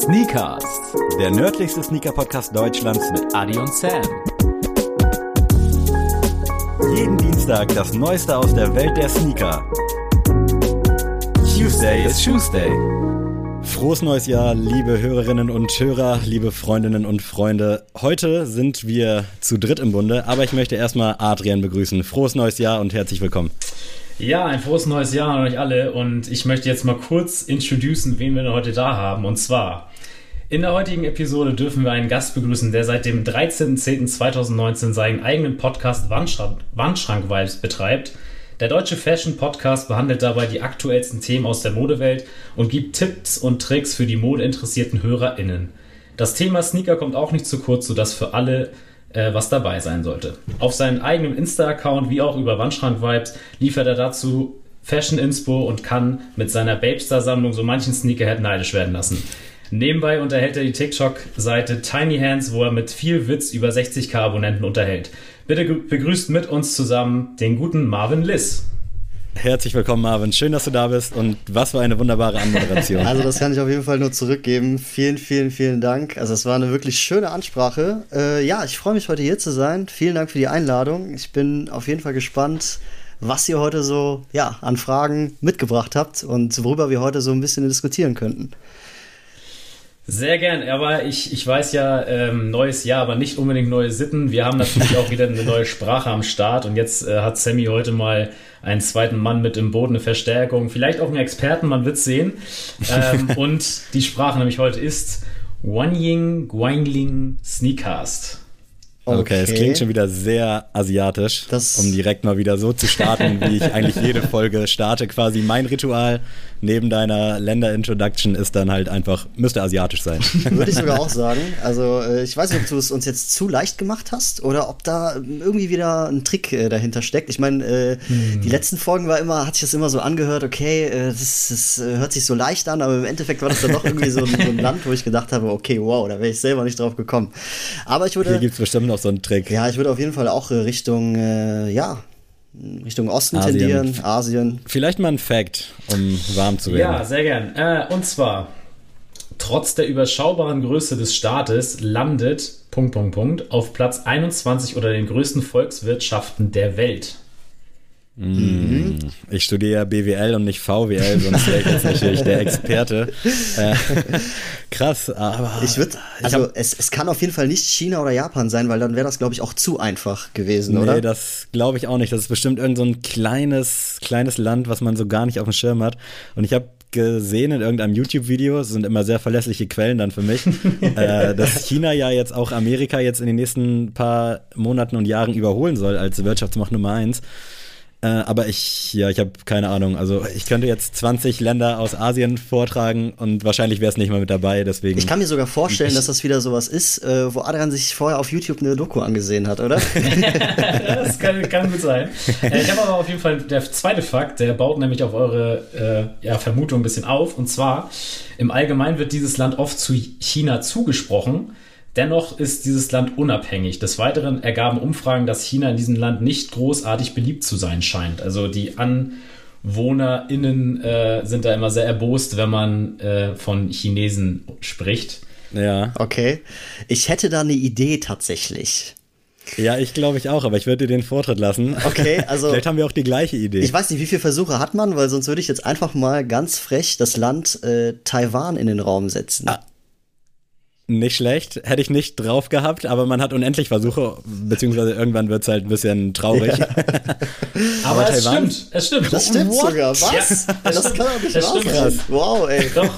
Sneakers, der nördlichste Sneaker-Podcast Deutschlands mit Adi und Sam. jeden Dienstag das Neueste aus der Welt der Sneaker. Tuesday ist Tuesday. Frohes neues Jahr, liebe Hörerinnen und Hörer, liebe Freundinnen und Freunde. Heute sind wir zu dritt im Bunde, aber ich möchte erstmal Adrian begrüßen. Frohes neues Jahr und herzlich willkommen. Ja, ein frohes neues Jahr an euch alle und ich möchte jetzt mal kurz introducen, wen wir heute da haben. Und zwar, in der heutigen Episode dürfen wir einen Gast begrüßen, der seit dem 13.10.2019 seinen eigenen Podcast Wandschrank Vibes betreibt. Der deutsche Fashion Podcast behandelt dabei die aktuellsten Themen aus der Modewelt und gibt Tipps und Tricks für die modeinteressierten HörerInnen. Das Thema Sneaker kommt auch nicht zu kurz, sodass für alle äh, was dabei sein sollte. Auf seinem eigenen Insta-Account wie auch über Wandschrank Vibes liefert er dazu Fashion Inspo und kann mit seiner Babestar-Sammlung so manchen Sneakerhead neidisch werden lassen. Nebenbei unterhält er die TikTok-Seite Tiny Hands, wo er mit viel Witz über 60k Abonnenten unterhält. Bitte begrüßt mit uns zusammen den guten Marvin Liss. Herzlich willkommen, Marvin. Schön, dass du da bist und was für eine wunderbare Anmoderation. Also das kann ich auf jeden Fall nur zurückgeben. Vielen, vielen, vielen Dank. Also es war eine wirklich schöne Ansprache. Äh, ja, ich freue mich heute hier zu sein. Vielen Dank für die Einladung. Ich bin auf jeden Fall gespannt, was ihr heute so ja, an Fragen mitgebracht habt und worüber wir heute so ein bisschen diskutieren könnten. Sehr gern, aber ich, ich weiß ja, ähm, neues Jahr, aber nicht unbedingt neue Sitten. Wir haben natürlich auch wieder eine neue Sprache am Start und jetzt äh, hat Sammy heute mal einen zweiten Mann mit im Boot, eine Verstärkung, vielleicht auch einen Experten, man wird sehen. Ähm, und die Sprache nämlich heute ist Wanying Guangling Sneakcast. Okay, es klingt schon wieder sehr asiatisch, Das- um direkt mal wieder so zu starten, wie ich eigentlich jede Folge starte. Quasi mein Ritual neben deiner Länder-Introduction ist dann halt einfach, müsste asiatisch sein. Würde ich sogar auch sagen. Also äh, ich weiß nicht, ob du es uns jetzt zu leicht gemacht hast oder ob da irgendwie wieder ein Trick äh, dahinter steckt. Ich meine, äh, die letzten Folgen war immer, hat sich das immer so angehört, okay, äh, das, das äh, hört sich so leicht an, aber im Endeffekt war das dann doch irgendwie so ein, so ein Land, wo ich gedacht habe, okay, wow, da wäre ich selber nicht drauf gekommen. Aber ich Hier würde, gibt's bestimmt noch so einen Trick. ja, ich würde auf jeden Fall auch äh, Richtung, äh, ja, Richtung Osten Asien. tendieren, Asien. Vielleicht mal ein Fact, um warm zu werden. Ja, sehr gern. Äh, und zwar, trotz der überschaubaren Größe des Staates landet Punkt, Punkt, Punkt, auf Platz 21 unter den größten Volkswirtschaften der Welt. Ich studiere ja BWL und nicht VWL, sonst wäre ich jetzt natürlich der Experte. Äh, krass, aber Ich würde, also hab- es, es kann auf jeden Fall nicht China oder Japan sein, weil dann wäre das, glaube ich, auch zu einfach gewesen, oder? Nee, das glaube ich auch nicht. Das ist bestimmt irgend so ein kleines, kleines Land, was man so gar nicht auf dem Schirm hat. Und ich habe gesehen in irgendeinem YouTube-Video, es sind immer sehr verlässliche Quellen dann für mich, äh, dass China ja jetzt auch Amerika jetzt in den nächsten paar Monaten und Jahren überholen soll als Wirtschaftsmacht Nummer eins. Äh, aber ich, ja, ich habe keine Ahnung. Also ich könnte jetzt 20 Länder aus Asien vortragen und wahrscheinlich wäre es nicht mal mit dabei. Deswegen. Ich kann mir sogar vorstellen, dass das wieder sowas ist, äh, wo Adrian sich vorher auf YouTube eine Doku angesehen hat, oder? das kann, kann gut sein. Äh, ich habe aber auf jeden Fall der zweite Fakt, der baut nämlich auf eure äh, ja, Vermutung ein bisschen auf. Und zwar, im Allgemeinen wird dieses Land oft zu China zugesprochen. Dennoch ist dieses Land unabhängig. Des Weiteren ergaben Umfragen, dass China in diesem Land nicht großartig beliebt zu sein scheint. Also die AnwohnerInnen äh, sind da immer sehr erbost, wenn man äh, von Chinesen spricht. ja. Okay. Ich hätte da eine Idee tatsächlich. ja, ich glaube ich auch, aber ich würde dir den Vortritt lassen. Okay, also- Vielleicht haben wir auch die gleiche Idee. Ich weiß nicht, wie viele Versuche hat man, weil sonst würde ich jetzt einfach mal ganz frech das Land äh, Taiwan in den Raum setzen. Ah, Nicht schlecht, hätte ich nicht drauf gehabt, aber man hat unendlich Versuche, beziehungsweise irgendwann wird es halt ein bisschen traurig. Aber, es Taiwan- stimmt, es stimmt. Das stimmt What? sogar. Was? Ja, das kann doch nicht wahr sein. Wow, ey. Doch.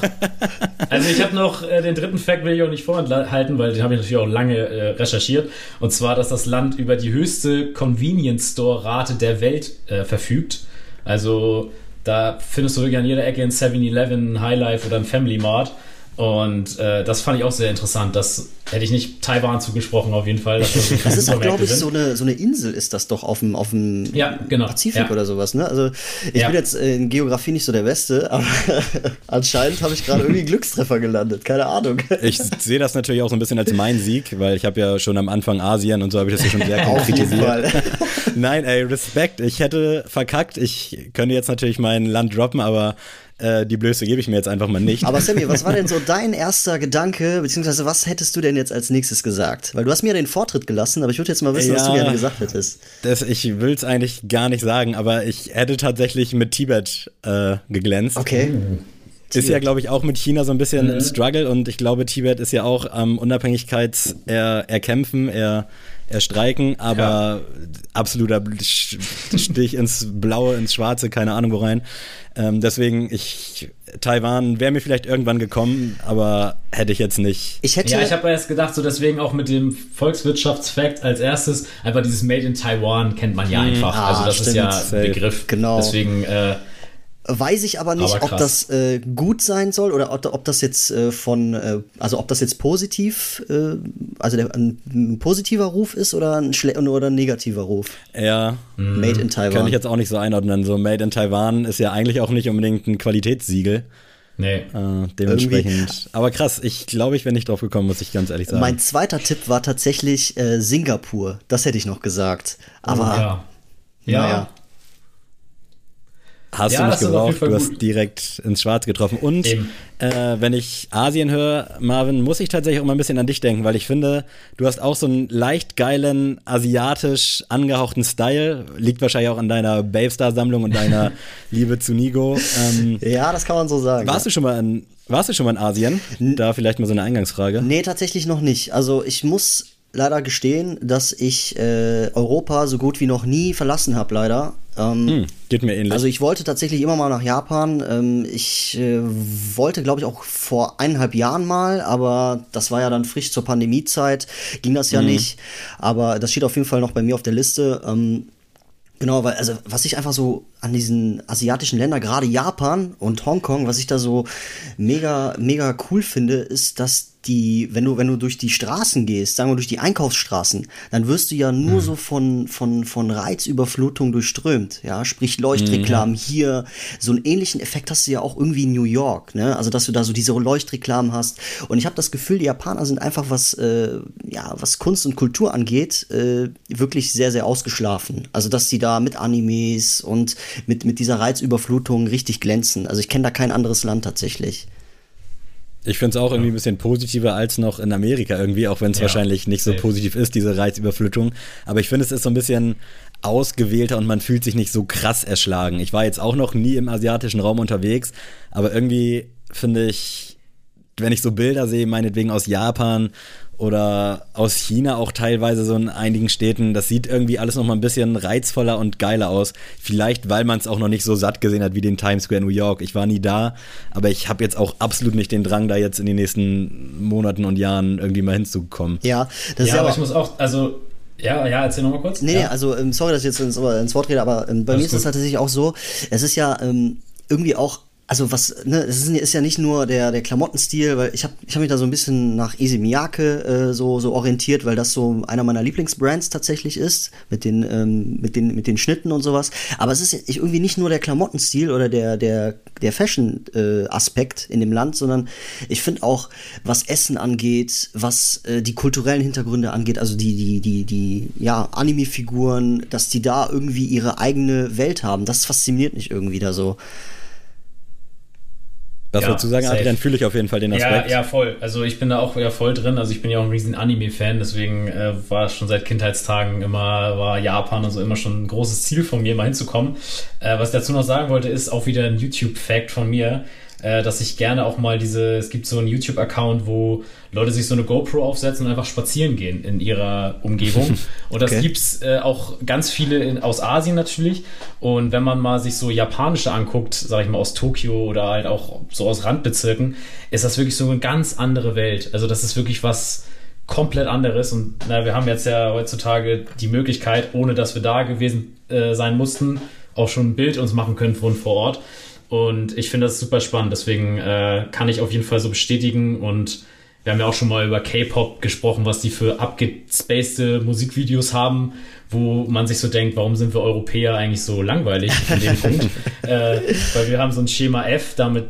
Also ich habe noch äh, den dritten Fact will ich auch nicht vorenthalten, weil den habe ich natürlich auch lange äh, recherchiert. Und zwar, dass das Land über die höchste Convenience Store Rate der Welt äh, verfügt. Also da findest du wirklich an jeder Ecke ein 7-Eleven, ein Highlife oder ein Family Mart. Und äh, das fand ich auch sehr interessant. Das hätte ich nicht Taiwan zugesprochen, auf jeden Fall. Das, Das ist auch, glaube ich, sind. so eine, so eine Insel ist das doch auf dem, auf dem Ja, genau. Pazifik Ja. oder sowas, ne? Also ich Ja. bin jetzt in Geografie nicht so der Beste, aber anscheinend habe ich gerade irgendwie einen Glückstreffer gelandet. Keine Ahnung. Ich sehe das natürlich auch so ein bisschen als mein Sieg, weil ich habe ja schon am Anfang Asien und so habe ich das ja schon sehr. Fall. Nein, ey, Respekt. Ich hätte verkackt. Ich könnte jetzt natürlich mein Land droppen, aber äh, die Blöße gebe ich mir jetzt einfach mal nicht. Aber Sammy, was war denn so dein erster Gedanke, beziehungsweise was hättest du denn jetzt als nächstes gesagt? Weil du hast mir den Vortritt gelassen, aber ich würde jetzt mal wissen, ja, was du gerne gesagt hättest. Das, ich will es eigentlich gar nicht sagen, aber ich hätte tatsächlich mit Tibet äh, geglänzt. Okay. Ist ja, glaube ich, auch mit China so ein bisschen mhm. ein Struggle und ich glaube, Tibet ist ja auch am ähm, Unabhängigkeits erkämpfen, er, er streiken, aber ja. absoluter Stich ins Blaue, ins Schwarze, keine Ahnung wo rein. Ähm, deswegen, ich, Taiwan wäre mir vielleicht irgendwann gekommen, aber hätte ich jetzt nicht. Ich hätte ja, ich habe erst gedacht, so deswegen auch mit dem Volkswirtschaftsfakt als erstes, einfach dieses Made in Taiwan kennt man ja mhm. einfach. Ah, also das stimmt. ist ja ein Begriff. Genau. Deswegen, äh, Weiß ich aber nicht, aber ob das äh, gut sein soll oder ob, ob das jetzt äh, von, äh, also ob das jetzt positiv, äh, also der, ein, ein, positiver Ruf ist oder ein, oder ein negativer Ruf. Ja. Made in Taiwan. Kann ich jetzt auch nicht so einordnen. So Made in Taiwan ist ja eigentlich auch nicht unbedingt ein Qualitätssiegel. Nee. Äh, dementsprechend. Irgendwie. Aber krass, ich glaube, ich wäre nicht drauf gekommen, muss ich ganz ehrlich sagen. Mein zweiter Tipp war tatsächlich äh, Singapur. Das hätte ich noch gesagt. Aber. Oh, ja. Ja. Naja. Hast ja, du nicht gebraucht, du hast direkt ins Schwarz getroffen. Und äh, wenn ich Asien höre, Marvin, muss ich tatsächlich auch mal ein bisschen an dich denken, weil ich finde, du hast auch so einen leicht geilen, asiatisch angehauchten Style. Liegt wahrscheinlich auch an deiner Babestar-Sammlung und deiner Liebe zu Nigo. Ähm, ja, das kann man so sagen. Warst ja. du schon mal in, warst du schon mal in Asien? Da vielleicht mal so eine Eingangsfrage. Nee, tatsächlich noch nicht. Also ich muss leider gestehen, dass ich äh, Europa so gut wie noch nie verlassen habe, leider. Ähm, hm, geht mir ähnlich. Also ich wollte tatsächlich immer mal nach Japan. Ähm, ich äh, wollte, glaube ich, auch vor eineinhalb Jahren mal, aber das war ja dann frisch zur Pandemiezeit, ging das ja hm. nicht. Aber das steht auf jeden Fall noch bei mir auf der Liste. Ähm, Genau, weil, also, was ich einfach so an diesen asiatischen Ländern, gerade Japan und Hongkong, was ich da so mega, mega cool finde, ist, dass die, wenn du, wenn du durch die Straßen gehst, sagen wir durch die Einkaufsstraßen, dann wirst du ja nur mhm. so von, von, von Reizüberflutung durchströmt, ja, sprich Leuchtreklamen mhm. hier, so einen ähnlichen Effekt hast du ja auch irgendwie in New York, ne, also dass du da so diese Leuchtreklamen hast und ich habe das Gefühl, die Japaner sind einfach was, äh, ja, was Kunst und Kultur angeht, äh, wirklich sehr, sehr ausgeschlafen, also dass sie da mit Animes und mit, mit dieser Reizüberflutung richtig glänzen, also ich kenne da kein anderes Land tatsächlich. Ich finde es auch irgendwie ein bisschen positiver als noch in Amerika irgendwie, auch wenn es ja, wahrscheinlich nicht so positiv ist, diese Reizüberflutung. Aber ich finde, es ist so ein bisschen ausgewählter und man fühlt sich nicht so krass erschlagen. Ich war jetzt auch noch nie im asiatischen Raum unterwegs, aber irgendwie finde ich, wenn ich so Bilder sehe, meinetwegen aus Japan oder aus China auch teilweise so in einigen Städten. Das sieht irgendwie alles noch mal ein bisschen reizvoller und geiler aus. Vielleicht, weil man es auch noch nicht so satt gesehen hat wie den Times Square New York. Ich war nie da, aber ich habe jetzt auch absolut nicht den Drang, da jetzt in den nächsten Monaten und Jahren irgendwie mal hinzukommen. Ja, das ja, ist ja aber ich muss auch, also ja, ja, erzähl nochmal kurz. Nee, ja. nee, also ähm, sorry, dass ich jetzt ins, ins Wort rede, aber ähm, bei Alles mir ist es tatsächlich auch so, es ist ja ähm, irgendwie auch also was, ne, es ist, ja nicht nur der, der Klamottenstil, weil ich habe ich hab mich da so ein bisschen nach Easy Miyake äh, so, so orientiert, weil das so einer meiner Lieblingsbrands tatsächlich ist, mit den, ähm, mit den, mit den Schnitten und sowas. Aber es ist irgendwie nicht nur der Klamottenstil oder der, der, der Fashion-Aspekt äh, in dem Land, sondern ich finde auch, was Essen angeht, was äh, die kulturellen Hintergründe angeht, also die, die, die, die, ja, Anime-Figuren, dass die da irgendwie ihre eigene Welt haben, das fasziniert mich irgendwie da so. Was ja, würdest du sagen, safe. Adrian? Fühle ich auf jeden Fall den Aspekt. Ja, ja, voll. Also ich bin da auch ja voll drin. Also ich bin ja auch ein riesen Anime-Fan, deswegen äh, war schon seit Kindheitstagen immer, war Japan und so immer schon ein großes Ziel von mir, mal hinzukommen. Äh, was ich dazu noch sagen wollte, ist auch wieder ein YouTube-Fact von mir äh, dass ich gerne auch mal diese, es gibt so einen YouTube-Account, wo Leute sich so eine GoPro aufsetzen und einfach spazieren gehen in ihrer Umgebung. Und das okay. gibt's äh, auch ganz viele in, aus Asien natürlich. Und wenn man mal sich so japanische anguckt, sag ich mal aus Tokio oder halt auch so aus Randbezirken, ist das wirklich so eine ganz andere Welt. Also das ist wirklich was komplett anderes. Und na, wir haben jetzt ja heutzutage die Möglichkeit, ohne dass wir da gewesen äh, sein mussten, auch schon ein Bild uns machen können von vor Ort. Und ich finde das super spannend. Deswegen äh, kann ich auf jeden Fall so bestätigen. Und wir haben ja auch schon mal über K-Pop gesprochen, was die für abgespacede Musikvideos haben, wo man sich so denkt, warum sind wir Europäer eigentlich so langweilig in dem Punkt? Äh, weil wir haben so ein Schema F, damit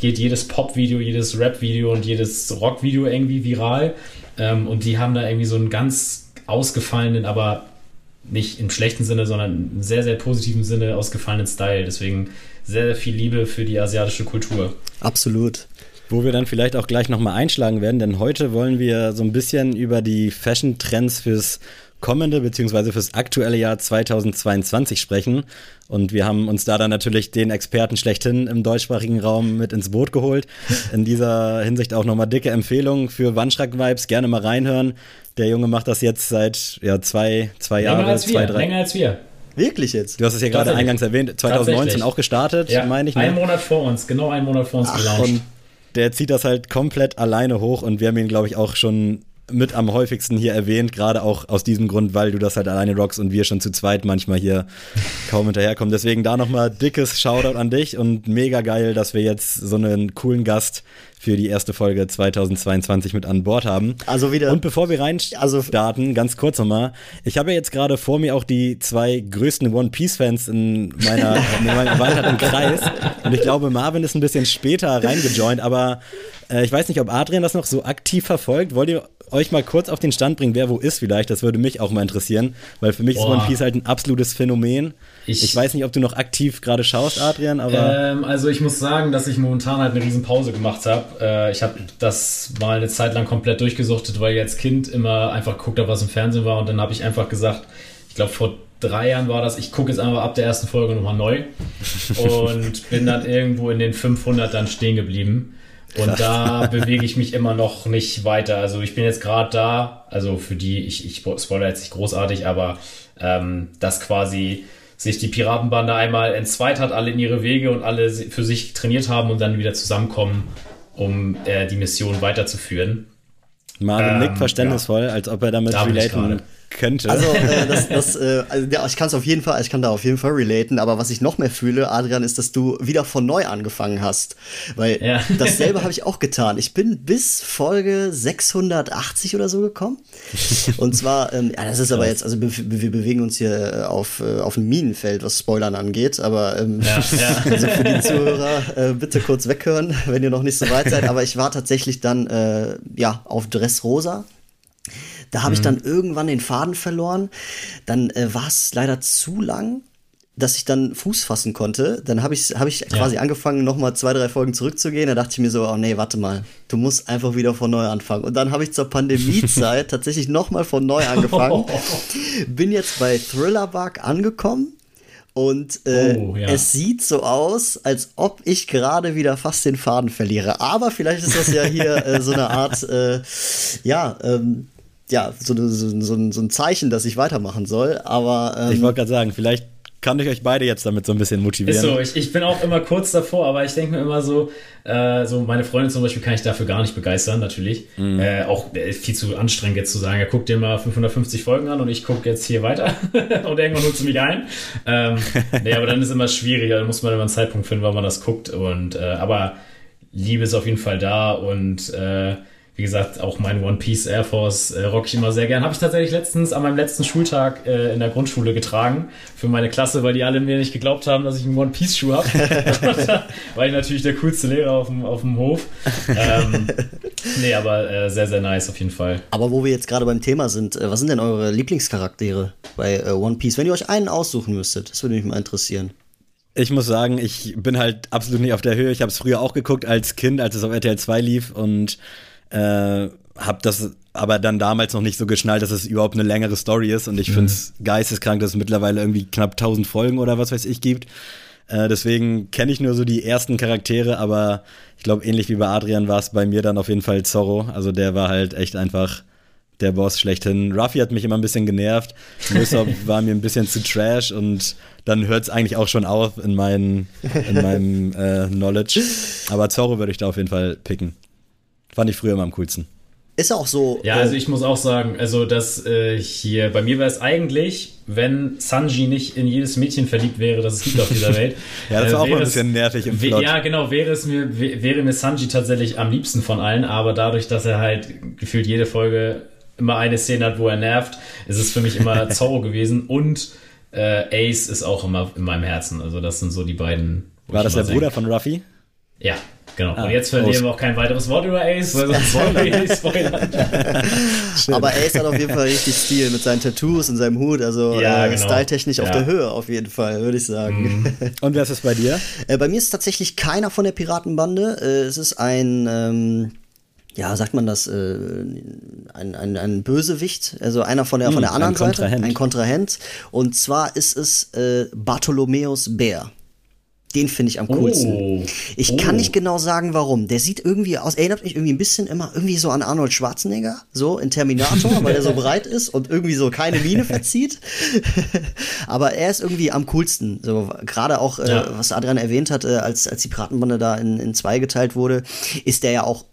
geht jedes Pop-Video, jedes Rap-Video und jedes Rock-Video irgendwie viral. Ähm, und die haben da irgendwie so einen ganz ausgefallenen, aber nicht im schlechten Sinne, sondern im sehr, sehr positiven Sinne ausgefallenen Style. Deswegen sehr, sehr viel Liebe für die asiatische Kultur. Absolut. Wo wir dann vielleicht auch gleich nochmal einschlagen werden, denn heute wollen wir so ein bisschen über die Fashion-Trends fürs kommende bzw. fürs aktuelle Jahr 2022 sprechen. Und wir haben uns da dann natürlich den Experten schlechthin im deutschsprachigen Raum mit ins Boot geholt. In dieser Hinsicht auch nochmal dicke Empfehlung für Wandschrank-Vibes. Gerne mal reinhören. Der Junge macht das jetzt seit ja, zwei, zwei Länger Jahren. als wir, zwei, drei. länger als wir. Wirklich jetzt? Du hast es ja gerade eingangs erwähnt, 2019 Tatsächlich. auch gestartet, Ja, meine ich. Ein Ne? Monat vor uns, genau einen Monat vor uns gelauncht. Und der zieht das halt komplett alleine hoch und wir haben ihn, glaube ich, auch schon mit am häufigsten hier erwähnt, gerade auch aus diesem Grund, weil du das halt alleine rockst und wir schon zu zweit manchmal hier kaum hinterherkommen. Deswegen da nochmal dickes Shoutout an dich und mega geil, dass wir jetzt so einen coolen Gast für die erste Folge 2022 mit an Bord haben. Also wieder. Und bevor wir rein Also- starten, ganz kurz nochmal. Ich habe ja jetzt gerade vor mir auch die zwei größten One Piece Fans in meiner, in meinem erweiterten Kreis. Und ich glaube, Marvin ist ein bisschen später reingejoint, aber äh, ich weiß nicht, ob Adrian das noch so aktiv verfolgt. Wollt ihr euch mal kurz auf den Stand bringen, wer wo ist vielleicht? Das würde mich auch mal interessieren, weil für mich ist Boah. One Piece halt ein absolutes Phänomen. Ich, Ich- weiß nicht, ob du noch aktiv gerade schaust, Adrian, aber Ähm, also ich muss sagen, dass ich momentan halt eine riesen Pause gemacht habe. Äh, ich habe das mal eine Zeit lang komplett durchgesuchtet, weil ich als Kind immer einfach geguckt habe, was im Fernsehen war. Und dann habe ich einfach gesagt, ich glaube vor drei Jahren war das, ich gucke jetzt einfach ab der ersten Folge nochmal neu. Und bin dann irgendwo in den 500 dann stehen geblieben. Und da bewege ich mich immer noch nicht weiter. Also ich bin jetzt gerade da, also für die, ich, ich spoilere jetzt nicht großartig, aber ähm, dass quasi sich die Piratenbande einmal entzweit hat, alle in ihre Wege und alle für sich trainiert haben und dann wieder zusammenkommen, um äh, die Mission weiterzuführen. Marvin ähm, nickt verständnisvoll, als ob er damit Da relaten. Könnte. Also, äh, das, das, äh, also ja, ich kann es auf jeden Fall, ich kann da auf jeden Fall relaten, aber was ich noch mehr fühle, Adrian, ist, dass du wieder von neu angefangen hast. Weil Ja. dasselbe habe ich auch getan. Ich bin bis Folge 680 oder so gekommen. Und zwar, ähm, ja, das ist aber jetzt, also wir, wir bewegen uns hier äh, auf, äh, auf einem Minenfeld, was Spoilern angeht, aber ähm, Ja, ja. also für die Zuhörer, äh, bitte kurz weghören, wenn ihr noch nicht so weit seid. Aber ich war tatsächlich dann äh, ja auf Dressrosa. Da habe ich dann irgendwann den Faden verloren. Dann äh, war es leider zu lang, dass ich dann Fuß fassen konnte. Dann habe ich, hab ich quasi angefangen, nochmal zwei, drei Folgen zurückzugehen. Da dachte ich mir so, oh nee, warte mal, du musst einfach wieder von neu anfangen. Und dann habe ich zur Pandemiezeit tatsächlich nochmal von neu angefangen. Bin jetzt bei Thriller Bug angekommen. Und äh, Oh, ja. es sieht so aus, als ob ich gerade wieder fast den Faden verliere. Aber vielleicht ist das ja hier äh, so eine Art, äh, ja, ähm, ja, so, so, so, ein- so ein Zeichen, dass ich weitermachen soll. Aber ähm, Ich wollte gerade sagen, vielleicht kann ich euch beide jetzt damit so ein bisschen motivieren. Ist so, ich, ich bin auch immer kurz davor, aber ich denke mir immer so, äh, so meine Freundin zum Beispiel kann ich dafür gar nicht begeistern, natürlich. Äh, auch äh, viel zu anstrengend jetzt zu sagen, ja, guck dir mal 550 Folgen an und ich gucke jetzt hier weiter und irgendwann holt sie mich ein. Ähm, nee, aber dann ist immer schwierig, da muss man immer einen Zeitpunkt finden, wann man das guckt. Und äh, aber Liebe ist auf jeden Fall da und äh, wie gesagt, auch mein One Piece Air Force äh, rock ich immer sehr gern. Habe ich tatsächlich letztens an meinem letzten Schultag äh, in der Grundschule getragen für meine Klasse, weil die alle mir nicht geglaubt haben, dass ich einen One Piece Schuh habe. war ich natürlich der coolste Lehrer auf dem, auf dem Hof. Ähm, nee, aber äh, sehr, sehr nice auf jeden Fall. Aber wo wir jetzt gerade beim Thema sind, äh, was sind denn eure Lieblingscharaktere bei äh, One Piece? Wenn ihr euch einen aussuchen müsstet, das würde mich mal interessieren. Ich muss sagen, ich bin halt absolut nicht auf der Höhe. Ich habe es früher auch geguckt als Kind, als es auf RTL 2 lief und äh, habe das aber dann damals noch nicht so geschnallt, dass es überhaupt eine längere Story ist. Und ich finde es geisteskrank, dass es mittlerweile irgendwie knapp 1000 Folgen oder was weiß ich gibt. Äh, deswegen kenne ich nur so die ersten Charaktere, aber ich glaube, ähnlich wie bei Adrian war es bei mir dann auf jeden Fall Zorro. Also der war halt echt einfach der Boss schlechthin. Ruffy hat mich immer ein bisschen genervt. Lysop war mir ein bisschen zu trash und dann hört es eigentlich auch schon auf in, meinen, in meinem äh, Knowledge. Aber Zorro würde ich da auf jeden Fall picken. Fand ich früher immer am coolsten. Ist auch so. Ja, äh, also ich muss auch sagen, also dass äh, hier, bei mir wäre es eigentlich, wenn Sanji nicht in jedes Mädchen verliebt wäre, das es gibt auf dieser Welt. Ja, das äh, war auch mal wäre ein es- bisschen nervig im Plot. Ja, genau, wäre es mir, wä- wäre mir Sanji tatsächlich am liebsten von allen, aber dadurch, dass er halt gefühlt jede Folge immer eine Szene hat, wo er nervt, ist es für mich immer Zorro gewesen und äh, Ace ist auch immer in meinem Herzen. Also das sind so die beiden. War das der Bruder denke- von Ruffy? Ja, Genau. Ah, und jetzt verlieren wir auch kein weiteres Wort über Ace, weil sonst wollen wir nicht spoilern. Aber Ace hat auf jeden Fall richtig Stil mit seinen Tattoos und seinem Hut. Also ja, äh, genau. styletechnisch ja. auf der Höhe auf jeden Fall, würde ich sagen. Mhm. Und wer ist es bei dir? Äh, bei mir ist tatsächlich keiner von der Piratenbande. Äh, es ist ein. Ähm, ja, sagt man das, äh, ein, ein, ein Bösewicht, also einer von der, von hm, der anderen ein Seite, ein Kontrahent. Und zwar ist es äh, Bartholomäus Bär. Den finde ich am coolsten. Oh. Ich oh. kann nicht genau sagen, warum. Der sieht irgendwie aus, erinnert mich irgendwie ein bisschen immer irgendwie so an Arnold Schwarzenegger, so in Terminator, weil er so breit ist und irgendwie so keine Miene verzieht. Aber er ist irgendwie am coolsten. So gerade auch, äh, ja. äh, was Adrian erwähnt hat, äh, als, als die Piratenbande da in, in zwei geteilt wurde, ist der ja auch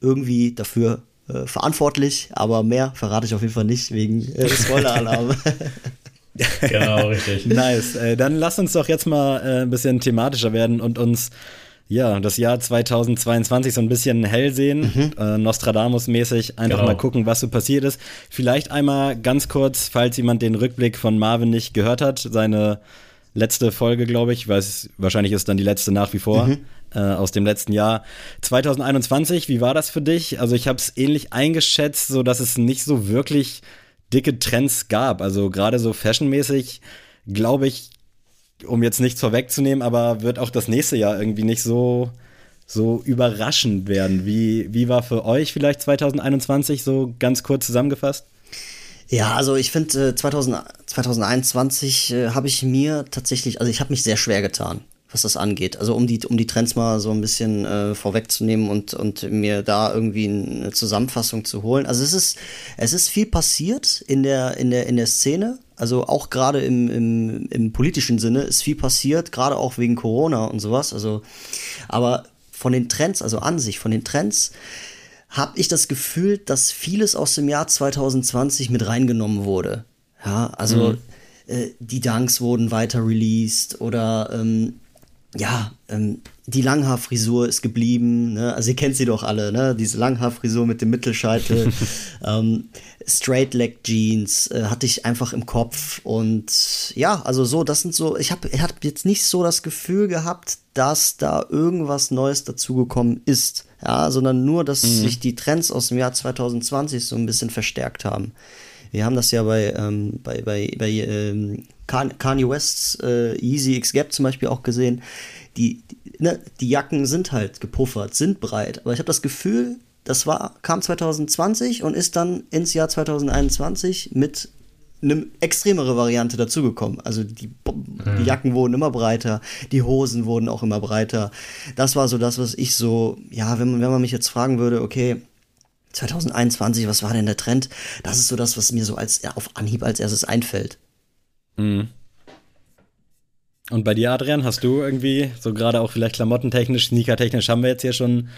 irgendwie dafür äh, verantwortlich, aber mehr verrate ich auf jeden Fall nicht wegen äh, Spoiler-Alarm. genau, richtig. Nice. Äh, dann lass uns doch jetzt mal äh, ein bisschen thematischer werden und uns ja, das Jahr 2022 so ein bisschen hell sehen, mhm. äh, Nostradamus-mäßig, einfach genau. mal gucken, was so passiert ist. Vielleicht einmal ganz kurz, falls jemand den Rückblick von Marvin nicht gehört hat, seine letzte Folge, glaube ich, weiß, wahrscheinlich ist dann die letzte nach wie vor, mhm. äh, aus dem letzten Jahr. 2021, wie war das für dich? Also ich habe es ähnlich eingeschätzt, so dass es nicht so wirklich dicke Trends gab. Also gerade so fashionmäßig, glaube ich, um jetzt nichts vorwegzunehmen, aber wird auch das nächste Jahr irgendwie nicht so, so überraschend werden. Wie, wie war für euch vielleicht 2021 so ganz kurz zusammengefasst? Ja, also ich finde, äh, 2021 äh, habe ich mir tatsächlich, also ich habe mich sehr schwer getan was das angeht. Also um die, um die Trends mal so ein bisschen äh, vorwegzunehmen und, und mir da irgendwie eine Zusammenfassung zu holen. Also es ist, es ist viel passiert in der, in der, in der Szene. Also auch gerade im, im, im politischen Sinne ist viel passiert, gerade auch wegen Corona und sowas. Also, aber von den Trends, also an sich, von den Trends, habe ich das Gefühl, dass vieles aus dem Jahr 2020 mit reingenommen wurde. Ja, also mhm. äh, die Dunks wurden weiter released oder ähm, ja, ähm, die Langhaarfrisur ist geblieben, ne? also ihr kennt sie doch alle, ne? diese Langhaarfrisur mit dem Mittelscheitel, ähm, Straight Leg Jeans äh, hatte ich einfach im Kopf und ja, also so, das sind so, ich habe ich hab jetzt nicht so das Gefühl gehabt, dass da irgendwas Neues dazugekommen ist, ja, sondern nur, dass mhm. sich die Trends aus dem Jahr 2020 so ein bisschen verstärkt haben. Wir haben das ja bei, ähm, bei, bei, bei ähm, Kanye Wests äh, Yeezy X Gap zum Beispiel auch gesehen. Die, die, ne, die Jacken sind halt gepuffert, sind breit. Aber ich habe das Gefühl, das war, kam 2020 und ist dann ins Jahr 2021 mit eine extremere Variante dazugekommen. Also die, die, mhm. Jacken wurden immer breiter, die Hosen wurden auch immer breiter. Das war so das, was ich so, ja, wenn man, wenn man mich jetzt fragen würde, okay, 2021, was war denn der Trend? Das ist so das, was mir so als auf Anhieb als erstes einfällt. Mhm. Und bei dir, Adrian, hast du irgendwie, so gerade auch vielleicht klamottentechnisch, sneakertechnisch haben wir jetzt hier schon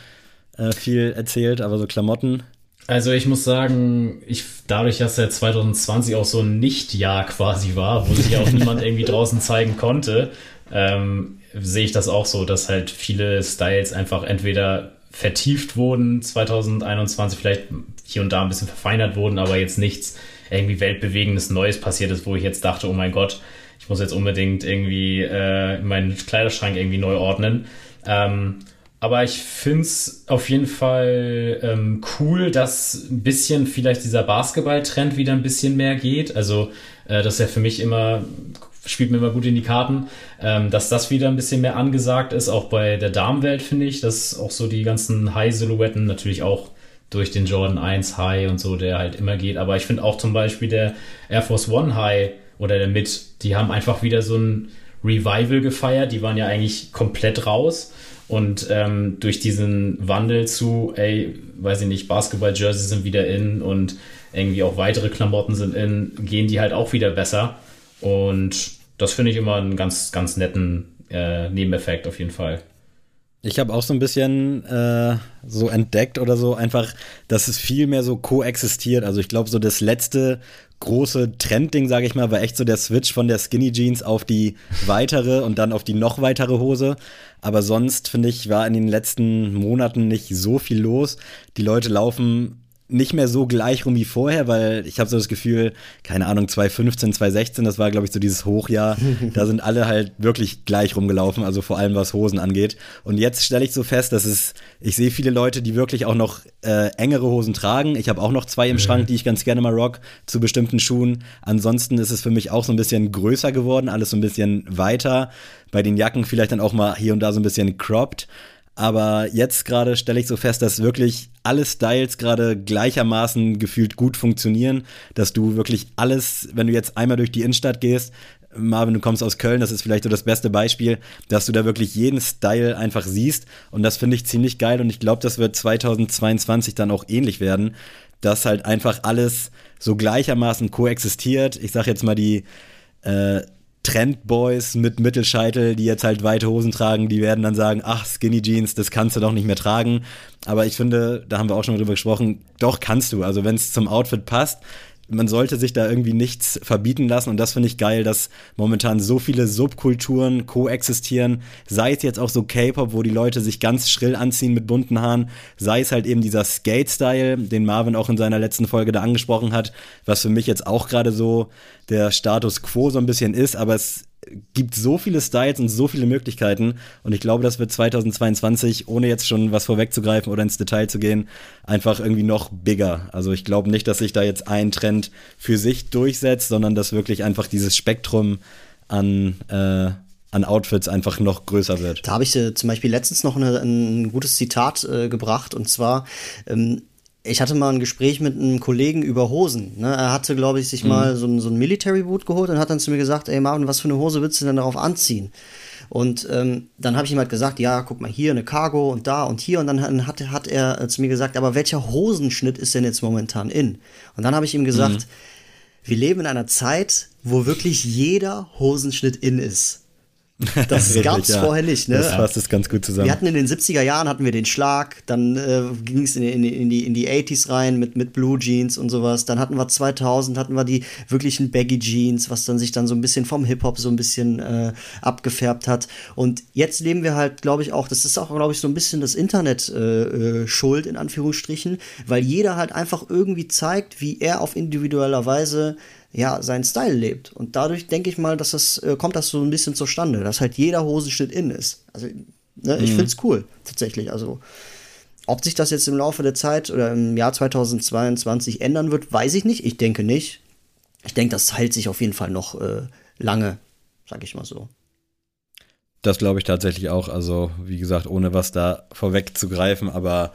äh, viel erzählt, aber so Klamotten. Also ich muss sagen, ich dadurch, dass ja 2020 auch so ein Nicht-Jahr quasi war, wo sich auch niemand irgendwie draußen zeigen konnte, ähm, sehe ich das auch so, dass halt viele Styles einfach entweder vertieft wurden 2021, vielleicht hier und da ein bisschen verfeinert wurden, aber jetzt nichts irgendwie weltbewegendes Neues passiert ist, wo ich jetzt dachte, oh mein Gott, ich muss jetzt unbedingt irgendwie äh, meinen Kleiderschrank irgendwie neu ordnen. Ähm, aber ich finde es auf jeden Fall ähm, cool, dass ein bisschen vielleicht dieser Basketball-Trend wieder ein bisschen mehr geht. Also äh, das ist ja für mich immer, spielt mir immer gut in die Karten, ähm, dass das wieder ein bisschen mehr angesagt ist. Auch bei der Damenwelt finde ich, dass auch so die ganzen High-Silhouetten natürlich auch durch den Jordan 1 High und so, der halt immer geht. Aber ich finde auch zum Beispiel der Air Force One High oder der Mid, die haben einfach wieder so ein Revival gefeiert. Die waren ja eigentlich komplett raus. Und ähm, durch diesen Wandel zu, ey, weiß ich nicht, Basketball-Jerseys sind wieder in und irgendwie auch weitere Klamotten sind in, gehen die halt auch wieder besser. Und das finde ich immer einen ganz, ganz netten äh, Nebeneffekt auf jeden Fall. Ich habe auch so ein bisschen äh, so entdeckt oder so einfach, dass es viel mehr so koexistiert. Also ich glaube, so das letzte große Trendding, sage ich mal, war echt so der Switch von der Skinny Jeans auf die weitere und dann auf die noch weitere Hose. Aber sonst finde ich, war in den letzten Monaten nicht so viel los. Die Leute laufen nicht mehr so gleich rum wie vorher, weil ich habe so das Gefühl, keine Ahnung, 2015, 2016, das war, glaube ich, so dieses Hochjahr. da sind alle halt wirklich gleich rumgelaufen, also vor allem was Hosen angeht. Und jetzt stelle ich so fest, dass es, ich sehe viele Leute, die wirklich auch noch äh, engere Hosen tragen. Ich habe auch noch zwei im mhm. Schrank, die ich ganz gerne mal rock zu bestimmten Schuhen. Ansonsten ist es für mich auch so ein bisschen größer geworden, alles so ein bisschen weiter. Bei den Jacken vielleicht dann auch mal hier und da so ein bisschen cropped. Aber jetzt gerade stelle ich so fest, dass wirklich alle Styles gerade gleichermaßen gefühlt gut funktionieren, dass du wirklich alles, wenn du jetzt einmal durch die Innenstadt gehst, Marvin, du kommst aus Köln, das ist vielleicht so das beste Beispiel, dass du da wirklich jeden Style einfach siehst und das finde ich ziemlich geil und ich glaube, das wird 2022 dann auch ähnlich werden, dass halt einfach alles so gleichermaßen koexistiert. Ich sag jetzt mal die äh, Trendboys mit Mittelscheitel, die jetzt halt weite Hosen tragen, die werden dann sagen, ach, Skinny Jeans, das kannst du doch nicht mehr tragen. Aber ich finde, da haben wir auch schon drüber gesprochen, doch kannst du. Also wenn es zum Outfit passt, man sollte sich da irgendwie nichts verbieten lassen. Und das finde ich geil, dass momentan so viele Subkulturen koexistieren, sei es jetzt auch so K-Pop, wo die Leute sich ganz schrill anziehen mit bunten Haaren, sei es halt eben dieser Skate-Style, den Marvin auch in seiner letzten Folge da angesprochen hat, was für mich jetzt auch gerade so der Status quo so ein bisschen ist, aber es gibt so viele Styles und so viele Möglichkeiten und ich glaube, das wird 2022, ohne jetzt schon was vorwegzugreifen oder ins Detail zu gehen, einfach irgendwie noch bigger. Also ich glaube nicht, dass sich da jetzt ein Trend für sich durchsetzt, sondern dass wirklich einfach dieses Spektrum an äh, an Outfits einfach noch größer wird. Da habe ich äh, zum Beispiel letztens noch eine, ein gutes Zitat äh, gebracht und zwar ähm, ich hatte mal ein Gespräch mit einem Kollegen über Hosen. Ne? Er hatte, glaube ich, sich mhm. mal so ein, so ein Military Boot geholt und hat dann zu mir gesagt, ey Marvin, was für eine Hose willst du denn darauf anziehen? Und ähm, dann habe ich ihm halt gesagt, ja, guck mal hier eine Cargo und da und hier. Und dann hat, hat er äh, zu mir gesagt, aber welcher Hosenschnitt ist denn jetzt momentan in? Und dann habe ich ihm gesagt, mhm. wir leben in einer Zeit, wo wirklich jeder Hosenschnitt in ist. Das gab es ja. vorher nicht. Ne? Das fasst es ganz gut zusammen. Wir hatten in den 70er Jahren hatten wir den Schlag, dann äh, ging es in, in, in, die, in die 80s rein mit, mit Blue Jeans und sowas. Dann hatten wir 2000, hatten wir die wirklichen Baggy Jeans, was dann sich dann so ein bisschen vom Hip-Hop so ein bisschen äh, abgefärbt hat. Und jetzt leben wir halt, glaube ich, auch, das ist auch, glaube ich, so ein bisschen das Internet äh, äh, schuld, in Anführungsstrichen, weil jeder halt einfach irgendwie zeigt, wie er auf individueller Weise ja, seinen Style lebt. Und dadurch denke ich mal, dass das, äh, kommt das so ein bisschen zustande, dass halt jeder Hosenschnitt in ist. Also, ne, ich mhm. finde es cool, tatsächlich. Also, ob sich das jetzt im Laufe der Zeit oder im Jahr 2022 ändern wird, weiß ich nicht. Ich denke nicht. Ich denke, das hält sich auf jeden Fall noch äh, lange, sag ich mal so. Das glaube ich tatsächlich auch. Also, wie gesagt, ohne was da vorwegzugreifen, aber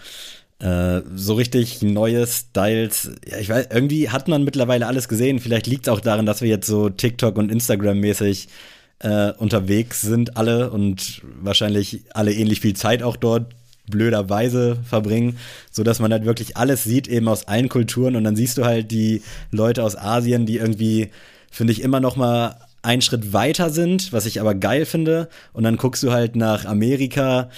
äh, so richtig neue Styles. Ja, ich weiß, irgendwie hat man mittlerweile alles gesehen. Vielleicht liegt es auch daran, dass wir jetzt so TikTok und Instagram-mäßig äh, unterwegs sind, alle und wahrscheinlich alle ähnlich viel Zeit auch dort blöderweise verbringen, so dass man halt wirklich alles sieht, eben aus allen Kulturen und dann siehst du halt die Leute aus Asien, die irgendwie, finde ich, immer noch mal einen Schritt weiter sind, was ich aber geil finde. Und dann guckst du halt nach Amerika,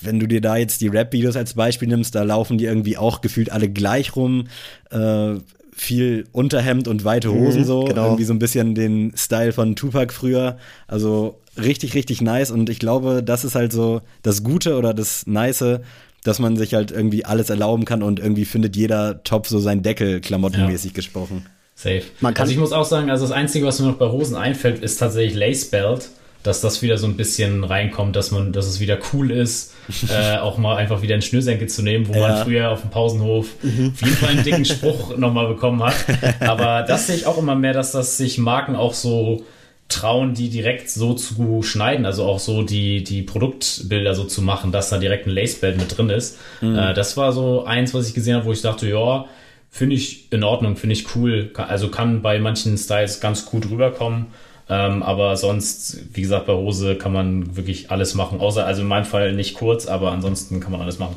wenn du dir da jetzt die Rap-Videos als Beispiel nimmst, da laufen die irgendwie auch gefühlt alle gleich rum. Äh, viel Unterhemd und weite mhm, Hosen mhm, so. Genau. Irgendwie so ein bisschen den Style von Tupac früher. Also richtig, richtig nice. Und ich glaube, das ist halt so das Gute oder das Nice, dass man sich halt irgendwie alles erlauben kann und irgendwie findet jeder Top so sein Deckel, klamottenmäßig ja. gesprochen. Safe. Man kann also ich muss auch sagen, also das Einzige, was mir noch bei Hosen einfällt, ist tatsächlich Lace Belt dass das wieder so ein bisschen reinkommt, dass man, dass es wieder cool ist, äh, auch mal einfach wieder einen Schnürsenkel zu nehmen, wo ja. man früher auf dem Pausenhof mhm. auf jeden Fall einen dicken Spruch nochmal bekommen hat. Aber das sehe ich auch immer mehr, dass das sich Marken auch so trauen, die direkt so zu schneiden, also auch so die, die Produktbilder so zu machen, dass da direkt ein Lacebelt mit drin ist. Mhm. Äh, das war so eins, was ich gesehen habe, wo ich dachte, ja, finde ich in Ordnung, finde ich cool. Also kann bei manchen Styles ganz gut rüberkommen. Ähm, aber sonst, wie gesagt, bei Hose kann man wirklich alles machen. Außer, also in meinem Fall nicht kurz, aber ansonsten kann man alles machen.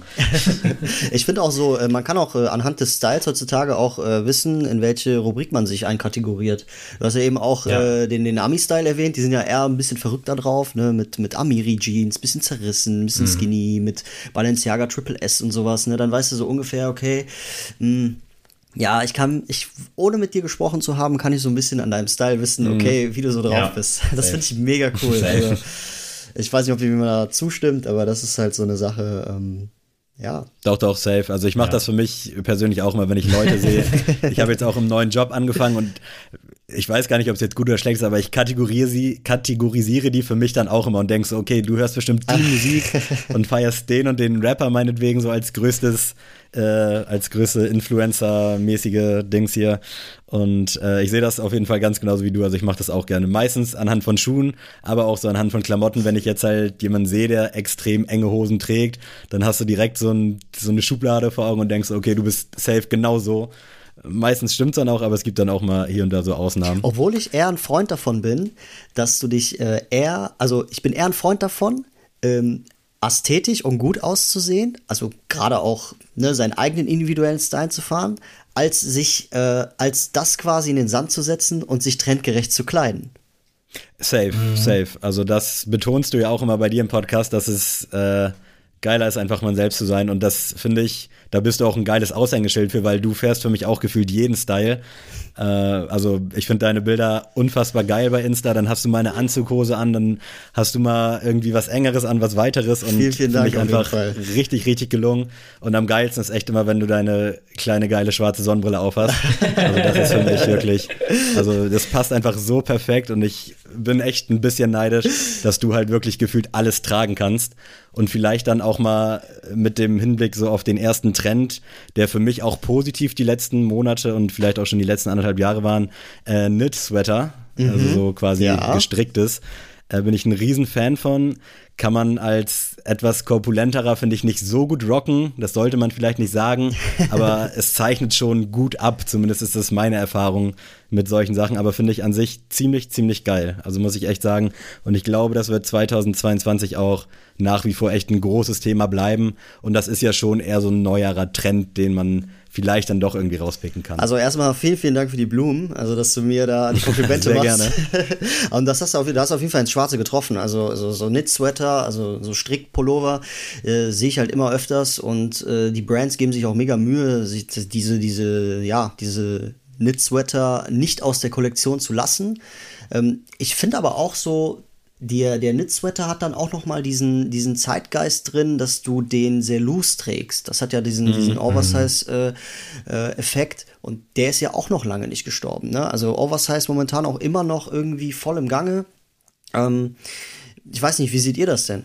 ich finde auch so, äh, man kann auch äh, anhand des Styles heutzutage auch äh, wissen, in welche Rubrik man sich einkategoriert. Du hast ja eben auch ja. äh, den, den Ami-Style erwähnt, die sind ja eher ein bisschen verrückter drauf, ne? mit, mit Amiri-Jeans, bisschen zerrissen, ein bisschen mhm. skinny, mit Balenciaga Triple S und sowas. Ne? Dann weißt du so ungefähr, okay, mh, hm, ja, ich kann, ich, ohne mit dir gesprochen zu haben, kann ich so ein bisschen an deinem Style wissen, mhm. okay, wie du so drauf ja, bist. Das finde ich mega cool. Also, ich weiß nicht, ob mir da zustimmt, aber das ist halt so eine Sache, ähm, Ja. Doch, doch, safe. Also ich mache ja. das für mich persönlich auch immer, wenn ich Leute sehe. ich habe jetzt auch im neuen Job angefangen und ich weiß gar nicht, ob es jetzt gut oder schlecht ist, aber ich kategorisiere, kategorisiere die für mich dann auch immer und denke so, okay, du hörst bestimmt die Musik und feierst den und den Rapper meinetwegen so als größtes, äh, als größte Influencer-mäßige Dings hier. Und äh, ich sehe das auf jeden Fall ganz genauso wie du. Also ich mache das auch gerne. Meistens anhand von Schuhen, aber auch so anhand von Klamotten. Wenn ich jetzt halt jemanden sehe, der extrem enge Hosen trägt, dann hast du direkt so, ein, so eine Schublade vor Augen und denkst, okay, du bist safe genauso. Meistens stimmt es dann auch, aber es gibt dann auch mal hier und da so Ausnahmen. Obwohl ich eher ein Freund davon bin, dass du dich äh, eher, also ich bin eher ein Freund davon, ähm, ästhetisch und gut auszusehen, also gerade auch ne, seinen eigenen individuellen Style zu fahren, als sich, äh, als das quasi in den Sand zu setzen und sich trendgerecht zu kleiden. Safe, mhm. safe. Also das betonst du ja auch immer bei dir im Podcast, dass es äh, geiler ist, einfach man selbst zu sein. Und das finde ich, da bist du auch ein geiles Aushängeschild für, weil du fährst für mich auch gefühlt jeden Style. Äh, also ich finde deine Bilder unfassbar geil bei Insta. Dann hast du mal eine Anzughose an, dann hast du mal irgendwie was Engeres an, was weiteres. Und vielen, vielen Dank. Ich einfach richtig, richtig gelungen. Und am geilsten ist echt immer, wenn du deine kleine, geile schwarze Sonnenbrille aufhast. Also das ist für mich wirklich, also das passt einfach so perfekt und ich bin echt ein bisschen neidisch, dass du halt wirklich gefühlt alles tragen kannst und vielleicht dann auch mal mit dem Hinblick so auf den ersten Trend, der für mich auch positiv die letzten Monate und vielleicht auch schon die letzten anderthalb Jahre waren, äh, Knit-Sweater, also mhm. also so quasi ja. gestricktes. Äh, bin ich ein Riesenfan von kann man als etwas korpulenterer, finde ich, nicht so gut rocken. Das sollte man vielleicht nicht sagen, aber es zeichnet schon gut ab. Zumindest ist das meine Erfahrung mit solchen Sachen. Aber finde ich an sich ziemlich, ziemlich geil. Also muss ich echt sagen. Und ich glaube, das wird 2022 auch nach wie vor echt ein großes Thema bleiben. Und das ist ja schon eher so ein neuerer Trend, den man vielleicht dann doch irgendwie rauspicken kann. Also erstmal vielen, vielen Dank für die Blumen, also dass du mir da die Komplimente Sehr machst. gerne. Und das hast du, auf, du hast auf jeden Fall ins Schwarze getroffen. Also so, so Knit-Sweater, also so Strickpullover äh, sehe ich halt immer öfters und äh, die Brands geben sich auch mega Mühe, sich diese, diese, ja, diese Knit-Sweater nicht aus der Kollektion zu lassen. Ähm, ich finde aber auch so, der, der Knit-Sweater hat dann auch noch mal diesen, diesen Zeitgeist drin, dass du den sehr loose trägst. Das hat ja diesen, mm, diesen Oversize-Effekt. Äh, äh, und der ist ja auch noch lange nicht gestorben. Ne? Also Oversize momentan auch immer noch irgendwie voll im Gange. Ähm, ich weiß nicht, wie seht ihr das denn?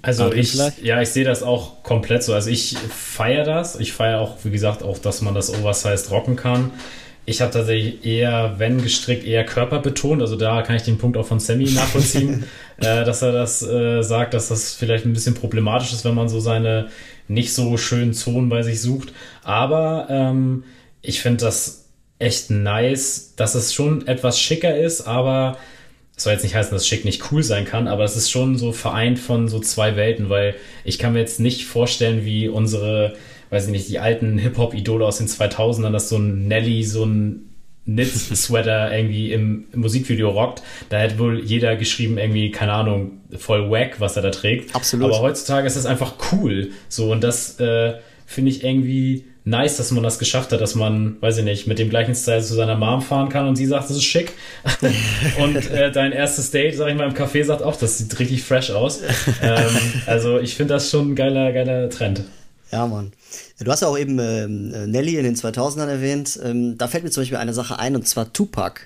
Also ich, ja, ich sehe das auch komplett so. Also ich feiere das. Ich feiere auch, wie gesagt, auch, dass man das Oversize rocken kann. Ich habe tatsächlich eher, wenn gestrickt, eher körperbetont. Also da kann ich den Punkt auch von Sammy nachvollziehen, äh, dass er das äh, sagt, dass das vielleicht ein bisschen problematisch ist, wenn man so seine nicht so schönen Zonen bei sich sucht. Aber ähm, ich finde das echt nice, dass es schon etwas schicker ist, aber das soll jetzt nicht heißen, dass schick nicht cool sein kann, aber es ist schon so vereint von so zwei Welten, weil ich kann mir jetzt nicht vorstellen, wie unsere weiß ich nicht, die alten Hip-Hop-Idole aus den 2000ern, dass so ein Nelly so ein Knit-Sweater irgendwie im, im, Musikvideo rockt, da hätte wohl jeder geschrieben, irgendwie, keine Ahnung, voll wack, was er da trägt. Absolut. Aber heutzutage ist das einfach cool. So, und das äh, finde ich irgendwie nice, dass man das geschafft hat, dass man, weiß ich nicht, mit dem gleichen Style zu seiner Mom fahren kann und sie sagt, das ist schick. und äh, dein erstes Date, sag ich mal, im Café sagt auch, das sieht richtig fresh aus. ähm, also ich finde das schon ein geiler, geiler Trend. Ja, Mann. Du hast ja auch eben ähm, Nelly in den 2000ern erwähnt. Ähm, da fällt mir zum Beispiel eine Sache ein, und zwar Tupac.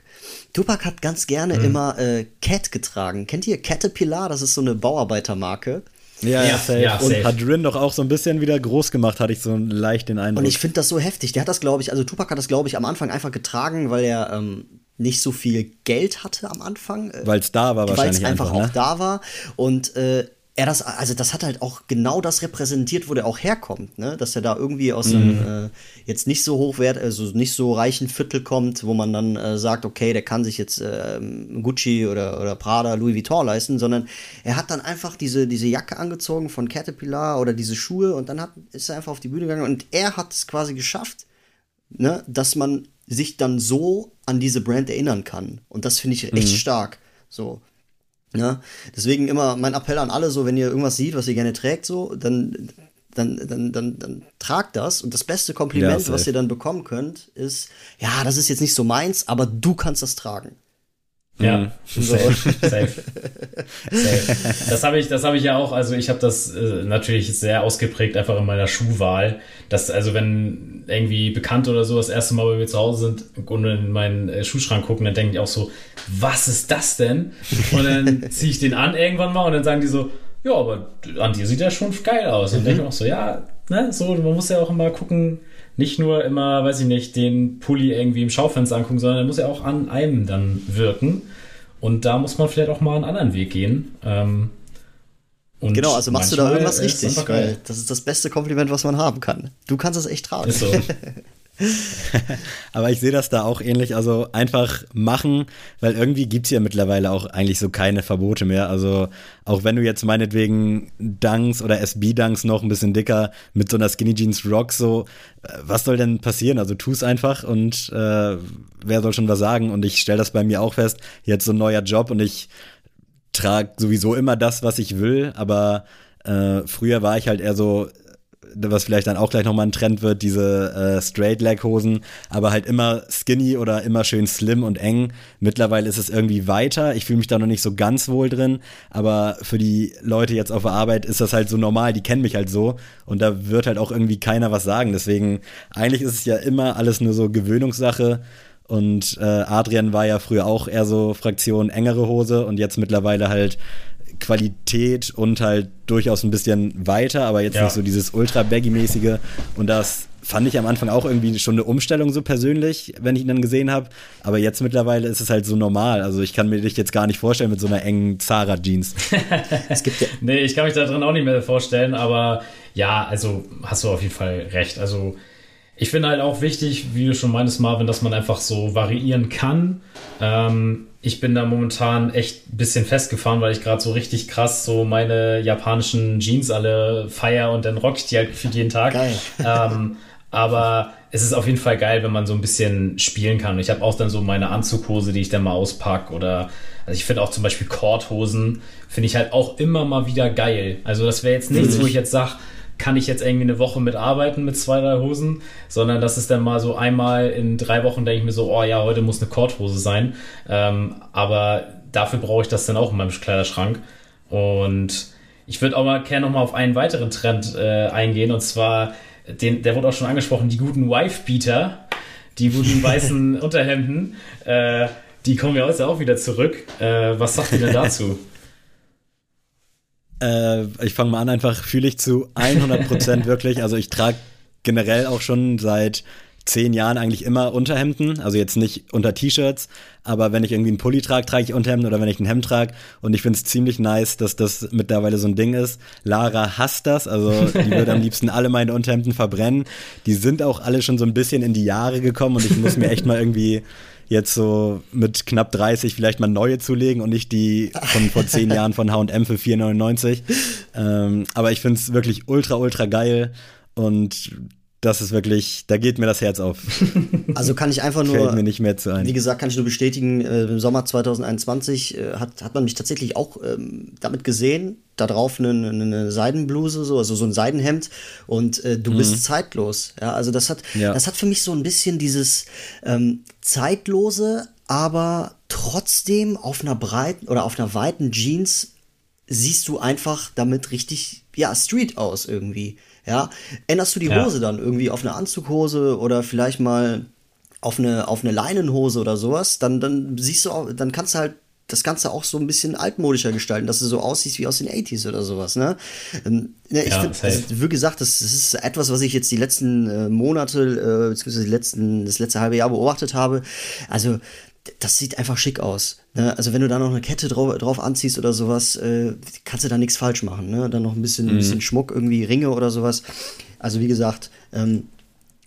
Tupac hat ganz gerne mhm. immer äh, Cat getragen. Kennt ihr Caterpillar? Das ist so eine Bauarbeitermarke. Ja, ja, safe. ja safe. Und hat Rin doch auch so ein bisschen wieder groß gemacht, hatte ich so leicht den Eindruck. Und ich finde das so heftig. Der hat das, glaube ich, also Tupac hat das, glaube ich, am Anfang einfach getragen, weil er ähm, nicht so viel Geld hatte am Anfang. Äh, weil es da war wahrscheinlich. Weil es einfach, einfach ne? auch da war. Und äh, er das, also das hat halt auch genau das repräsentiert, wo der auch herkommt, ne? Dass er da irgendwie aus einem mhm. äh, jetzt nicht so hochwert, also nicht so reichen Viertel kommt, wo man dann äh, sagt, okay, der kann sich jetzt äh, Gucci oder, oder Prada, Louis Vuitton leisten, sondern er hat dann einfach diese, diese Jacke angezogen von Caterpillar oder diese Schuhe und dann hat, ist er einfach auf die Bühne gegangen und er hat es quasi geschafft, ne, dass man sich dann so an diese Brand erinnern kann. Und das finde ich echt mhm. stark. So. Ja, deswegen immer mein Appell an alle, so wenn ihr irgendwas seht, was ihr gerne trägt, so, dann, dann, dann, dann, dann tragt das. Und das beste Kompliment, ja, was ihr dann bekommen könnt, ist, ja, das ist jetzt nicht so meins, aber du kannst das tragen. Ja, so. safe, safe, safe. Das habe ich, das habe ich ja auch. Also ich habe das äh, natürlich sehr ausgeprägt einfach in meiner Schuhwahl. Dass also wenn irgendwie Bekannte oder so das erste Mal bei mir zu Hause sind und in meinen äh, Schuhschrank gucken, dann denken die auch so, was ist das denn? Und dann ziehe ich den an irgendwann mal und dann sagen die so, ja, aber an dir sieht der schon geil aus. Und mhm. denke auch so, ja, ne, so man muss ja auch immer gucken nicht nur immer, weiß ich nicht, den Pulli irgendwie im Schaufenster angucken, sondern er muss ja auch an einem dann wirken. Und da muss man vielleicht auch mal einen anderen Weg gehen. Ähm, genau, also machst du da irgendwas richtig, weil das ist das beste Kompliment, was man haben kann. Du kannst es echt tragen. Ist so. Aber ich sehe das da auch ähnlich. Also einfach machen, weil irgendwie gibt es ja mittlerweile auch eigentlich so keine Verbote mehr. Also auch wenn du jetzt meinetwegen Dunks oder SB-Dunks noch ein bisschen dicker mit so einer Skinny Jeans Rock so, äh, was soll denn passieren? Also tu es einfach und äh, wer soll schon was sagen? Und ich stelle das bei mir auch fest, jetzt so ein neuer Job und ich trage sowieso immer das, was ich will, aber äh, früher war ich halt eher so was vielleicht dann auch gleich nochmal ein Trend wird, diese äh, Straight-Leg-Hosen, aber halt immer skinny oder immer schön slim und eng. Mittlerweile ist es irgendwie weiter. Ich fühle mich da noch nicht so ganz wohl drin, aber für die Leute jetzt auf der Arbeit ist das halt so normal, die kennen mich halt so und da wird halt auch irgendwie keiner was sagen. Deswegen, eigentlich ist es ja immer alles nur so Gewöhnungssache. Und äh, Adrian war ja früher auch eher so Fraktion engere Hose und jetzt mittlerweile halt Qualität und halt durchaus ein bisschen weiter, aber jetzt ja. nicht so dieses ultra-baggy-mäßige. Und das fand ich am Anfang auch irgendwie schon eine Umstellung so persönlich, wenn ich ihn dann gesehen habe. Aber jetzt mittlerweile ist es halt so normal. Also ich kann mir dich jetzt gar nicht vorstellen mit so einer engen Zara-Jeans. es gibt ja nee, ich kann mich da drin auch nicht mehr vorstellen, aber ja, also hast du auf jeden Fall recht. Also ich finde halt auch wichtig, wie du schon meintest, Marvin, dass man einfach so variieren kann. Ähm, ich bin da momentan echt ein bisschen festgefahren, weil ich gerade so richtig krass so meine japanischen Jeans alle feier und dann rock ich die halt für jeden Tag. Geil. Ähm, aber es ist auf jeden Fall geil, wenn man so ein bisschen spielen kann. ich habe auch dann so meine Anzughose, die ich dann mal auspacke oder also ich finde auch zum Beispiel Korthosen finde ich halt auch immer mal wieder geil. Also das wäre jetzt nichts, wo ich jetzt sage, kann ich jetzt irgendwie eine Woche mitarbeiten mit zwei, drei Hosen, sondern das ist dann mal so einmal in drei Wochen, denke ich mir so, oh ja, heute muss eine Korthose sein. Ähm, aber dafür brauche ich das dann auch in meinem Kleiderschrank. Und ich würde auch mal gerne noch mal auf einen weiteren Trend äh, eingehen, und zwar, den, der wurde auch schon angesprochen, die guten Wife-Beater, die guten weißen Unterhemden, äh, die kommen ja heute auch wieder zurück. Äh, was sagt ihr denn dazu? Äh, ich fange mal an, einfach fühle ich zu 100 Prozent wirklich. Also ich trage generell auch schon seit zehn Jahren eigentlich immer Unterhemden, also jetzt nicht unter T-Shirts, aber wenn ich irgendwie einen Pulli trage, trage ich Unterhemden oder wenn ich ein Hemd trage und ich finde es ziemlich nice, dass das mittlerweile so ein Ding ist. Lara hasst das, also die würde am liebsten alle meine Unterhemden verbrennen. Die sind auch alle schon so ein bisschen in die Jahre gekommen und ich muss mir echt mal irgendwie jetzt so mit knapp 30 vielleicht mal neue zulegen und nicht die von vor zehn Jahren von H&M für 4,99. Ähm, aber ich finde es wirklich ultra, ultra geil und das ist wirklich, da geht mir das Herz auf. Also kann ich einfach nur, Fällt mir nicht mehr zu ein. wie gesagt, kann ich nur bestätigen, äh, im Sommer 2021 äh, hat, hat man mich tatsächlich auch ähm, damit gesehen, da drauf eine, eine Seidenbluse, so, also so ein Seidenhemd und äh, du mhm. bist zeitlos. Ja, also das hat, ja. das hat für mich so ein bisschen dieses ähm, zeitlose, aber trotzdem auf einer breiten oder auf einer weiten Jeans siehst du einfach damit richtig, ja, Street aus irgendwie. Ja, änderst du die Hose ja. dann irgendwie auf eine Anzughose oder vielleicht mal auf eine, auf eine Leinenhose oder sowas, dann, dann siehst du auch, dann kannst du halt das Ganze auch so ein bisschen altmodischer gestalten, dass du so aussiehst wie aus den 80s oder sowas, ne? Ähm, ne ich ja, finde, also, wie gesagt, das, das, ist etwas, was ich jetzt die letzten äh, Monate, äh, beziehungsweise die letzten, das letzte halbe Jahr beobachtet habe. Also, das sieht einfach schick aus. Ne? Also wenn du da noch eine Kette drauf, drauf anziehst oder sowas, äh, kannst du da nichts falsch machen. Ne? Dann noch ein bisschen, mhm. ein bisschen Schmuck, irgendwie Ringe oder sowas. Also wie gesagt, ähm,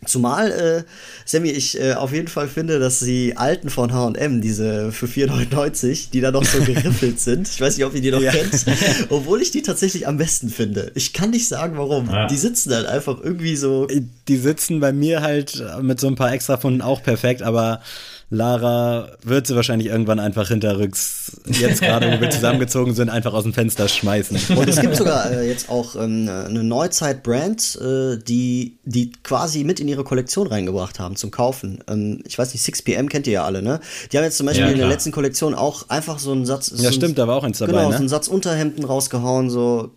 Zumal, äh, Sammy, ich äh, auf jeden Fall finde, dass die alten von HM, diese für 4,99, die da noch so geriffelt sind, ich weiß nicht, ob ihr die noch ja. kennt, obwohl ich die tatsächlich am besten finde. Ich kann nicht sagen, warum. Ja. Die sitzen halt einfach irgendwie so. Die sitzen bei mir halt mit so ein paar extra Funden auch perfekt, aber Lara wird sie wahrscheinlich irgendwann einfach hinterrücks, jetzt gerade, wo wir zusammengezogen sind, einfach aus dem Fenster schmeißen. Und es gibt sogar äh, jetzt auch ähm, eine Neuzeit-Brand, äh, die, die quasi mit in ihre Kollektion reingebracht haben zum Kaufen. Ähm, ich weiß nicht, 6pm kennt ihr ja alle, ne? Die haben jetzt zum Beispiel ja, in der letzten Kollektion auch einfach so einen Satz. Ja, so stimmt, da war auch eins dabei. Genau, ne? so einen Satz Unterhemden rausgehauen, so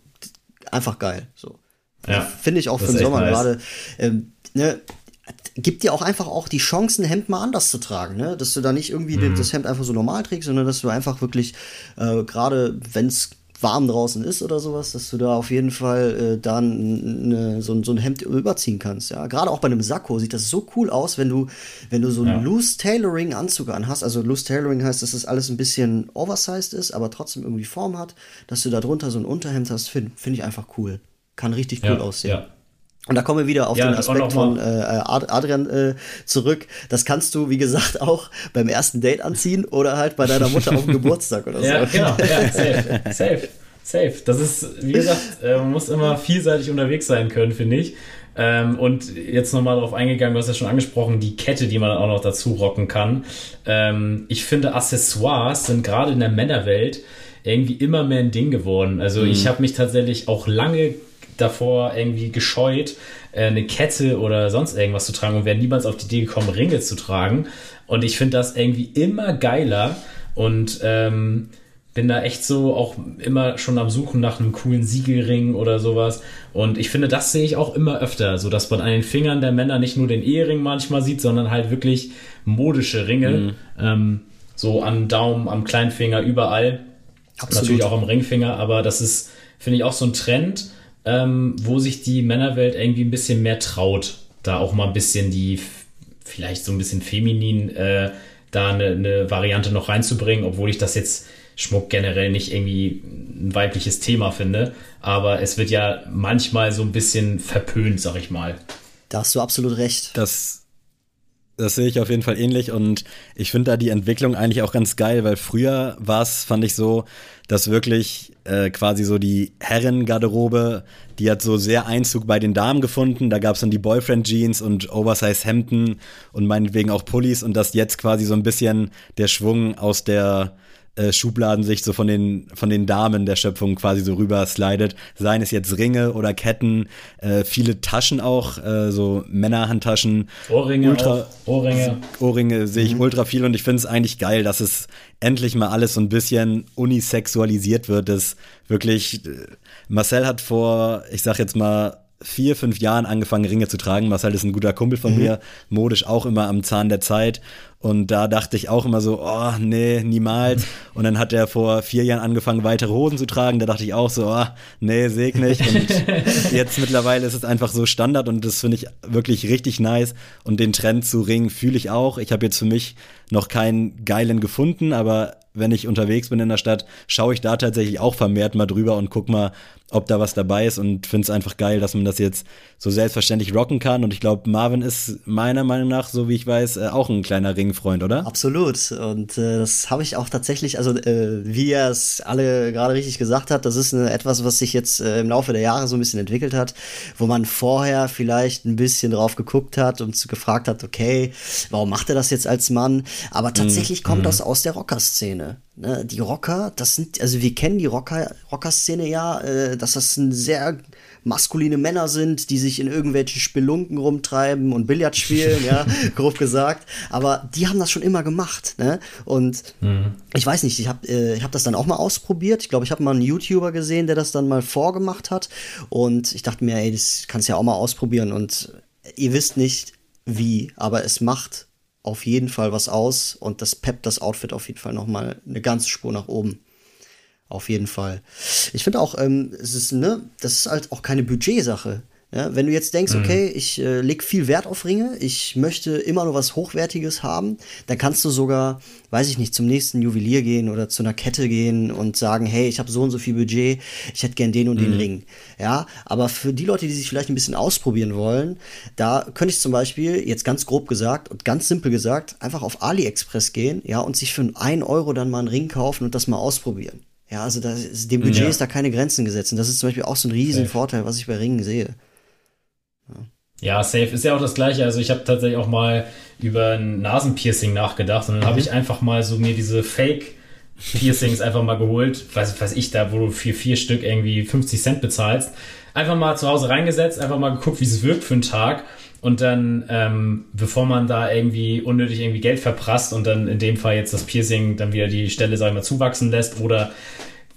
einfach geil. So. Ja, Finde ich auch für den Sommer nice. gerade. Ähm, ne, gibt dir auch einfach auch die Chance, ein Hemd mal anders zu tragen, ne? Dass du da nicht irgendwie mhm. das Hemd einfach so normal trägst, sondern dass du einfach wirklich, äh, gerade wenn es warm draußen ist oder sowas, dass du da auf jeden Fall äh, dann ne, so, so, ein Hemd überziehen kannst. Ja, gerade auch bei einem Sakko sieht das so cool aus, wenn du wenn du so einen ja. loose Tailoring Anzug anhast. Also loose Tailoring heißt, dass das alles ein bisschen oversized ist, aber trotzdem irgendwie Form hat, dass du da drunter so ein Unterhemd hast. Finde find ich einfach cool. Kann richtig cool ja, aussehen. Ja. Und da kommen wir wieder auf ja, den Aspekt von äh, Adrian äh, zurück. Das kannst du, wie gesagt, auch beim ersten Date anziehen oder halt bei deiner Mutter auf dem Geburtstag oder so. Ja, genau. Ja, safe, safe, safe. Das ist, wie gesagt, äh, man muss immer vielseitig unterwegs sein können, finde ich. Ähm, und jetzt nochmal darauf eingegangen, du hast ja schon angesprochen, die Kette, die man auch noch dazu rocken kann. Ähm, ich finde, Accessoires sind gerade in der Männerwelt irgendwie immer mehr ein Ding geworden. Also mhm. ich habe mich tatsächlich auch lange davor irgendwie gescheut, äh, eine Kette oder sonst irgendwas zu tragen und wäre niemals auf die Idee gekommen, Ringe zu tragen. Und ich finde das irgendwie immer geiler und ähm, bin da echt so auch immer schon am Suchen nach einem coolen Siegelring oder sowas. Und ich finde, das sehe ich auch immer öfter, so dass man an den Fingern der Männer nicht nur den Ehering manchmal sieht, sondern halt wirklich modische Ringe. Mhm. Ähm, so am Daumen, am Kleinfinger, überall. Absolut. Natürlich auch am Ringfinger, aber das ist, finde ich, auch so ein Trend ähm, wo sich die Männerwelt irgendwie ein bisschen mehr traut, da auch mal ein bisschen die, vielleicht so ein bisschen feminin, äh, da eine, eine Variante noch reinzubringen, obwohl ich das jetzt Schmuck generell nicht irgendwie ein weibliches Thema finde. Aber es wird ja manchmal so ein bisschen verpönt, sag ich mal. Da hast du absolut recht. Das, das sehe ich auf jeden Fall ähnlich und ich finde da die Entwicklung eigentlich auch ganz geil, weil früher war es, fand ich so, dass wirklich äh, quasi so die Herrengarderobe, die hat so sehr Einzug bei den Damen gefunden. Da gab es dann die Boyfriend-Jeans und Oversize-Hemden und meinetwegen auch Pullis und dass jetzt quasi so ein bisschen der Schwung aus der äh, Schubladensicht so von den, von den Damen der Schöpfung quasi so rüber slidet. Seien es jetzt Ringe oder Ketten, äh, viele Taschen auch, äh, so Männerhandtaschen. Ohrringe ultra, Ohrringe. Ohrringe sehe ich mhm. ultra viel und ich finde es eigentlich geil, dass es endlich mal alles so ein bisschen unisexualisiert wird. Das wirklich, äh, Marcel hat vor, ich sag jetzt mal, vier, fünf Jahren angefangen, Ringe zu tragen. Marcel ist ein guter Kumpel von mhm. mir, modisch auch immer am Zahn der Zeit. Und da dachte ich auch immer so, oh, nee, niemals. Und dann hat er vor vier Jahren angefangen, weitere Hosen zu tragen. Da dachte ich auch so, oh, nee, seg nicht. Und jetzt mittlerweile ist es einfach so Standard und das finde ich wirklich richtig nice. Und den Trend zu Ringen fühle ich auch. Ich habe jetzt für mich noch keinen geilen gefunden, aber wenn ich unterwegs bin in der Stadt, schaue ich da tatsächlich auch vermehrt mal drüber und guck mal, ob da was dabei ist und finde es einfach geil, dass man das jetzt so selbstverständlich rocken kann. Und ich glaube, Marvin ist meiner Meinung nach, so wie ich weiß, äh, auch ein kleiner Ringfreund, oder? Absolut. Und äh, das habe ich auch tatsächlich, also äh, wie er es alle gerade richtig gesagt hat, das ist eine, etwas, was sich jetzt äh, im Laufe der Jahre so ein bisschen entwickelt hat, wo man vorher vielleicht ein bisschen drauf geguckt hat und gefragt hat, okay, warum macht er das jetzt als Mann? Aber tatsächlich mm, kommt mm. das aus der Rocker-Szene. Ne? Die Rocker, das sind, also wir kennen die Rocker, Rocker-Szene ja, äh, dass das ein sehr maskuline Männer sind, die sich in irgendwelchen Spelunken rumtreiben und Billard spielen, ja, grob gesagt. Aber die haben das schon immer gemacht, ne? Und mhm. ich weiß nicht, ich habe äh, ich hab das dann auch mal ausprobiert. Ich glaube, ich habe mal einen YouTuber gesehen, der das dann mal vorgemacht hat. Und ich dachte mir, ey, das kannst du ja auch mal ausprobieren. Und ihr wisst nicht, wie, aber es macht auf jeden Fall was aus und das peppt das Outfit auf jeden Fall noch mal eine ganze Spur nach oben. Auf jeden Fall. Ich finde auch, ähm, es ist, ne, das ist halt auch keine Budgetsache. Ja, wenn du jetzt denkst, mhm. okay, ich äh, leg viel Wert auf Ringe, ich möchte immer nur was Hochwertiges haben, dann kannst du sogar, weiß ich nicht, zum nächsten Juwelier gehen oder zu einer Kette gehen und sagen, hey, ich habe so und so viel Budget, ich hätte gern den und mhm. den Ring. Ja, aber für die Leute, die sich vielleicht ein bisschen ausprobieren wollen, da könnte ich zum Beispiel, jetzt ganz grob gesagt und ganz simpel gesagt, einfach auf AliExpress gehen, ja, und sich für einen Euro dann mal einen Ring kaufen und das mal ausprobieren. Ja, also das, dem Budget ja. ist da keine Grenzen gesetzt. Und das ist zum Beispiel auch so ein Riesenvorteil, was ich bei Ringen sehe. Ja, safe ist ja auch das gleiche. Also ich habe tatsächlich auch mal über ein Nasenpiercing nachgedacht und dann mhm. habe ich einfach mal so mir diese Fake Piercings einfach mal geholt, weiß, weiß ich da, wo du für vier Stück irgendwie 50 Cent bezahlst. Einfach mal zu Hause reingesetzt, einfach mal geguckt, wie es wirkt für einen Tag und dann, ähm, bevor man da irgendwie unnötig irgendwie Geld verprasst und dann in dem Fall jetzt das Piercing dann wieder die Stelle, sag ich mal, zuwachsen lässt oder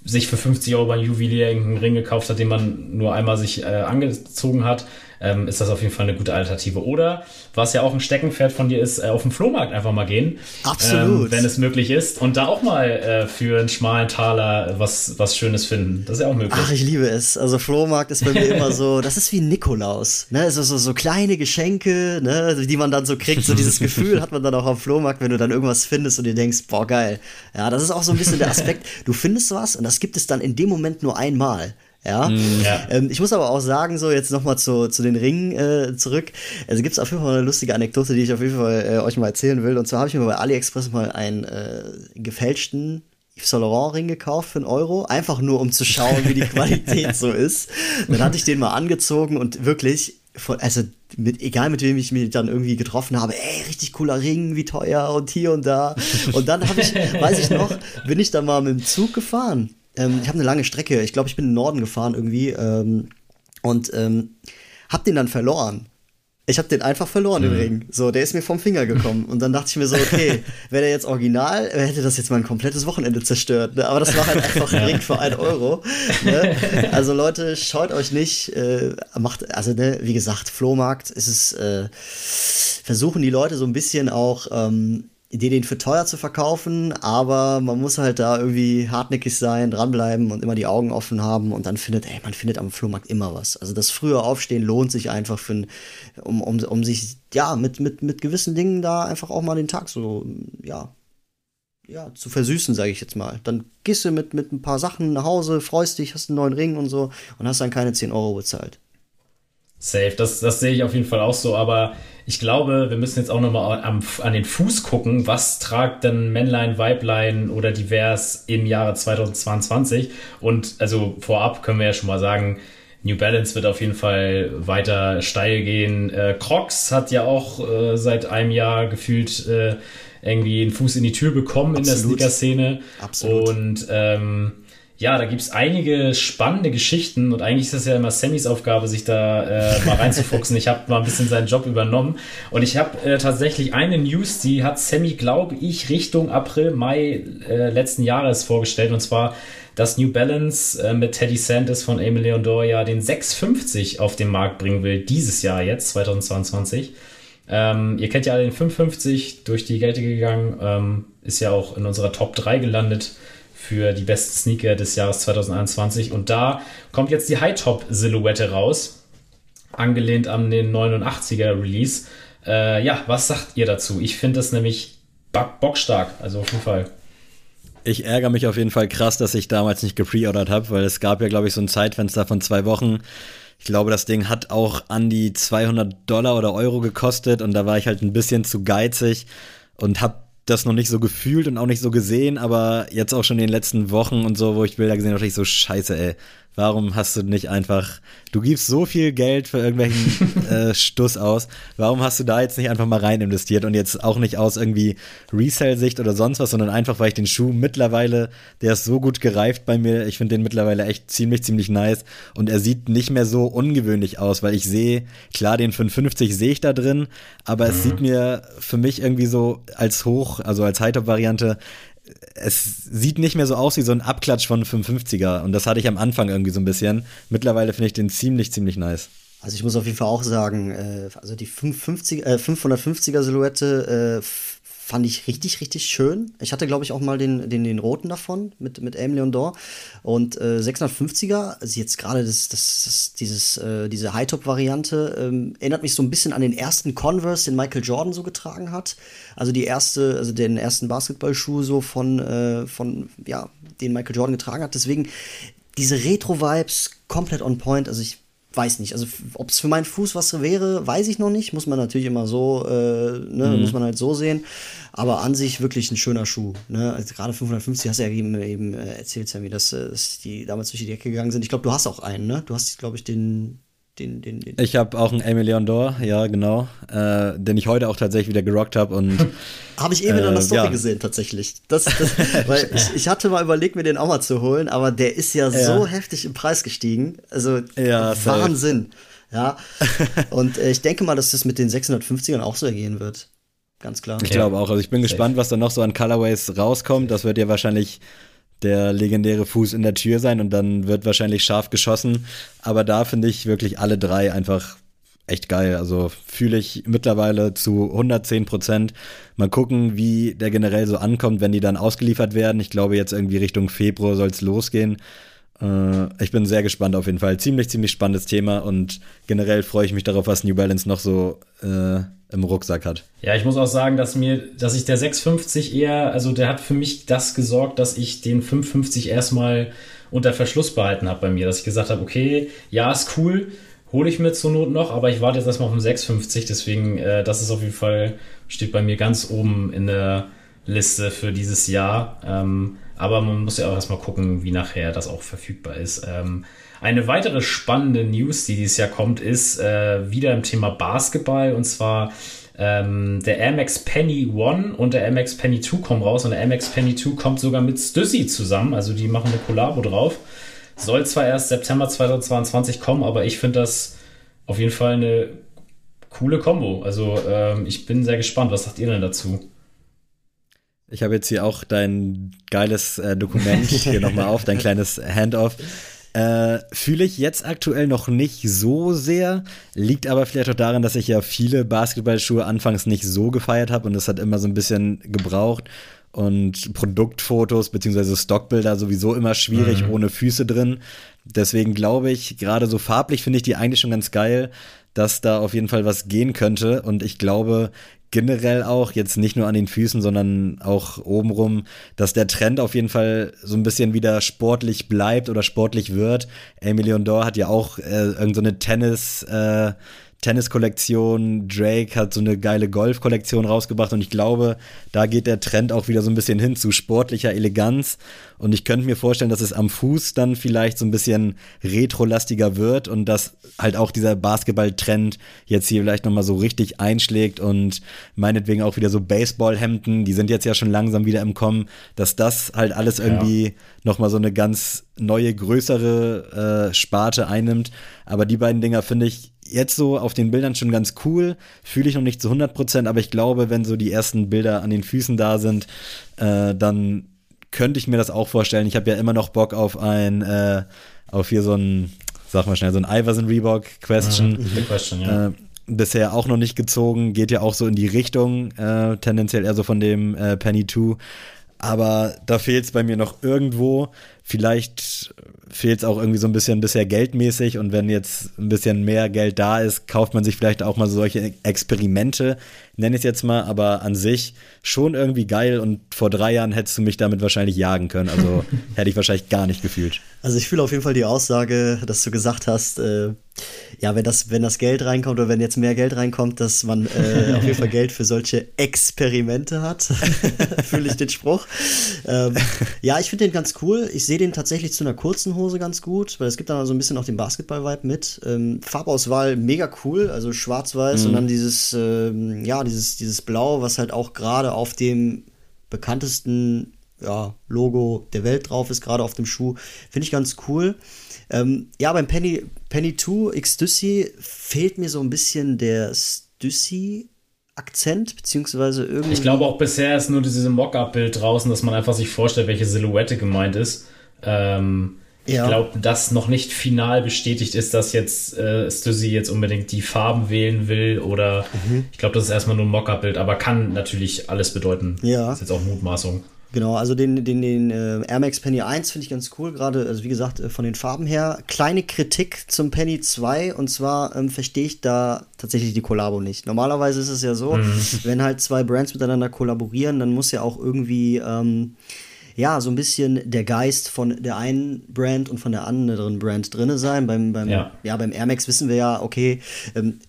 sich für 50 Euro beim Juwelier irgendeinen Ring gekauft hat, den man nur einmal sich äh, angezogen hat, ähm, ist das auf jeden Fall eine gute Alternative. Oder, was ja auch ein Steckenpferd von dir ist, äh, auf den Flohmarkt einfach mal gehen. Absolut. Ähm, wenn es möglich ist. Und da auch mal äh, für einen schmalen Taler was, was Schönes finden. Das ist ja auch möglich. Ach, ich liebe es. Also Flohmarkt ist bei mir immer so, das ist wie Nikolaus. Ne? Also so, so kleine Geschenke, ne? die man dann so kriegt. So dieses Gefühl hat man dann auch am Flohmarkt, wenn du dann irgendwas findest und dir denkst, boah, geil. Ja, das ist auch so ein bisschen der Aspekt. Du findest was und das gibt es dann in dem Moment nur einmal. Ja. Mm, ja. Ähm, ich muss aber auch sagen, so jetzt nochmal zu, zu den Ringen äh, zurück. Also gibt es auf jeden Fall eine lustige Anekdote, die ich auf jeden Fall äh, euch mal erzählen will. Und zwar habe ich mir bei AliExpress mal einen äh, gefälschten Yves Saint Laurent Ring gekauft für einen Euro, einfach nur um zu schauen, wie die Qualität so ist. Dann hatte ich den mal angezogen und wirklich, also mit, egal mit wem ich mich dann irgendwie getroffen habe, ey, richtig cooler Ring, wie teuer und hier und da. Und dann habe ich, weiß ich noch, bin ich dann mal mit dem Zug gefahren ähm, ich habe eine lange Strecke, ich glaube, ich bin in den Norden gefahren irgendwie ähm, und ähm, hab den dann verloren. Ich habe den einfach verloren, mhm. den Ring. So, der ist mir vom Finger gekommen. Und dann dachte ich mir so, okay, wäre der jetzt original, hätte das jetzt mein komplettes Wochenende zerstört. Ne? Aber das war halt einfach ein Ring für ein Euro. Ne? Also Leute, schaut euch nicht, äh, macht, also ne, wie gesagt, Flohmarkt ist es, äh, versuchen die Leute so ein bisschen auch ähm, Idee, den für teuer zu verkaufen, aber man muss halt da irgendwie hartnäckig sein, dranbleiben und immer die Augen offen haben und dann findet, ey, man findet am Flohmarkt immer was. Also das frühe Aufstehen lohnt sich einfach für, um, um, um sich, ja, mit, mit, mit gewissen Dingen da einfach auch mal den Tag so, ja, ja, zu versüßen, sage ich jetzt mal. Dann gehst du mit, mit ein paar Sachen nach Hause, freust dich, hast einen neuen Ring und so und hast dann keine 10 Euro bezahlt. Safe, das, das sehe ich auf jeden Fall auch so, aber ich glaube, wir müssen jetzt auch nochmal an, an den Fuß gucken, was tragt denn Männlein, Weiblein oder divers im Jahre 2022 und also vorab können wir ja schon mal sagen, New Balance wird auf jeden Fall weiter steil gehen. Äh, Crocs hat ja auch äh, seit einem Jahr gefühlt äh, irgendwie einen Fuß in die Tür bekommen Absolut. in der Sneaker-Szene. Absolut. Und ähm, ja, da gibt's einige spannende Geschichten und eigentlich ist das ja immer Sammys Aufgabe, sich da äh, mal reinzufuchsen. ich habe mal ein bisschen seinen Job übernommen und ich habe äh, tatsächlich eine News, die hat Sammy, glaube ich, Richtung April, Mai äh, letzten Jahres vorgestellt und zwar dass New Balance äh, mit Teddy Sanders von Emil Leondor ja den 650 auf den Markt bringen will, dieses Jahr jetzt, 2022. Ähm, ihr kennt ja alle den 550 durch die Gelte gegangen, ähm, ist ja auch in unserer Top 3 gelandet für die besten Sneaker des Jahres 2021. Und da kommt jetzt die High-Top-Silhouette raus, angelehnt an den 89er Release. Äh, ja, was sagt ihr dazu? Ich finde das nämlich bockstark, also auf jeden Fall. Ich ärgere mich auf jeden Fall krass, dass ich damals nicht gepreordert habe, weil es gab ja, glaube ich, so ein Zeitfenster von zwei Wochen. Ich glaube, das Ding hat auch an die 200 Dollar oder Euro gekostet und da war ich halt ein bisschen zu geizig und habe das noch nicht so gefühlt und auch nicht so gesehen, aber jetzt auch schon in den letzten Wochen und so, wo ich Bilder gesehen habe, ich so, scheiße, ey, Warum hast du nicht einfach, du gibst so viel Geld für irgendwelchen äh, Stuss aus, warum hast du da jetzt nicht einfach mal rein investiert und jetzt auch nicht aus irgendwie Resell-Sicht oder sonst was, sondern einfach, weil ich den Schuh mittlerweile, der ist so gut gereift bei mir, ich finde den mittlerweile echt ziemlich, ziemlich nice und er sieht nicht mehr so ungewöhnlich aus, weil ich sehe, klar, den 550 sehe ich da drin, aber mhm. es sieht mir für mich irgendwie so als Hoch, also als High-Top-Variante, es sieht nicht mehr so aus wie so ein Abklatsch von 550er. Und das hatte ich am Anfang irgendwie so ein bisschen. Mittlerweile finde ich den ziemlich, ziemlich nice. Also ich muss auf jeden Fall auch sagen, äh, also die 550, äh, 550er Silhouette äh, fand ich richtig, richtig schön. Ich hatte, glaube ich, auch mal den, den, den roten davon mit, mit M. Leon Dor. Und äh, 650er, also jetzt gerade das, das, das, dieses, äh, diese High-Top-Variante, ähm, erinnert mich so ein bisschen an den ersten Converse, den Michael Jordan so getragen hat. Also die erste, also den ersten Basketballschuh so von, äh, von, ja, den Michael Jordan getragen hat. Deswegen diese Retro-Vibes komplett on point. Also ich weiß nicht. Also, ob es für meinen Fuß was wäre, weiß ich noch nicht. Muss man natürlich immer so, äh, ne, mhm. muss man halt so sehen. Aber an sich wirklich ein schöner Schuh. Ne? Also, gerade 550 hast du ja eben, eben äh, erzählt, Sammy, dass, äh, dass die damals durch die Decke gegangen sind. Ich glaube, du hast auch einen, ne? Du hast, glaube ich, den Den, den, den. Ich habe auch einen Emilion Dor, ja, genau, äh, den ich heute auch tatsächlich wieder gerockt habe und habe ich eben in einer Story ja. gesehen tatsächlich. Das, das weil ich, ich, hatte mal überlegt, mir den auch mal zu holen, aber der ist ja, ja. so heftig im Preis gestiegen, also ja, Wahnsinn. Ja, und äh, ich denke mal, dass das mit den 650ern auch so ergehen wird. Ganz klar. Ich glaube auch. Also ich bin Safe. gespannt, was da noch so an Colorways rauskommt. Das wird ja wahrscheinlich der legendäre Fuß in der Tür sein und dann wird wahrscheinlich scharf geschossen. Aber da finde ich wirklich alle drei einfach echt geil. Also fühle ich mittlerweile zu 110 Prozent. Mal gucken, wie der generell so ankommt, wenn die dann ausgeliefert werden. Ich glaube, jetzt irgendwie Richtung Februar soll es losgehen. Äh, ich bin sehr gespannt auf jeden Fall. Ziemlich, ziemlich spannendes Thema und generell freue ich mich darauf, was New Balance noch so äh, im Rucksack hat. Ja, ich muss auch sagen, dass mir, dass ich der 650 eher, also der hat für mich das gesorgt, dass ich den 550 erstmal unter Verschluss behalten habe bei mir, dass ich gesagt habe, okay, ja, ist cool, hole ich mir zur Not noch, aber ich warte jetzt erstmal auf den 650, deswegen, äh, das ist auf jeden Fall, steht bei mir ganz oben in der Liste für dieses Jahr. Ähm, aber man muss ja auch erstmal gucken, wie nachher das auch verfügbar ist. Ähm, eine weitere spannende News, die dieses Jahr kommt, ist äh, wieder im Thema Basketball und zwar ähm, der Air Max Penny One und der Air Max Penny 2 kommen raus und der Air Max Penny 2 kommt sogar mit Stussy zusammen, also die machen eine Collabo drauf. Soll zwar erst September 2022 kommen, aber ich finde das auf jeden Fall eine coole Combo. Also ähm, ich bin sehr gespannt. Was sagt ihr denn dazu? Ich habe jetzt hier auch dein geiles äh, Dokument hier nochmal auf, dein kleines Handoff. Äh, Fühle ich jetzt aktuell noch nicht so sehr, liegt aber vielleicht auch daran, dass ich ja viele Basketballschuhe anfangs nicht so gefeiert habe und es hat immer so ein bisschen gebraucht und Produktfotos beziehungsweise Stockbilder sowieso immer schwierig mhm. ohne Füße drin. Deswegen glaube ich, gerade so farblich finde ich die eigentlich schon ganz geil, dass da auf jeden Fall was gehen könnte und ich glaube, generell auch, jetzt nicht nur an den Füßen, sondern auch obenrum, dass der Trend auf jeden Fall so ein bisschen wieder sportlich bleibt oder sportlich wird. Emilion Dor hat ja auch äh, irgendeine so Tennis, äh, Tennis-Kollektion, Drake hat so eine geile Golf-Kollektion rausgebracht und ich glaube, da geht der Trend auch wieder so ein bisschen hin zu sportlicher Eleganz und ich könnte mir vorstellen, dass es am Fuß dann vielleicht so ein bisschen retrolastiger wird und dass halt auch dieser Basketball-Trend jetzt hier vielleicht nochmal so richtig einschlägt und meinetwegen auch wieder so Baseball-Hemden, die sind jetzt ja schon langsam wieder im Kommen, dass das halt alles irgendwie ja. nochmal so eine ganz neue, größere äh, Sparte einnimmt. Aber die beiden Dinger finde ich jetzt so auf den Bildern schon ganz cool. Fühle ich noch nicht zu 100 Prozent, aber ich glaube, wenn so die ersten Bilder an den Füßen da sind, äh, dann könnte ich mir das auch vorstellen. Ich habe ja immer noch Bock auf ein, äh, auf hier so ein, sag mal schnell, so ein Iverson Reebok Question. Mhm, question ja. äh, bisher auch noch nicht gezogen, geht ja auch so in die Richtung, äh, tendenziell eher so von dem äh, Penny 2. Aber da fehlt es bei mir noch irgendwo. Vielleicht fehlt es auch irgendwie so ein bisschen bisher geldmäßig und wenn jetzt ein bisschen mehr Geld da ist, kauft man sich vielleicht auch mal solche Experimente, nenne ich es jetzt mal, aber an sich schon irgendwie geil und vor drei Jahren hättest du mich damit wahrscheinlich jagen können, also hätte ich wahrscheinlich gar nicht gefühlt. Also ich fühle auf jeden Fall die Aussage, dass du gesagt hast, äh, ja, wenn das, wenn das Geld reinkommt oder wenn jetzt mehr Geld reinkommt, dass man äh, auf jeden Fall Geld für solche Experimente hat, fühle ich den Spruch. Ähm, ja, ich finde den ganz cool. Ich sehe den tatsächlich zu einer kurzen Hose ganz gut, weil es gibt dann so ein bisschen auch den Basketball-Vibe mit. Ähm, Farbauswahl mega cool, also schwarz-weiß mhm. und dann dieses, ähm, dieses, dieses Blau, was halt auch gerade auf dem bekanntesten ja, Logo der Welt drauf ist, gerade auf dem Schuh. Finde ich ganz cool. Ähm, ja, beim Penny, Penny 2 X Stussy fehlt mir so ein bisschen der Stussy Akzent, beziehungsweise irgendwie. Ich glaube auch bisher ist nur dieses Mock-up-Bild draußen, dass man einfach sich vorstellt, welche Silhouette gemeint ist. Ähm, ja. Ich glaube, dass noch nicht final bestätigt ist, dass jetzt äh, Stussy jetzt unbedingt die Farben wählen will oder mhm. ich glaube, das ist erstmal nur ein Mock-up-Bild, aber kann natürlich alles bedeuten. Ja. Das ist jetzt auch Mutmaßung. Genau, also den, den, den äh, Air Max Penny 1 finde ich ganz cool, gerade, also wie gesagt, äh, von den Farben her. Kleine Kritik zum Penny 2 und zwar ähm, verstehe ich da tatsächlich die Kollabo nicht. Normalerweise ist es ja so, mhm. wenn halt zwei Brands miteinander kollaborieren, dann muss ja auch irgendwie, ähm, ja, so ein bisschen der Geist von der einen Brand und von der anderen Brand drinne sein. Beim, beim, ja. ja beim Air Max wissen wir ja, okay, ähm,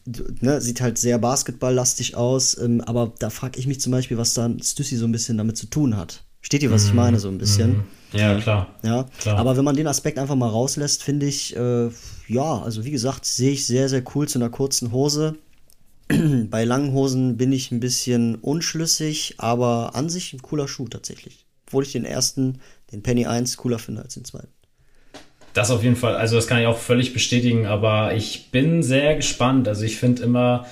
ne, sieht halt sehr basketballlastig aus, ähm, aber da frage ich mich zum Beispiel, was dann Stussy so ein bisschen damit zu tun hat. Steht ihr, was ich meine, so ein bisschen? Mhm. Ja, klar. Ja, Klar. aber wenn man den Aspekt einfach mal rauslässt, finde ich, äh, ja, also wie gesagt, sehe ich sehr, sehr cool zu einer kurzen Hose. Bei langen Hosen bin ich ein bisschen unschlüssig, aber an sich ein cooler Schuh tatsächlich. Obwohl ich den ersten, den Penny 1, cooler finde als den zweiten. Das auf jeden Fall, also das kann ich auch völlig bestätigen, aber ich bin sehr gespannt. Also ich finde immer,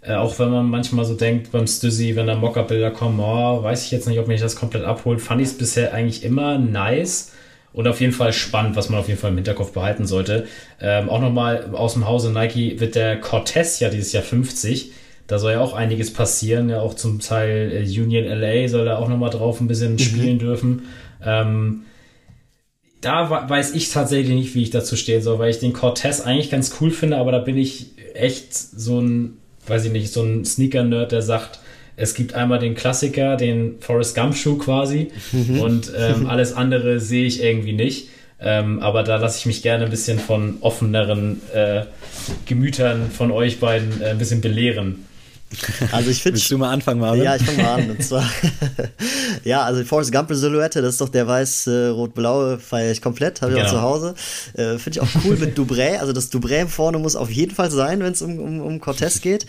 äh, auch wenn man manchmal so denkt beim Stüssi, wenn da Mockup-Bilder kommen, oh, weiß ich jetzt nicht, ob mich das komplett abholt, fand ich es bisher eigentlich immer nice und auf jeden Fall spannend, was man auf jeden Fall im Hinterkopf behalten sollte. Ähm, auch nochmal aus dem Hause Nike wird der Cortez ja dieses Jahr 50. Da soll ja auch einiges passieren, ja auch zum Teil äh, Union LA soll da auch nochmal drauf ein bisschen spielen dürfen. Ähm, da weiß ich tatsächlich nicht, wie ich dazu stehen soll, weil ich den Cortez eigentlich ganz cool finde, aber da bin ich echt so ein, weiß ich nicht, so ein Sneaker-Nerd, der sagt, es gibt einmal den Klassiker, den Forrest Gump-Schuh quasi und ähm, alles andere sehe ich irgendwie nicht. Ähm, aber da lasse ich mich gerne ein bisschen von offeneren äh, Gemütern von euch beiden äh, ein bisschen belehren. Also ich finde Willst du mal anfangen, Marvin? Ja, ich fange mal an. Und zwar, ja, also die Forrest Gump Silhouette, das ist doch der weiß-rot-blaue, feiere ich komplett, habe ich Genau. auch zu Hause. Äh, Finde ich auch cool mit Dubré. Also das Dubré vorne muss auf jeden Fall sein, wenn es um, um, um Cortez geht.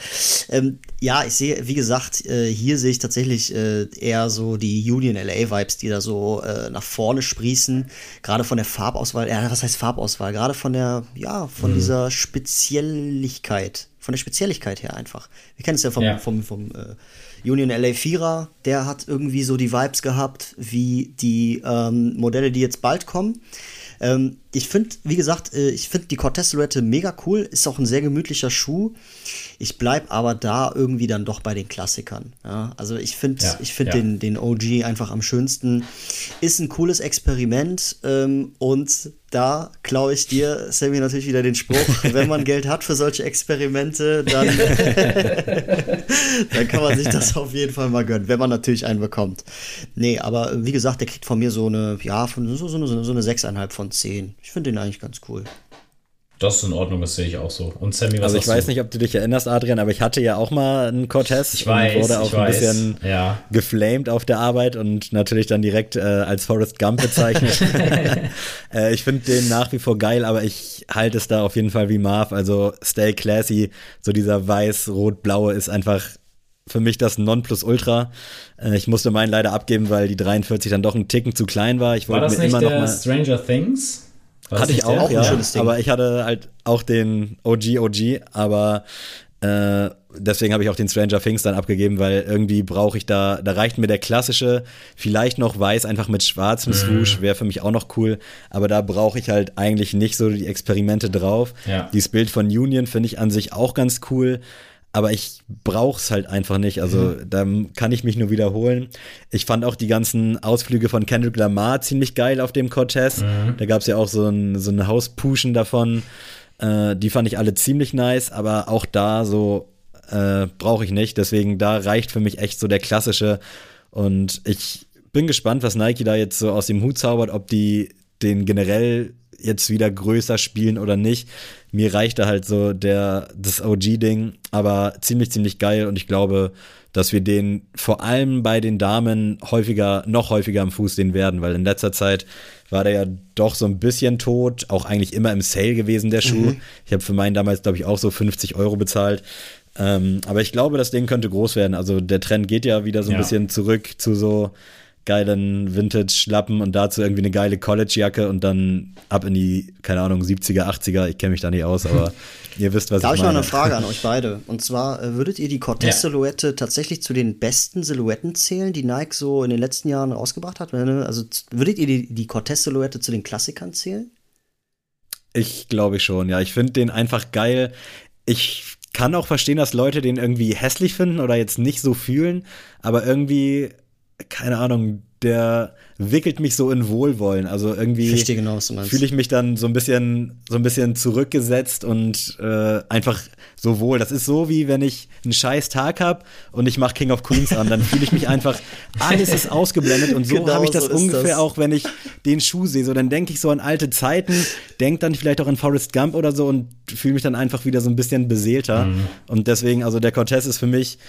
Ähm, ja, ich sehe, wie gesagt, äh, hier sehe ich tatsächlich äh, eher so die Union LA-Vibes, die da so äh, nach vorne sprießen. Gerade von der Farbauswahl, ja, was heißt Farbauswahl? Gerade von der, ja, von dieser Spezielligkeit. Von der Spezielligkeit her einfach. Wir kennen es ja vom, Ja. vom, vom äh, Union LA Vierer, der hat irgendwie so die Vibes gehabt, wie die ähm, Modelle, die jetzt bald kommen. Ähm, ich finde, wie gesagt, äh, ich finde die Cortez Silhouette mega cool, ist auch ein sehr gemütlicher Schuh. Ich bleib aber da irgendwie dann doch bei den Klassikern. Ja? Also ich finde Ja, ich finde ja. den, den OG einfach am schönsten. Ist ein cooles Experiment ähm, und da klaue ich dir, Sammy, natürlich wieder den Spruch, wenn man Geld hat für solche Experimente, dann dann kann man sich das auf jeden Fall mal gönnen, wenn man natürlich einen bekommt. Nee, aber äh, wie gesagt, der kriegt von mir so eine, ja, so, so, eine, so eine 6,5 von 10. Ich finde den eigentlich ganz cool. Das ist in Ordnung, das sehe ich auch so. Und Sammy, was Also ich weiß du? nicht, ob du dich erinnerst, Adrian, aber ich hatte ja auch mal einen Cortez Ich weiß, und wurde auch ich ein weiß. bisschen Ja. geflamed auf der Arbeit und natürlich dann direkt äh, als Forrest Gump bezeichnet. äh, ich finde den nach wie vor geil, aber ich halte es da auf jeden Fall wie Marv. Also stay classy, so dieser weiß-rot-blaue ist einfach für mich das Nonplusultra. Äh, ich musste meinen leider abgeben, weil die 43 dann doch ein Ticken zu klein war. Ich War wollte das mir nicht immer noch der mal Stranger Things? War das hatte ich auch, ein ja. schönes Ding. Aber ich hatte halt auch den OG OG, aber äh, deswegen habe ich auch den Stranger Things dann abgegeben, weil irgendwie brauche ich da, da reicht mir der klassische, vielleicht noch weiß, einfach mit schwarzem Mhm. Swoosh, wäre für mich auch noch cool, aber da brauche ich halt eigentlich nicht so die Experimente drauf. Ja. Dieses Bild von Union finde ich an sich auch ganz cool. Aber ich brauch's halt einfach nicht. Also Mhm. da kann ich mich nur wiederholen. Ich fand auch die ganzen Ausflüge von Kendrick Lamar ziemlich geil auf dem Cortez. Mhm. Da gab's ja auch so ein, so ein Hauspuschen davon. Äh, die fand ich alle ziemlich nice, aber auch da so äh, brauche ich nicht. Deswegen da reicht für mich echt so der klassische. Und ich bin gespannt, was Nike da jetzt so aus dem Hut zaubert, ob die den generell jetzt wieder größer spielen oder nicht. Mir reicht da halt so der, das OG-Ding, aber ziemlich, ziemlich geil und ich glaube, dass wir den vor allem bei den Damen häufiger, noch häufiger am Fuß sehen werden, weil in letzter Zeit war der ja doch so ein bisschen tot, auch eigentlich immer im Sale gewesen, der Schuh. Ich habe für meinen damals, glaube ich, auch so 50 Euro bezahlt. Ähm, aber ich glaube, das Ding könnte groß werden. Also der Trend geht ja wieder so ein Ja. bisschen zurück zu so geilen Vintage-Schlappen und dazu irgendwie eine geile College-Jacke und dann ab in die, keine Ahnung, 70er, 80er. Ich kenne mich da nicht aus, aber ihr wisst, was Da habe ich ich mal meine. eine Frage an euch beide. Und zwar, äh, würdet ihr die Cortez-Silhouette tatsächlich zu den besten Silhouetten zählen, die Nike so in den letzten Jahren rausgebracht hat? Also würdet ihr die, die Cortez-Silhouette zu den Klassikern zählen? Ich glaube schon, ja. Ich finde den einfach geil. Ich kann auch verstehen, dass Leute den irgendwie hässlich finden oder jetzt nicht so fühlen, aber irgendwie, keine Ahnung, der wickelt mich so in Wohlwollen. Also irgendwie genau, fühle ich mich dann so ein bisschen, so ein bisschen zurückgesetzt und äh, einfach so wohl. Das ist so wie wenn ich einen scheiß Tag habe und ich mache King of Queens an, dann fühle ich mich einfach, alles ist ausgeblendet und so Genau habe ich das so ungefähr das. auch, wenn ich den Schuh sehe. So, dann denke ich so an alte Zeiten, denke dann vielleicht auch an Forrest Gump oder so und fühle mich dann einfach wieder so ein bisschen beseelter. Und deswegen, also der Cortez ist für mich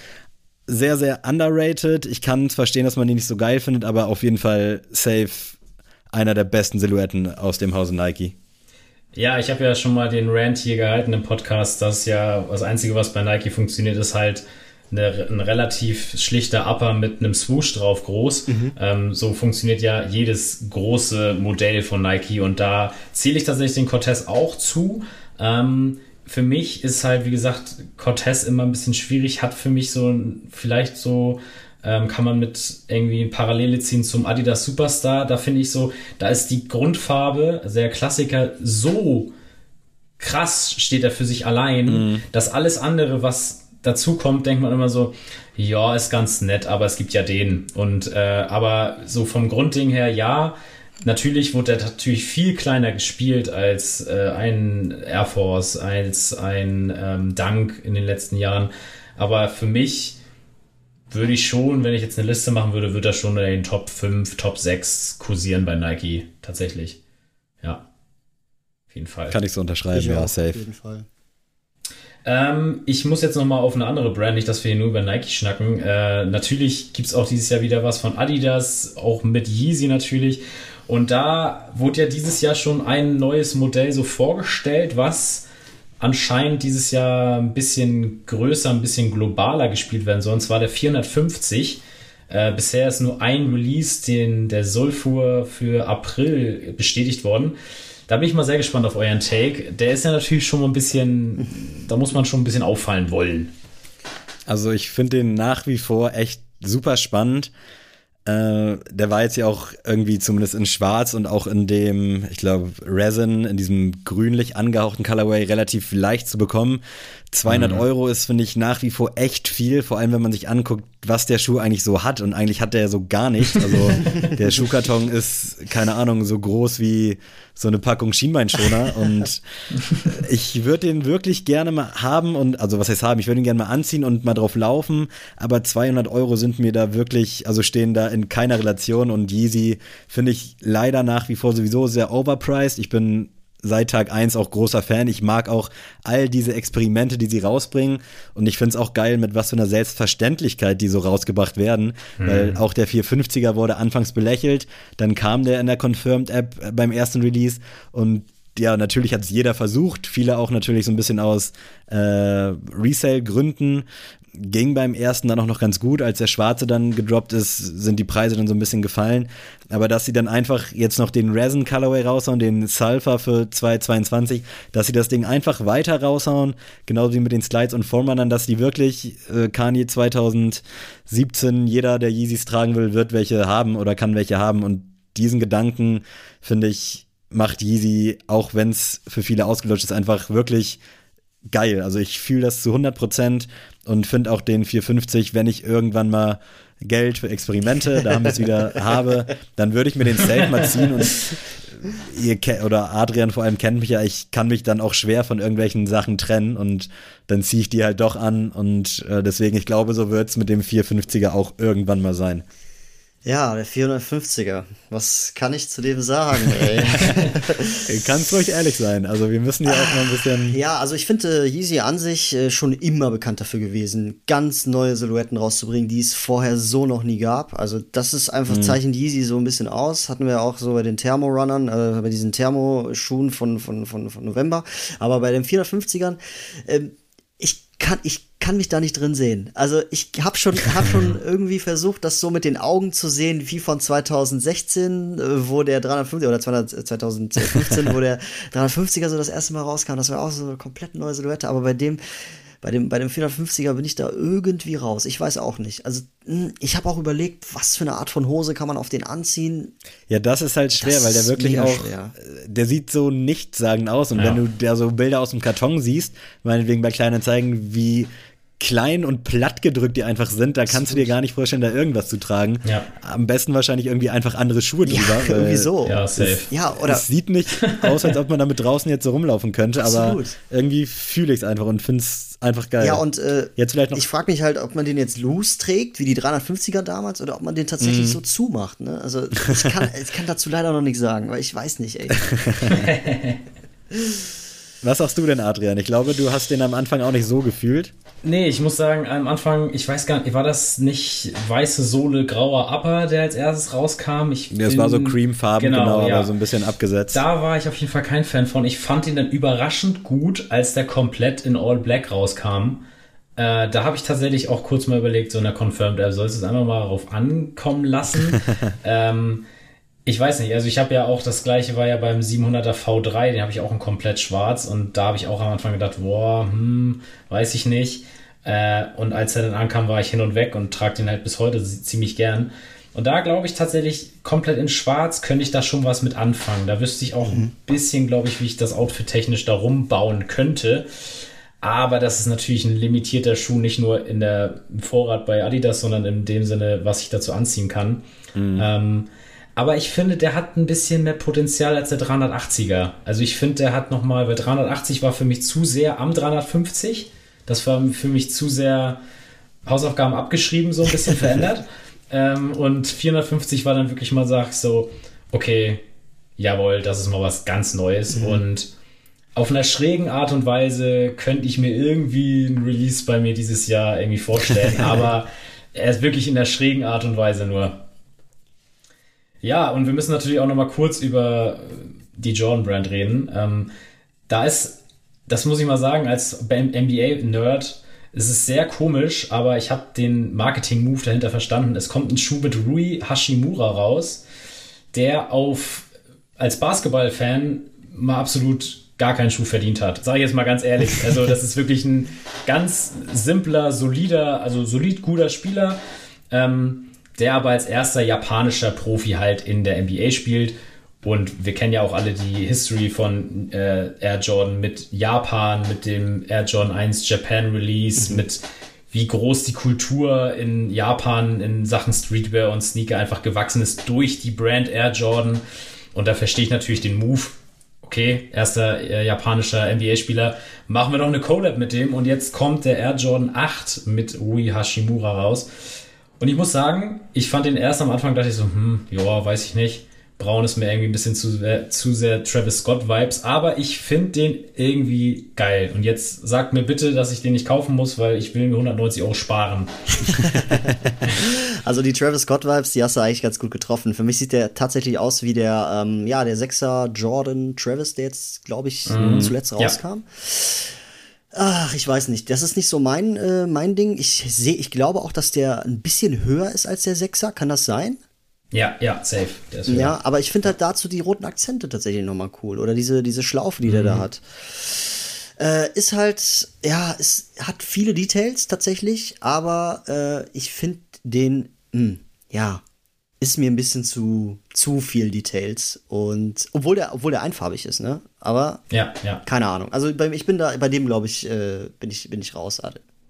sehr, sehr underrated. Ich kann es verstehen, dass man die nicht so geil findet, aber auf jeden Fall safe einer der besten Silhouetten aus dem Hause Nike. Ja, ich habe ja schon mal den Rant hier gehalten im Podcast, dass ja das Einzige, was bei Nike funktioniert, ist halt eine, ein relativ schlichter Upper mit einem Swoosh drauf groß. Mhm. Ähm, so funktioniert ja jedes große Modell von Nike und da zähle ich tatsächlich den Cortez auch zu. Ähm, für mich ist halt, wie gesagt, Cortez immer ein bisschen schwierig, hat für mich so vielleicht so ähm, kann man mit irgendwie Parallele ziehen zum Adidas Superstar. Da finde ich so, da ist die Grundfarbe, also der Klassiker, so krass steht er für sich allein, mhm. dass alles andere, was dazu kommt, denkt man immer so, ja, ist ganz nett, aber es gibt ja den. Und äh, aber so vom Grundding her, ja, natürlich wurde er natürlich viel kleiner gespielt als äh, ein Air Force, als ein ähm, Dank in den letzten Jahren. Aber für mich würde ich schon, wenn ich jetzt eine Liste machen würde, würde er schon in den Top 5, Top 6 kursieren bei Nike. Tatsächlich. Ja. Auf jeden Fall. Kann ich so unterschreiben, ich ja, safe. Auf jeden Fall. Ähm, ich muss jetzt nochmal auf eine andere Brand, nicht, dass wir hier nur über Nike schnacken. Äh, natürlich gibt es auch dieses Jahr wieder was von Adidas, auch mit Yeezy natürlich. Und da wurde ja dieses Jahr schon ein neues Modell so vorgestellt, was anscheinend dieses Jahr ein bisschen größer, ein bisschen globaler gespielt werden soll. Und zwar der 450. Äh, bisher ist nur ein Release, den der Sulfur für April bestätigt worden. Da bin ich mal sehr gespannt auf euren Take. Der ist ja natürlich schon mal ein bisschen, da muss man schon ein bisschen auffallen wollen. Also ich finde den nach wie vor echt super spannend. Äh, der war jetzt ja auch irgendwie zumindest in Schwarz und auch in dem, ich glaube, Resin, in diesem grünlich angehauchten Colorway relativ leicht zu bekommen. 200 mhm. Euro ist, finde ich, nach wie vor echt viel, vor allem wenn man sich anguckt, was der Schuh eigentlich so hat. Und eigentlich hat der so gar nichts. Also der Schuhkarton ist, keine Ahnung, so groß wie so eine Packung Schienbeinschoner. Und ich würde den wirklich gerne mal haben und, also was heißt haben, ich würde ihn gerne mal anziehen und mal drauf laufen. Aber 200 Euro sind mir da wirklich, also stehen da in keiner Relation. Und Yeezy finde ich leider nach wie vor sowieso sehr overpriced. Ich bin seit Tag 1 auch großer Fan. Ich mag auch all diese Experimente, die sie rausbringen. Und ich finde es auch geil, mit was für einer Selbstverständlichkeit die so rausgebracht werden. Mhm. Weil auch der 450er wurde anfangs belächelt. Dann kam der in der Confirmed-App beim ersten Release. Und ja, natürlich hat es jeder versucht. Viele auch natürlich so ein bisschen aus äh, Resale-Gründen ging beim ersten dann auch noch ganz gut. Als der Schwarze dann gedroppt ist, sind die Preise dann so ein bisschen gefallen. Aber dass sie dann einfach jetzt noch den Resin Colorway raushauen, den Sulfur für 2,22, dass sie das Ding einfach weiter raushauen, genauso wie mit den Slides und Formanern, dass die wirklich äh, Kanye 2017, jeder, der Yeezys tragen will, wird welche haben oder kann welche haben. Und diesen Gedanken, finde ich, macht Yeezy, auch wenn es für viele ausgelutscht ist, einfach wirklich geil. Also ich fühle das zu 100 Prozent und finde auch den 450, wenn ich irgendwann mal Geld für Experimente, da haben wir es wieder, habe, dann würde ich mir den safe mal ziehen und ihr oder Adrian vor allem kennt mich ja, ich kann mich dann auch schwer von irgendwelchen Sachen trennen und dann ziehe ich die halt doch an und äh, deswegen, ich glaube, so wird es mit dem 450er auch irgendwann mal sein. Ja, der 450er. Was kann ich zu dem sagen, ey? Kannst ruhig ehrlich sein. Also wir müssen ja auch mal ein bisschen. Ja, also ich finde Yeezy an sich äh, schon immer bekannt dafür gewesen, ganz neue Silhouetten rauszubringen, die es vorher so noch nie gab. Also das ist einfach, mhm. zeichnet Yeezy so ein bisschen aus. Hatten wir auch so bei den Thermo-Runnern, äh, bei diesen Thermoschuhen von, von, von, von November. Aber bei den 450ern, äh, kann, ich kann mich da nicht drin sehen. Also ich habe schon, hab schon irgendwie versucht, das so mit den Augen zu sehen, wie von 2016, äh, wo der 350 oder 2015, wo der 350er so das erste Mal rauskam. Das war auch so eine komplett neue Silhouette. Aber bei dem, bei dem, bei dem 450er bin ich da irgendwie raus. Ich weiß auch nicht. Also hm, ich habe auch überlegt, was für eine Art von Hose kann man auf den anziehen. Ja, das ist halt schwer, das weil der wirklich auch, schwer. der sieht so nichtssagend aus. Und ja. wenn du da so Bilder aus dem Karton siehst, meinetwegen bei kleinen Zeigen, wie klein und platt gedrückt die einfach sind, da kannst du dir gar nicht vorstellen, da irgendwas zu tragen. Ja. Am besten wahrscheinlich irgendwie einfach andere Schuhe drüber. Ja, irgendwie so. Ja, safe. Es, ja, oder? Es sieht nicht aus, als ob man damit draußen jetzt so rumlaufen könnte, aber irgendwie fühle ich es einfach und finde es einfach geil. Ja, und äh, jetzt vielleicht noch ich frage mich halt, ob man den jetzt loose trägt, wie die 350er damals, oder ob man den tatsächlich mhm. so zumacht. Ne? Also ich kann, ich kann dazu leider noch nichts sagen, weil ich weiß nicht, ey. Was sagst du denn, Adrian? Ich glaube, du hast den am Anfang auch nicht so gefühlt. Nee, ich muss sagen, am Anfang, ich weiß gar nicht, war das nicht weiße Sohle, grauer Upper, der als erstes rauskam? Ich ja, es war so creamfarben, genau, genau ja. aber so ein bisschen abgesetzt. Da war ich auf jeden Fall kein Fan von. Ich fand ihn dann überraschend gut, als der komplett in All Black rauskam. Äh, da habe ich tatsächlich auch kurz mal überlegt, so in der Confirmed, er soll es einfach mal darauf ankommen lassen. ähm, ich weiß nicht, also ich habe ja auch, das gleiche war ja beim 700er V3, den habe ich auch in komplett schwarz und da habe ich auch am Anfang gedacht, boah, hm, weiß ich nicht. Äh, und als er dann ankam, war ich hin und weg und trage den halt bis heute ziemlich gern. Und da glaube ich tatsächlich, komplett in schwarz könnte ich da schon was mit anfangen. Da wüsste ich auch mhm. ein bisschen, glaube ich, wie ich das Outfit technisch da rumbauen könnte. Aber das ist natürlich ein limitierter Schuh, nicht nur in der im Vorrat bei Adidas, sondern in dem Sinne, was ich dazu anziehen kann. Mhm. Ähm, aber ich finde, der hat ein bisschen mehr Potenzial als der 380er. Also ich finde, der hat nochmal, weil 380 war für mich zu sehr am 350. Das war für mich zu sehr Hausaufgaben abgeschrieben, so ein bisschen verändert. Ähm, und 450 war dann wirklich mal, sag so, okay, jawohl, das ist mal was ganz Neues. Mhm. Und auf einer schrägen Art und Weise könnte ich mir irgendwie ein Release bei mir dieses Jahr irgendwie vorstellen. aber er ist wirklich in der schrägen Art und Weise nur. Ja, und wir müssen natürlich auch noch mal kurz über die Jordan-Brand reden. Ähm, da ist, das muss ich mal sagen, als NBA-Nerd, es ist sehr komisch, aber ich habe den Marketing-Move dahinter verstanden. Es kommt ein Schuh mit Rui Hashimura raus, der auf als Basketball-Fan mal absolut gar keinen Schuh verdient hat. Sage ich jetzt mal ganz ehrlich. Also das ist wirklich ein ganz simpler, solider, also solid guter Spieler. Ähm, der aber als erster japanischer Profi halt in der NBA spielt. Und wir kennen ja auch alle die History von äh, Air Jordan mit Japan, mit dem Air Jordan 1 Japan Release, mhm. mit wie groß die Kultur in Japan in Sachen Streetwear und Sneaker einfach gewachsen ist durch die Brand Air Jordan. Und da verstehe ich natürlich den Move. Okay, erster äh, japanischer NBA-Spieler, machen wir doch eine Collab mit dem und jetzt kommt der Air Jordan 8 mit Rui Hashimura raus. Und ich muss sagen, ich fand den erst am Anfang, dachte ich so, hm, ja, weiß ich nicht. Braun ist mir irgendwie ein bisschen zu, äh, zu sehr Travis Scott Vibes, aber ich finde den irgendwie geil. Und jetzt sagt mir bitte, dass ich den nicht kaufen muss, weil ich will mir 190 Euro sparen. also die Travis Scott Vibes, die hast du eigentlich ganz gut getroffen. Für mich sieht der tatsächlich aus wie der, ähm, ja, der Sechser Jordan Travis, der jetzt, glaube ich, mm, zuletzt rauskam. Ja. Ach, ich weiß nicht. Das ist nicht so mein, äh, mein Ding. Ich sehe, ich glaube auch, dass der ein bisschen höher ist als der Sechser. Kann das sein? Ja, ja, safe. ja, aber ich finde halt dazu die roten Akzente tatsächlich nochmal cool. Oder diese, diese Schlaufe, die mhm. der da mhm. hat. Äh, ist halt, ja, es hat viele Details tatsächlich, aber äh, ich finde den, mh, hm, ja, ist mir ein bisschen zu, zu viel Details. Und obwohl der, obwohl der einfarbig ist, ne? Aber ja, ja. keine Ahnung. Also bei, ich bin da, bei dem, glaube ich, äh, bin ich, bin ich raus.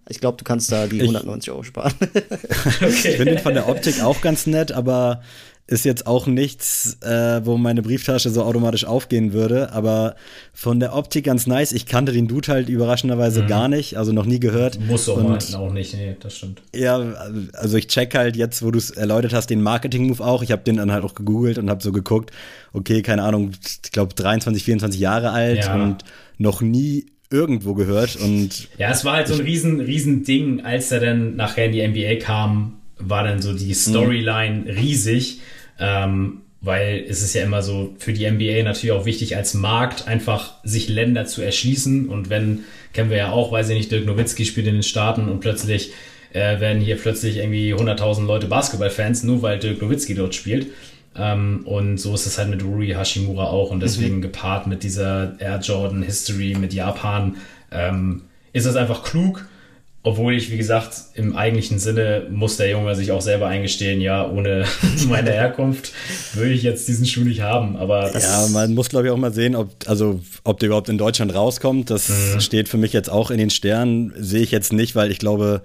Ich glaube, du kannst da die ich, 190 Euro sparen. okay. Ich finde ihn von der Optik auch ganz nett, aber ist jetzt auch nichts, äh, wo meine Brieftasche so automatisch aufgehen würde, aber von der Optik ganz nice. Ich kannte den Dude halt überraschenderweise mhm. gar nicht, also noch nie gehört. Muss auch, Und, auch nicht, nee, das stimmt. Ja, also ich check halt jetzt, wo du es erläutert hast, den Marketing-Move auch. Ich habe den dann halt auch gegoogelt und habe so geguckt, okay, keine Ahnung, ich glaube 23, 24 Jahre alt ja. und noch nie irgendwo gehört und ja, es war halt so ein riesen riesen Ding, als er dann nachher in die NBA kam, war dann so die mhm. Storyline riesig ähm, weil es ist ja immer so für die NBA natürlich auch wichtig, als Markt einfach sich Länder zu erschließen. Und wenn, kennen wir ja auch, weiß ich nicht, Dirk Nowitzki spielt in den Staaten und plötzlich äh, werden hier plötzlich irgendwie 100.000 Leute Basketballfans, nur weil Dirk Nowitzki dort spielt. Ähm, und so ist es halt mit Rui Hashimura auch. Und deswegen mhm. gepaart mit dieser Air Jordan History mit Japan ähm, ist es einfach klug obwohl ich, wie gesagt, im eigentlichen Sinne muss der Junge sich auch selber eingestehen, ja, ohne meine Herkunft würde ich jetzt diesen Schuh nicht haben. Aber ja, man muss, glaube ich, auch mal sehen, ob, also, ob der überhaupt in Deutschland rauskommt. Das mhm. steht für mich jetzt auch in den Sternen. Sehe ich jetzt nicht, weil ich glaube,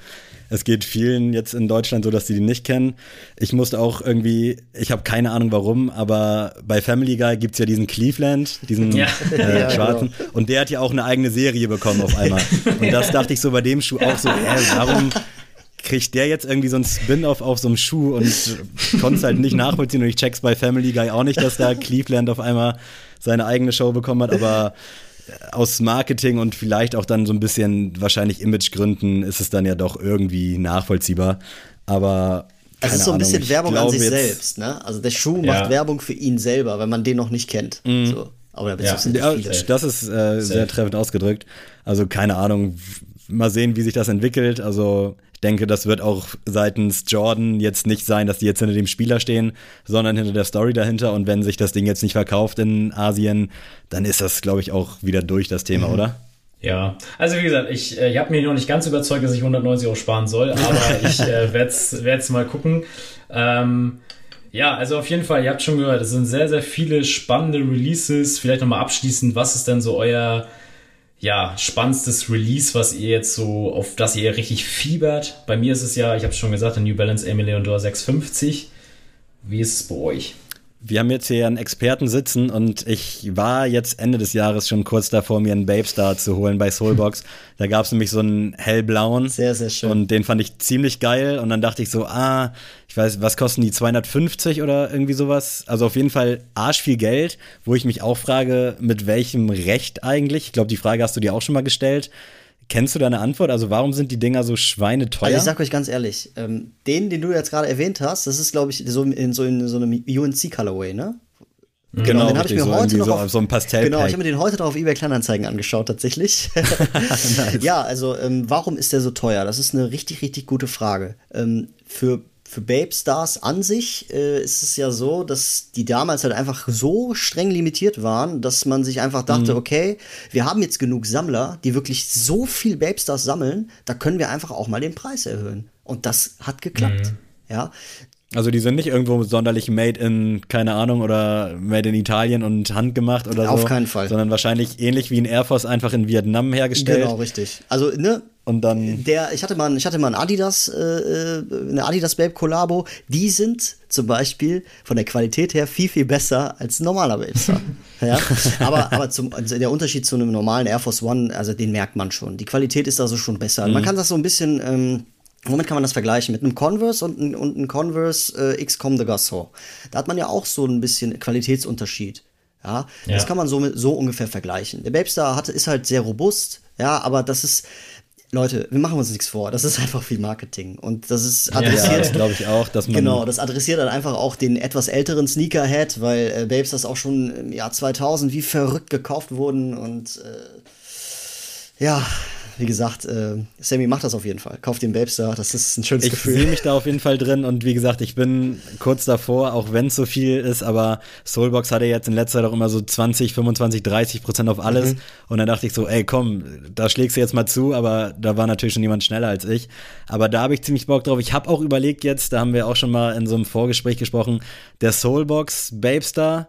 es geht vielen jetzt in Deutschland so, dass sie die nicht kennen. Ich musste auch irgendwie, ich habe keine Ahnung warum, aber bei Family Guy gibt es ja diesen Cleveland, diesen ja. Äh, ja, genau. schwarzen. Genau. Und der hat ja auch eine eigene Serie bekommen auf einmal. Und das dachte ich so bei dem Schuh auch so, äh, warum kriegt der jetzt irgendwie so ein Spin-off auf so einem Schuh und konnte es halt nicht nachvollziehen und ich check's bei Family Guy auch nicht, dass da Cleveland auf einmal seine eigene Show bekommen hat, aber aus Marketing und vielleicht auch dann so ein bisschen wahrscheinlich Imagegründen ist es dann ja doch irgendwie nachvollziehbar. Aber es ist so ein bisschen Ahnung, Werbung an sich selbst, ne? Also der Schuh ja. macht Werbung für ihn selber, wenn man den noch nicht kennt. Mhm. So. Aber da ja. ja das ist äh, sehr treffend ausgedrückt. Also keine Ahnung, mal sehen, wie sich das entwickelt. Also denke, das wird auch seitens Jordan jetzt nicht sein, dass die jetzt hinter dem Spieler stehen, sondern hinter der Story dahinter. Und wenn sich das Ding jetzt nicht verkauft in Asien, dann ist das, glaube ich, auch wieder durch das Thema, mhm. oder? Ja, also wie gesagt, ich, äh, ich habe mich noch nicht ganz überzeugt, dass ich 190 Euro sparen soll, aber ich äh, werde es mal gucken. Ähm, ja, also auf jeden Fall, ihr habt schon gehört, es sind sehr, sehr viele spannende Releases. Vielleicht nochmal abschließend, was ist denn so euer ja, spannendstes Release, was ihr jetzt so, auf das ihr richtig fiebert? Bei mir ist es ja, ich habe schon gesagt, der New Balance Leondor 650. Wie ist es bei euch? Wir haben jetzt hier einen Experten sitzen und ich war jetzt Ende des Jahres schon kurz davor, mir einen Babe Star zu holen bei Soulbox. da gab es nämlich so einen hellblauen. Sehr, sehr schön. Und den fand ich ziemlich geil. Und dann dachte ich so, ah, ich weiß, was kosten die 250 oder irgendwie sowas? Also auf jeden Fall arsch viel Geld, wo ich mich auch frage, mit welchem Recht eigentlich? Ich glaube, die Frage hast du dir auch schon mal gestellt. Kennst du deine Antwort? Also warum sind die Dinger so schweineteuer? Also ich sag euch ganz ehrlich, ähm, den, den du jetzt gerade erwähnt hast, das ist, glaube ich, so in, so in so einem UNC-Colorway, ne? Mhm. Genau, den habe ich mir so heute noch auf, so ein Pastell Genau, ich habe mir den heute noch auf eBay Kleinanzeigen angeschaut tatsächlich. nice. Ja, also ähm, warum ist der so teuer? Das ist eine richtig richtig gute Frage. Ähm, für für Babe Stars an sich äh, ist es ja so, dass die damals halt einfach so streng limitiert waren, dass man sich einfach dachte, mhm. okay, wir haben jetzt genug Sammler, die wirklich so viel Babe Stars sammeln, da können wir einfach auch mal den Preis erhöhen. Und das hat geklappt. Mhm. Ja, also die sind nicht irgendwo sonderlich made in, keine Ahnung, oder made in Italien und handgemacht oder Auf so. Auf keinen Fall. Sondern wahrscheinlich ähnlich wie ein Air Force einfach in Vietnam hergestellt. Genau, richtig. Also, ne? Und dann. Der, ich hatte mal, ich hatte mal ein Adidas, äh, äh eine Adidas Babe Collabo. Die sind zum Beispiel von der Qualität her viel, viel besser als ein normaler Babe ja? Aber, aber zum, also der Unterschied zu einem normalen Air Force One, also den merkt man schon. Die Qualität ist also schon besser. Mhm. Man kann das so ein bisschen, ähm, Womit kann man das vergleichen? Mit einem Converse und, ein, und einem Converse äh, XCOM de Garçon. Da hat man ja auch so ein bisschen Qualitätsunterschied. Ja, ja. das kann man so, so ungefähr vergleichen. Der Babestar hat, ist halt sehr robust, ja, aber das ist, Leute, wir machen uns nichts vor. Das ist einfach viel Marketing. Und das ist adressiert. Ja, glaube ich auch, dass man. Genau, das adressiert dann einfach auch den etwas älteren Sneakerhead, weil äh, Babes das auch schon im Jahr 2000 wie verrückt gekauft wurden und äh, ja, wie gesagt, äh, Sammy macht das auf jeden Fall. Kauft den Babestar, das ist ein schönes ich Gefühl. Ich sehe mich da auf jeden Fall drin und wie gesagt, ich bin kurz davor, auch wenn es so viel ist, aber Soulbox hatte jetzt in letzter Zeit auch immer so 20, 25, 30 Prozent auf alles mhm. und dann dachte ich so, ey komm, da schlägst du jetzt mal zu, aber da war natürlich schon jemand schneller als ich. Aber da habe ich ziemlich Bock drauf. Ich habe auch überlegt jetzt, da haben wir auch schon mal in so einem Vorgespräch gesprochen, der Soulbox Babestar,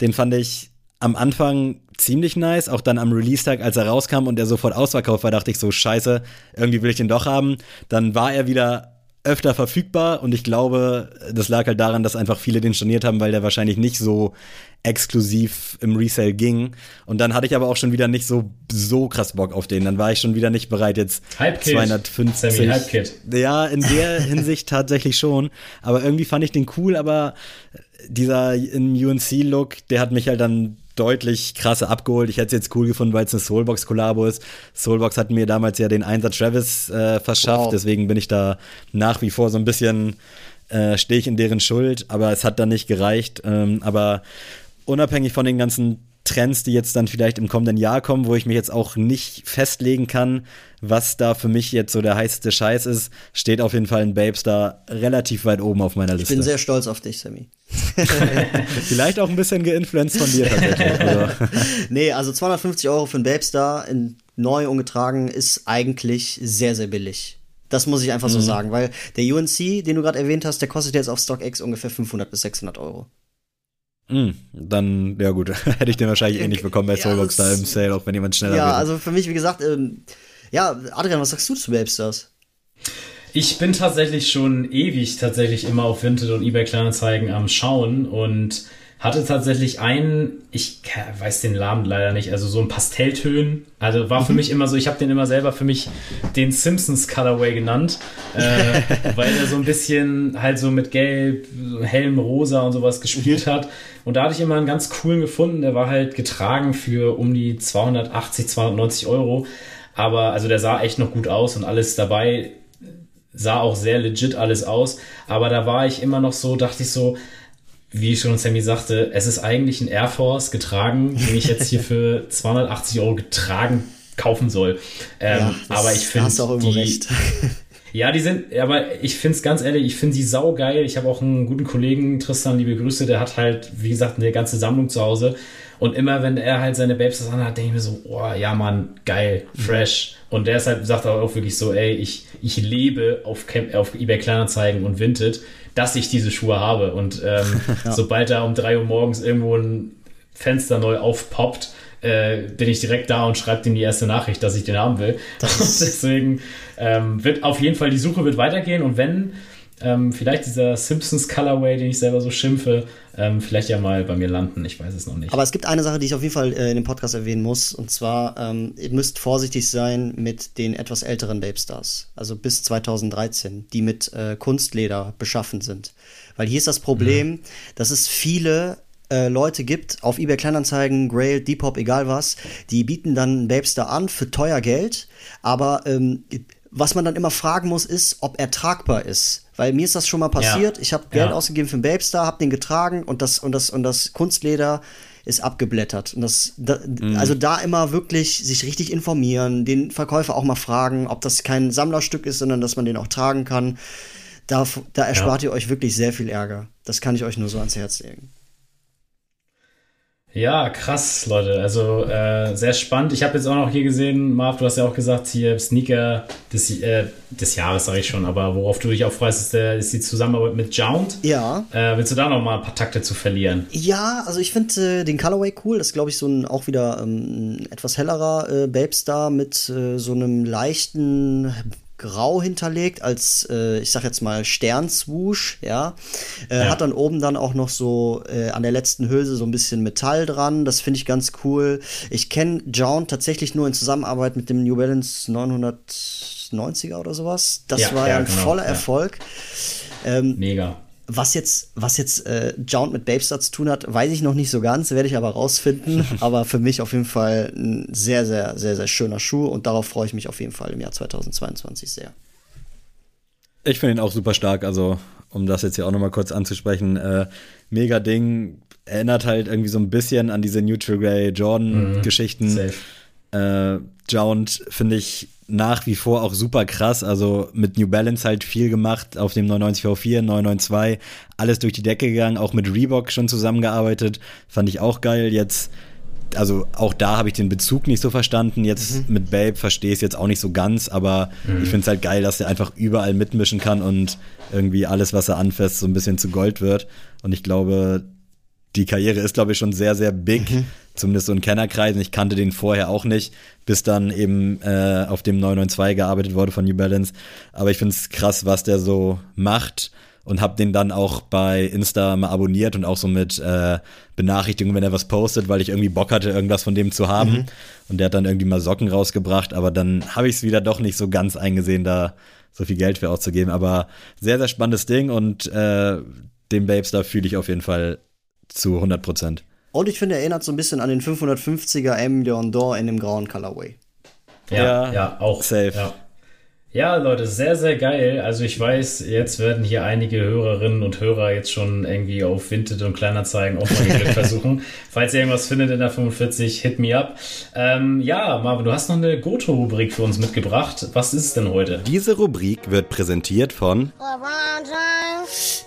den fand ich am Anfang ziemlich nice. Auch dann am Release-Tag, als er rauskam und er sofort ausverkauft war, dachte ich so, scheiße, irgendwie will ich den doch haben. Dann war er wieder öfter verfügbar und ich glaube, das lag halt daran, dass einfach viele den storniert haben, weil der wahrscheinlich nicht so exklusiv im Resale ging. Und dann hatte ich aber auch schon wieder nicht so, so krass Bock auf den. Dann war ich schon wieder nicht bereit, jetzt Hype 250. Sammy, Hype Ja, in der Hinsicht tatsächlich schon. Aber irgendwie fand ich den cool, aber dieser in UNC-Look, der hat mich halt dann deutlich krasser abgeholt. Ich hätte es jetzt cool gefunden, weil es eine Soulbox-Kollabo ist. Soulbox hat mir damals ja den Einsatz Travis äh, verschafft, wow. deswegen bin ich da nach wie vor so ein bisschen, äh, stehe ich in deren Schuld, aber es hat dann nicht gereicht. Ähm, aber unabhängig von den ganzen Trends, die jetzt dann vielleicht im kommenden Jahr kommen, wo ich mich jetzt auch nicht festlegen kann, was da für mich jetzt so der heißeste Scheiß ist, steht auf jeden Fall ein Babes da relativ weit oben auf meiner Liste. Ich bin sehr stolz auf dich, Sammy. vielleicht auch ein bisschen geinfluenced von dir tatsächlich. Also. nee, also 250 Euro für ein Babestar in neu ungetragen ist eigentlich sehr, sehr billig. Das muss ich einfach mhm. so sagen, weil der UNC, den du gerade erwähnt hast, der kostet jetzt auf StockX ungefähr 500 bis 600 Euro. Mm, dann, ja gut, hätte ich den wahrscheinlich eh nicht bekommen bei Soulbox ja, da im Sale, auch wenn jemand schneller Ja, wäre. also für mich, wie gesagt, ähm, ja, Adrian, was sagst du zu Babestars? Ich bin tatsächlich schon ewig tatsächlich immer auf Vinted und eBay Kleinanzeigen am Schauen und hatte tatsächlich einen, ich weiß den Namen leider nicht, also so ein Pastelltönen. Also war für mhm. mich immer so, ich habe den immer selber für mich den Simpsons Colorway genannt, äh, weil er so ein bisschen halt so mit Gelb, hellem Rosa und sowas gespielt hat. Und da hatte ich immer einen ganz coolen gefunden, der war halt getragen für um die 280, 290 Euro. Aber also der sah echt noch gut aus und alles dabei sah auch sehr legit alles aus. Aber da war ich immer noch so, dachte ich so, wie schon Sammy sagte, es ist eigentlich ein Air Force getragen, den ich jetzt hier für 280 Euro getragen kaufen soll. Ähm, ja, aber ich finde. Hast auch irgendwo die, recht. Ja, die sind, aber ich finde es ganz ehrlich, ich finde sie saugeil. Ich habe auch einen guten Kollegen, Tristan, liebe Grüße, der hat halt, wie gesagt, eine ganze Sammlung zu Hause. Und immer, wenn er halt seine Babes hat, denke ich mir so, oh ja, Mann, geil, fresh. Und halt, sagt auch wirklich so, ey, ich, ich lebe auf, Camp, auf eBay Kleinanzeigen und Vinted dass ich diese Schuhe habe. Und ähm, ja. sobald da um drei Uhr morgens irgendwo ein Fenster neu aufpoppt, äh, bin ich direkt da und schreibe ihm die erste Nachricht, dass ich den haben will. deswegen ähm, wird auf jeden Fall die Suche wird weitergehen und wenn ähm, vielleicht dieser Simpsons Colorway, den ich selber so schimpfe, ähm, vielleicht ja mal bei mir landen. Ich weiß es noch nicht. Aber es gibt eine Sache, die ich auf jeden Fall äh, in dem Podcast erwähnen muss. Und zwar, ähm, ihr müsst vorsichtig sein mit den etwas älteren Babestars. Also bis 2013, die mit äh, Kunstleder beschaffen sind. Weil hier ist das Problem, mhm. dass es viele äh, Leute gibt, auf eBay Kleinanzeigen, Grail, Depop, egal was, die bieten dann einen Babestar an für teuer Geld, aber ähm, was man dann immer fragen muss, ist, ob er tragbar ist. Weil mir ist das schon mal passiert. Ja. Ich habe Geld ja. ausgegeben für einen Babestar, habe den getragen und das, und, das, und das Kunstleder ist abgeblättert. Und das, da, mhm. Also da immer wirklich sich richtig informieren, den Verkäufer auch mal fragen, ob das kein Sammlerstück ist, sondern dass man den auch tragen kann. Da, da erspart ja. ihr euch wirklich sehr viel Ärger. Das kann ich euch nur so ans Herz legen. Ja, krass, Leute. Also äh, sehr spannend. Ich habe jetzt auch noch hier gesehen, Marv, du hast ja auch gesagt, hier Sneaker des, äh, des Jahres, sage ich schon, aber worauf du dich auch freust, ist, der, ist die Zusammenarbeit mit Jound. Ja. Äh, willst du da noch mal ein paar Takte zu verlieren? Ja, also ich finde äh, den Colorway cool. Das ist, glaube ich, so ein auch wieder ähm, etwas hellerer äh, Babestar mit äh, so einem leichten grau hinterlegt als, äh, ich sag jetzt mal, Sternswoosh, ja. Äh, ja. Hat dann oben dann auch noch so äh, an der letzten Hülse so ein bisschen Metall dran. Das finde ich ganz cool. Ich kenne Jound tatsächlich nur in Zusammenarbeit mit dem New Balance 990er oder sowas. Das ja, war ja ein genau, voller Erfolg. Ähm, Mega. Was jetzt, was jetzt äh, Jount mit Babestar zu tun hat, weiß ich noch nicht so ganz, werde ich aber rausfinden. aber für mich auf jeden Fall ein sehr, sehr, sehr, sehr schöner Schuh und darauf freue ich mich auf jeden Fall im Jahr 2022 sehr. Ich finde ihn auch super stark, also um das jetzt hier auch nochmal kurz anzusprechen, äh, mega Ding, erinnert halt irgendwie so ein bisschen an diese Neutral Grey Jordan-Geschichten. Mhm, äh, Jount finde ich nach wie vor auch super krass. Also mit New Balance halt viel gemacht auf dem 990 V4, 992, alles durch die Decke gegangen, auch mit Reebok schon zusammengearbeitet. Fand ich auch geil. Jetzt, also auch da habe ich den Bezug nicht so verstanden. Jetzt mhm. mit Babe verstehe ich es jetzt auch nicht so ganz, aber mhm. ich finde es halt geil, dass er einfach überall mitmischen kann und irgendwie alles, was er anfasst, so ein bisschen zu Gold wird. Und ich glaube, die Karriere ist, glaube ich, schon sehr, sehr big. Mhm. Zumindest so in Kennerkreisen. Ich kannte den vorher auch nicht, bis dann eben äh, auf dem 992 gearbeitet wurde von New Balance. Aber ich finde es krass, was der so macht und habe den dann auch bei Insta mal abonniert und auch so mit äh, Benachrichtigungen, wenn er was postet, weil ich irgendwie Bock hatte, irgendwas von dem zu haben. Mhm. Und der hat dann irgendwie mal Socken rausgebracht, aber dann habe ich es wieder doch nicht so ganz eingesehen, da so viel Geld für auszugeben. Aber sehr, sehr spannendes Ding und äh, den Babes da fühle ich auf jeden Fall zu 100 Prozent. Und ich finde, er erinnert so ein bisschen an den 550er M Leon Dor in dem grauen Colorway. Ja, ja, ja auch. Safe. Ja. Ja, Leute, sehr, sehr geil. Also ich weiß, jetzt werden hier einige Hörerinnen und Hörer jetzt schon irgendwie auf Vinted und Kleinanzeigen auch mal Glück versuchen. Falls ihr irgendwas findet in der 45, hit me up. Ähm, ja, Marvin, du hast noch eine Goto-Rubrik für uns mitgebracht. Was ist es denn heute? Diese Rubrik wird präsentiert von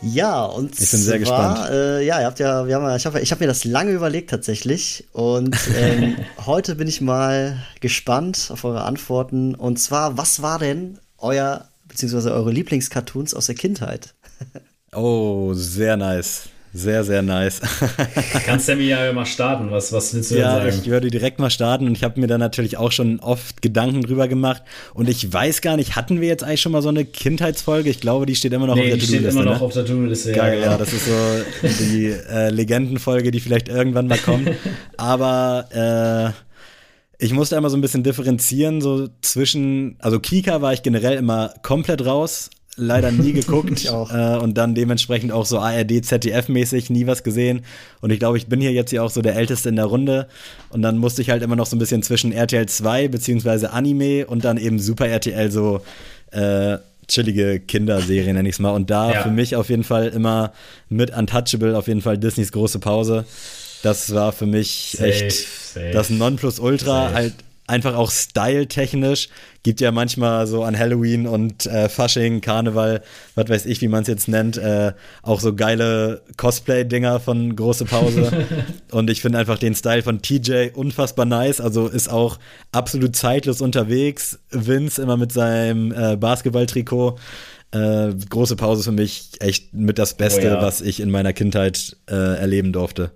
ja, und ich bin sehr gespannt. Äh, ja, ihr habt ja, wir haben, ich habe ich hab mir das lange überlegt tatsächlich und ähm, heute bin ich mal gespannt auf eure Antworten. Und zwar, was war denn euer beziehungsweise eure Lieblingscartoons aus der Kindheit? oh, sehr nice. Sehr, sehr nice. Kannst Sammy ja mal starten. Was, was willst du ja, denn sagen? ich würde direkt mal starten und ich habe mir da natürlich auch schon oft Gedanken drüber gemacht. Und ich weiß gar nicht, hatten wir jetzt eigentlich schon mal so eine Kindheitsfolge? Ich glaube, die steht immer noch nee, auf der die steht To-Do-Liste. immer noch ne? auf der To-Do-Liste. Geil, genau. ja, das ist so die äh, Legendenfolge, die vielleicht irgendwann mal kommt. Aber äh, ich musste einmal so ein bisschen differenzieren, so zwischen, also Kika war ich generell immer komplett raus, leider nie geguckt. Äh, und dann dementsprechend auch so ARD, ZDF-mäßig nie was gesehen. Und ich glaube, ich bin hier jetzt ja auch so der Älteste in der Runde. Und dann musste ich halt immer noch so ein bisschen zwischen RTL 2 beziehungsweise Anime und dann eben Super RTL so äh, chillige Kinderserie, nenne ich es mal. Und da Ja. für mich auf jeden Fall immer mit Untouchable auf jeden Fall Disneys große Pause. Das war für mich Safe, echt safe. das Nonplusultra, Safe. halt einfach auch styletechnisch. Gibt ja manchmal so an Halloween und äh, Fasching, Karneval, was weiß ich, wie man es jetzt nennt, äh, auch so geile Cosplay-Dinger von Große Pause. und ich finde einfach den Style von TJ unfassbar nice. Also ist auch absolut zeitlos unterwegs. Vince immer mit seinem äh, Basketballtrikot. Äh, große Pause für mich echt mit das Beste, Oh ja. was ich in meiner Kindheit äh, erleben durfte.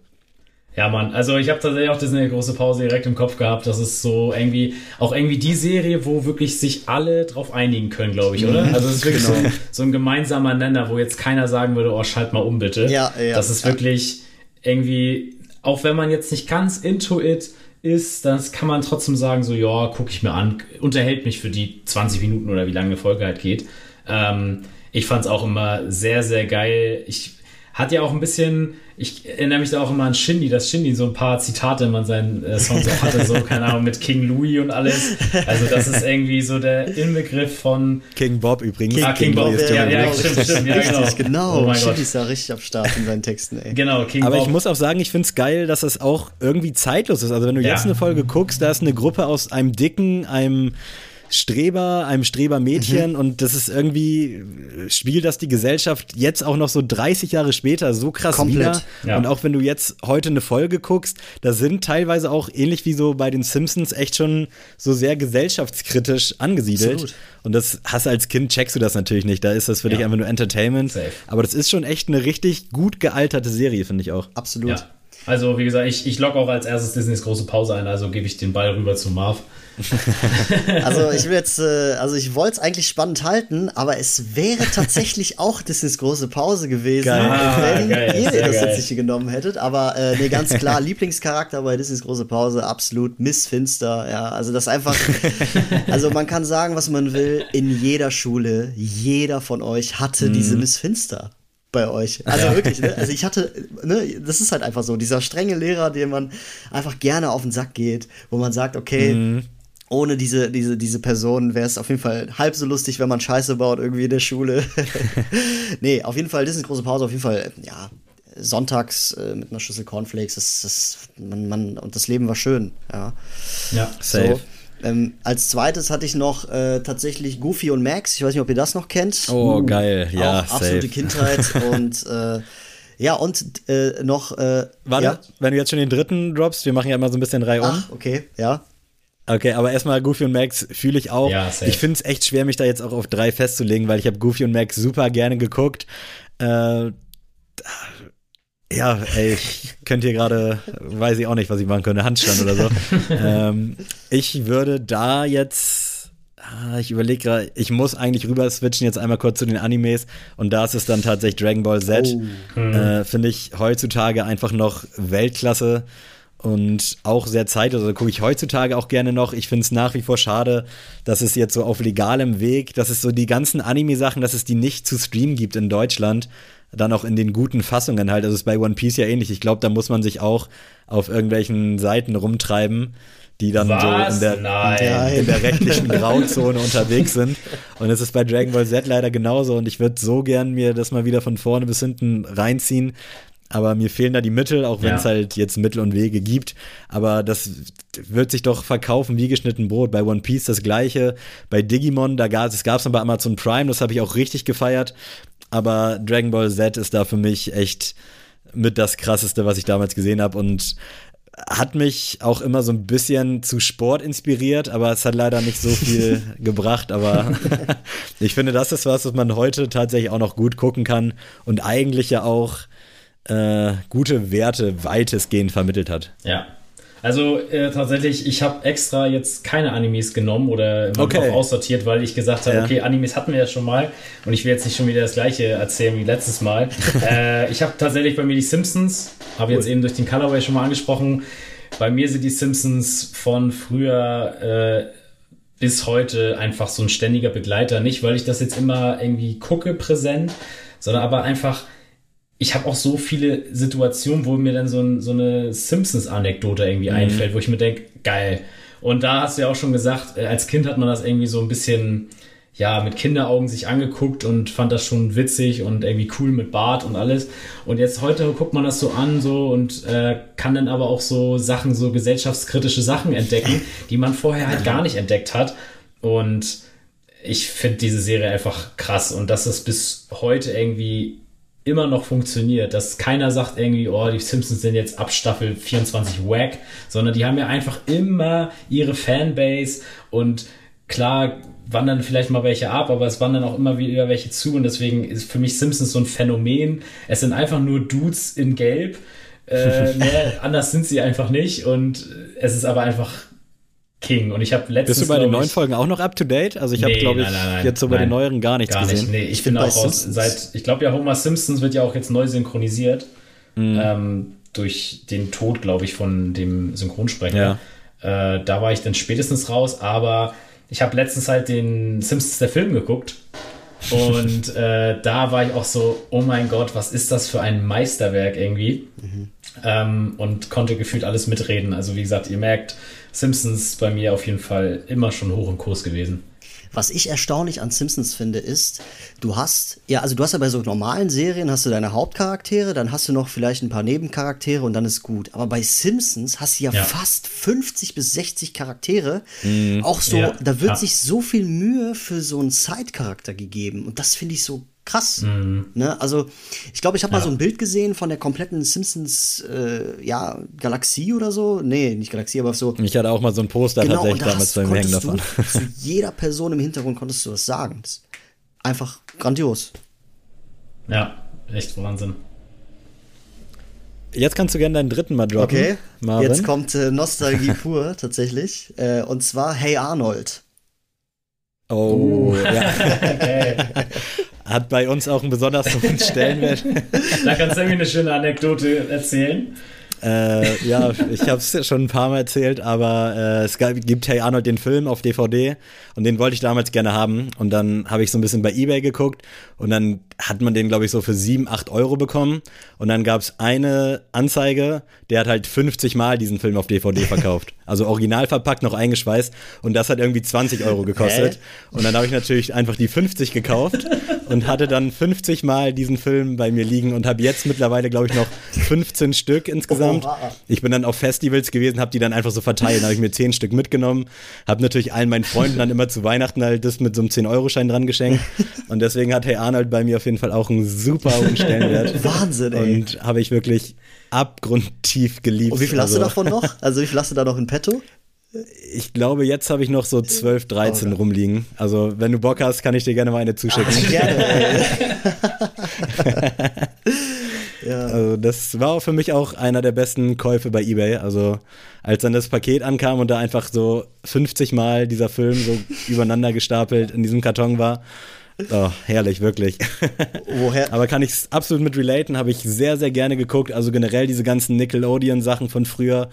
Ja, Mann, also ich habe tatsächlich auch Disney große Pause direkt im Kopf gehabt. Das ist so irgendwie, auch irgendwie die Serie, wo wirklich sich alle drauf einigen können, glaube ich, oder? Also es ist wirklich so, Genau. ein, so ein gemeinsamer Nenner, wo jetzt keiner sagen würde, oh, schalt mal um bitte. Ja, ja, Das ist ja. wirklich irgendwie, auch wenn man jetzt nicht ganz into it ist, das kann man trotzdem sagen, so, ja, gucke ich mir an, unterhält mich für die 20 Minuten oder wie lange eine Folge halt geht. Ähm, ich fand es auch immer sehr, sehr geil. Ich hat ja auch ein bisschen, ich erinnere mich da auch immer an Shindy, dass Shindy so ein paar Zitate in seinen äh, Songs auch hatte, so, keine Ahnung, mit King Louis und alles. Also das ist irgendwie so der Inbegriff von King Bob übrigens. Ah, King Bob, Louis ist ja, ja, Bob. stimmt, stimmt, ja, genau. Richtig, genau. Oh mein Shindy Gott. ist da richtig am Start in seinen Texten, ey. Genau, King Aber Bob. ich muss auch sagen, ich finde es geil, dass es auch irgendwie zeitlos ist. Also wenn du Ja. jetzt eine Folge guckst, da ist eine Gruppe aus einem Dicken, einem Streber, einem Strebermädchen und das ist irgendwie, spiegelt das die Gesellschaft jetzt auch noch so 30 Jahre später so krass Komplett. wieder. Ja. Und auch wenn du jetzt heute eine Folge guckst, da sind teilweise auch ähnlich wie so bei den Simpsons echt schon so sehr gesellschaftskritisch angesiedelt. Absolut. Und das hast du als Kind, checkst du das natürlich nicht. Da ist das für dich Ja. einfach nur Entertainment. Safe. Aber das ist schon echt eine richtig gut gealterte Serie, finde ich auch. Absolut. ja. Also, wie gesagt, ich, ich logge auch als erstes Disneys große Pause ein, also gebe ich den Ball rüber zu Marv. Also ich will jetzt, äh, also ich wollte es eigentlich spannend halten, aber es wäre tatsächlich auch Disneys große Pause gewesen, Geil. Ah, wenn geil, ihr das geil. jetzt nicht genommen hättet. Aber äh, nee, ganz klar, Lieblingscharakter bei Disneys große Pause, absolut Miss Finster. Ja, also das einfach, also man kann sagen, was man will, in jeder Schule, jeder von euch hatte diese Miss Finster bei euch. Also wirklich, ne? Also ich hatte, ne, das ist halt einfach so, dieser strenge Lehrer, dem man einfach gerne auf den Sack geht, wo man sagt, okay, ohne diese, diese, diese Person wäre es auf jeden Fall halb so lustig, wenn man Scheiße baut irgendwie in der Schule. nee, auf jeden Fall, Disney große Pause, auf jeden Fall, ja, sonntags äh, mit einer Schüssel Cornflakes, das, das, man, man, und das Leben war schön, ja. Ja. Safe. So. Ähm, als zweites hatte ich noch äh, tatsächlich Goofy und Max. Ich weiß nicht, ob ihr das noch kennt. Oh, geil. Ja, Auch absolute safe. Kindheit. und äh, ja, und äh, noch. Äh, Warte, ja? wenn du jetzt schon den dritten droppst, wir machen ja immer so ein bisschen Reihe um. Ach, okay, ja. Okay, aber erstmal Goofy und Max fühle ich auch. Ja, ich finde es echt schwer, mich da jetzt auch auf drei festzulegen, weil ich habe Goofy und Max super gerne geguckt. Äh, ja, ey, ich könnte hier gerade, weiß ich auch nicht, was ich machen könnte, Handstand oder so. ähm, ich würde da jetzt, ah, ich überlege gerade, ich muss eigentlich rüber switchen jetzt einmal kurz zu den Animes und da ist es dann tatsächlich Dragon Ball Z. Oh. Äh, Finde ich heutzutage einfach noch Weltklasse und auch sehr zeitlos. Also gucke ich heutzutage auch gerne noch. Ich finde es nach wie vor schade, dass es jetzt so auf legalem Weg, dass es so die ganzen Anime-Sachen, dass es die nicht zu streamen gibt in Deutschland. Dann auch in den guten Fassungen halt. Also es ist bei One Piece ja ähnlich. Ich glaube, da muss man sich auch auf irgendwelchen Seiten rumtreiben, die dann Was? so in der, Nein. in der rechtlichen Grauzone unterwegs sind. Und es ist bei Dragon Ball Z leider genauso. Und ich würde so gern mir das mal wieder von vorne bis hinten reinziehen. Aber mir fehlen da die Mittel, auch wenn es Ja. halt jetzt Mittel und Wege gibt. Aber das wird sich doch verkaufen wie geschnitten Brot. Bei One Piece das gleiche. Bei Digimon, da gab es dann bei Amazon Prime, das habe ich auch richtig gefeiert. Aber Dragon Ball Z ist da für mich echt mit das krasseste, was ich damals gesehen habe. Und hat mich auch immer so ein bisschen zu Sport inspiriert, aber es hat leider nicht so viel gebracht. Aber ich finde, das ist was, was man heute tatsächlich auch noch gut gucken kann und eigentlich ja auch äh, gute Werte weitestgehend vermittelt hat. Ja. Also äh, tatsächlich, ich habe extra jetzt keine Animes genommen oder okay. aussortiert, weil ich gesagt habe, ja. okay, Animes hatten wir ja schon mal und ich will jetzt nicht schon wieder das gleiche erzählen wie letztes Mal. äh, ich habe tatsächlich bei mir die Simpsons, habe cool. jetzt eben durch den Colorway schon mal angesprochen. Bei mir sind die Simpsons von früher äh, bis heute einfach so ein ständiger Begleiter. Nicht, weil ich das jetzt immer irgendwie gucke präsent, sondern aber einfach ich habe auch so viele Situationen, wo mir dann so, ein, so eine Simpsons-Anekdote irgendwie mhm. einfällt, wo ich mir denke, geil. Und da hast du ja auch schon gesagt, äh, als Kind hat man das irgendwie so ein bisschen, ja, mit Kinderaugen sich angeguckt und fand das schon witzig und irgendwie cool mit Bart und alles. Und jetzt heute guckt man das so an so und äh, kann dann aber auch so Sachen, so gesellschaftskritische Sachen entdecken, die man vorher halt gar nicht entdeckt hat. Und ich finde diese Serie einfach krass und dass es bis heute irgendwie immer noch funktioniert, dass keiner sagt irgendwie, oh, die Simpsons sind jetzt ab Staffel 24 wack, sondern die haben ja einfach immer ihre Fanbase und klar wandern vielleicht mal welche ab, aber es wandern auch immer wieder welche zu und deswegen ist für mich Simpsons so ein Phänomen. Es sind einfach nur Dudes in Gelb. Äh, mehr, anders sind sie einfach nicht und es ist aber einfach King. Und ich habe letztens. Bist du bei den neuen Folgen auch noch up to date? Also ich nee, habe, glaube ich, nein, nein, jetzt so bei den neueren gar nichts gar gesehen. Nicht. Nee, ich, ich bin auch aus, seit, ich glaube ja, Homer Simpsons wird ja auch jetzt neu synchronisiert. Mhm. Ähm, durch den Tod, glaube ich, von dem Synchronsprecher. Ja. Äh, da war ich dann spätestens raus, aber ich habe letztens halt den Simpsons der Film geguckt. Und äh, da war ich auch so, oh mein Gott, was ist das für ein Meisterwerk irgendwie? Mhm. Ähm, und konnte gefühlt alles mitreden. Also wie gesagt, ihr merkt, Simpsons bei mir auf jeden Fall immer schon hoch im Kurs gewesen. Was ich erstaunlich an Simpsons finde, ist, du hast, ja, also du hast ja bei so normalen Serien hast du deine Hauptcharaktere, dann hast du noch vielleicht ein paar Nebencharaktere und dann ist gut. Aber bei Simpsons hast du ja, ja. fast 50 bis 60 Charaktere. Mhm. Auch so, ja. da wird ja. sich so viel Mühe für so einen Side-Charakter gegeben. Und das finde ich so krass. Mhm. Ne? Also, ich glaube, ich habe ja. mal so ein Bild gesehen von der kompletten Simpsons, äh, ja, Galaxie oder so. Nee, nicht Galaxie, aber so. Ich hatte auch mal so ein Poster genau, tatsächlich damals beim Hängen davon. zu jeder Person im Hintergrund konntest du was sagen. Das einfach grandios. Ja, echt Wahnsinn. Jetzt kannst du gerne deinen dritten mal droppen. Okay, Marvin. jetzt kommt äh, Nostalgie pur tatsächlich. Äh, und zwar Hey Arnold. Oh, uh. ja. Hat bei uns auch einen besonders hohen Stellenwert. da kannst du irgendwie eine schöne Anekdote erzählen. Äh, ja, ich habe es schon ein paar Mal erzählt, aber äh, es gibt Hey Arnold den Film auf DVD und den wollte ich damals gerne haben. Und dann habe ich so ein bisschen bei Ebay geguckt und dann hat man den, glaube ich, so für 7, 8 Euro bekommen. Und dann gab es eine Anzeige, der hat halt 50 Mal diesen Film auf DVD verkauft. Also original verpackt, noch eingeschweißt. Und das hat irgendwie 20 Euro gekostet. Hä? Und dann habe ich natürlich einfach die 50 gekauft und hatte dann 50 Mal diesen Film bei mir liegen und habe jetzt mittlerweile, glaube ich, noch 15 Stück insgesamt. Oh, ich bin dann auf Festivals gewesen, habe die dann einfach so verteilt. habe ich mir 10 Stück mitgenommen, habe natürlich allen meinen Freunden dann immer zu Weihnachten halt das mit so einem 10-Euro-Schein dran geschenkt. Und deswegen hat Hey Arnold bei mir auf jeden Fall auch einen super hohen Stellenwert. Wahnsinn, ey. Und habe ich wirklich abgrundtief geliebt. Und wie viel hast also, du davon noch? Also wie viel hast du da noch in petto? Ich glaube, jetzt habe ich noch so 12, 13 oh, rumliegen. Also, wenn du Bock hast, kann ich dir gerne mal eine zuschicken. Ach, gerne. Ja. Also, das war für mich auch einer der besten Käufe bei eBay. Also, als dann das Paket ankam und da einfach so 50 Mal dieser Film so übereinander gestapelt in diesem Karton war. Oh, herrlich, wirklich. Woher? Aber kann ich absolut mit relaten, habe ich sehr, sehr gerne geguckt. Also generell diese ganzen Nickelodeon-Sachen von früher.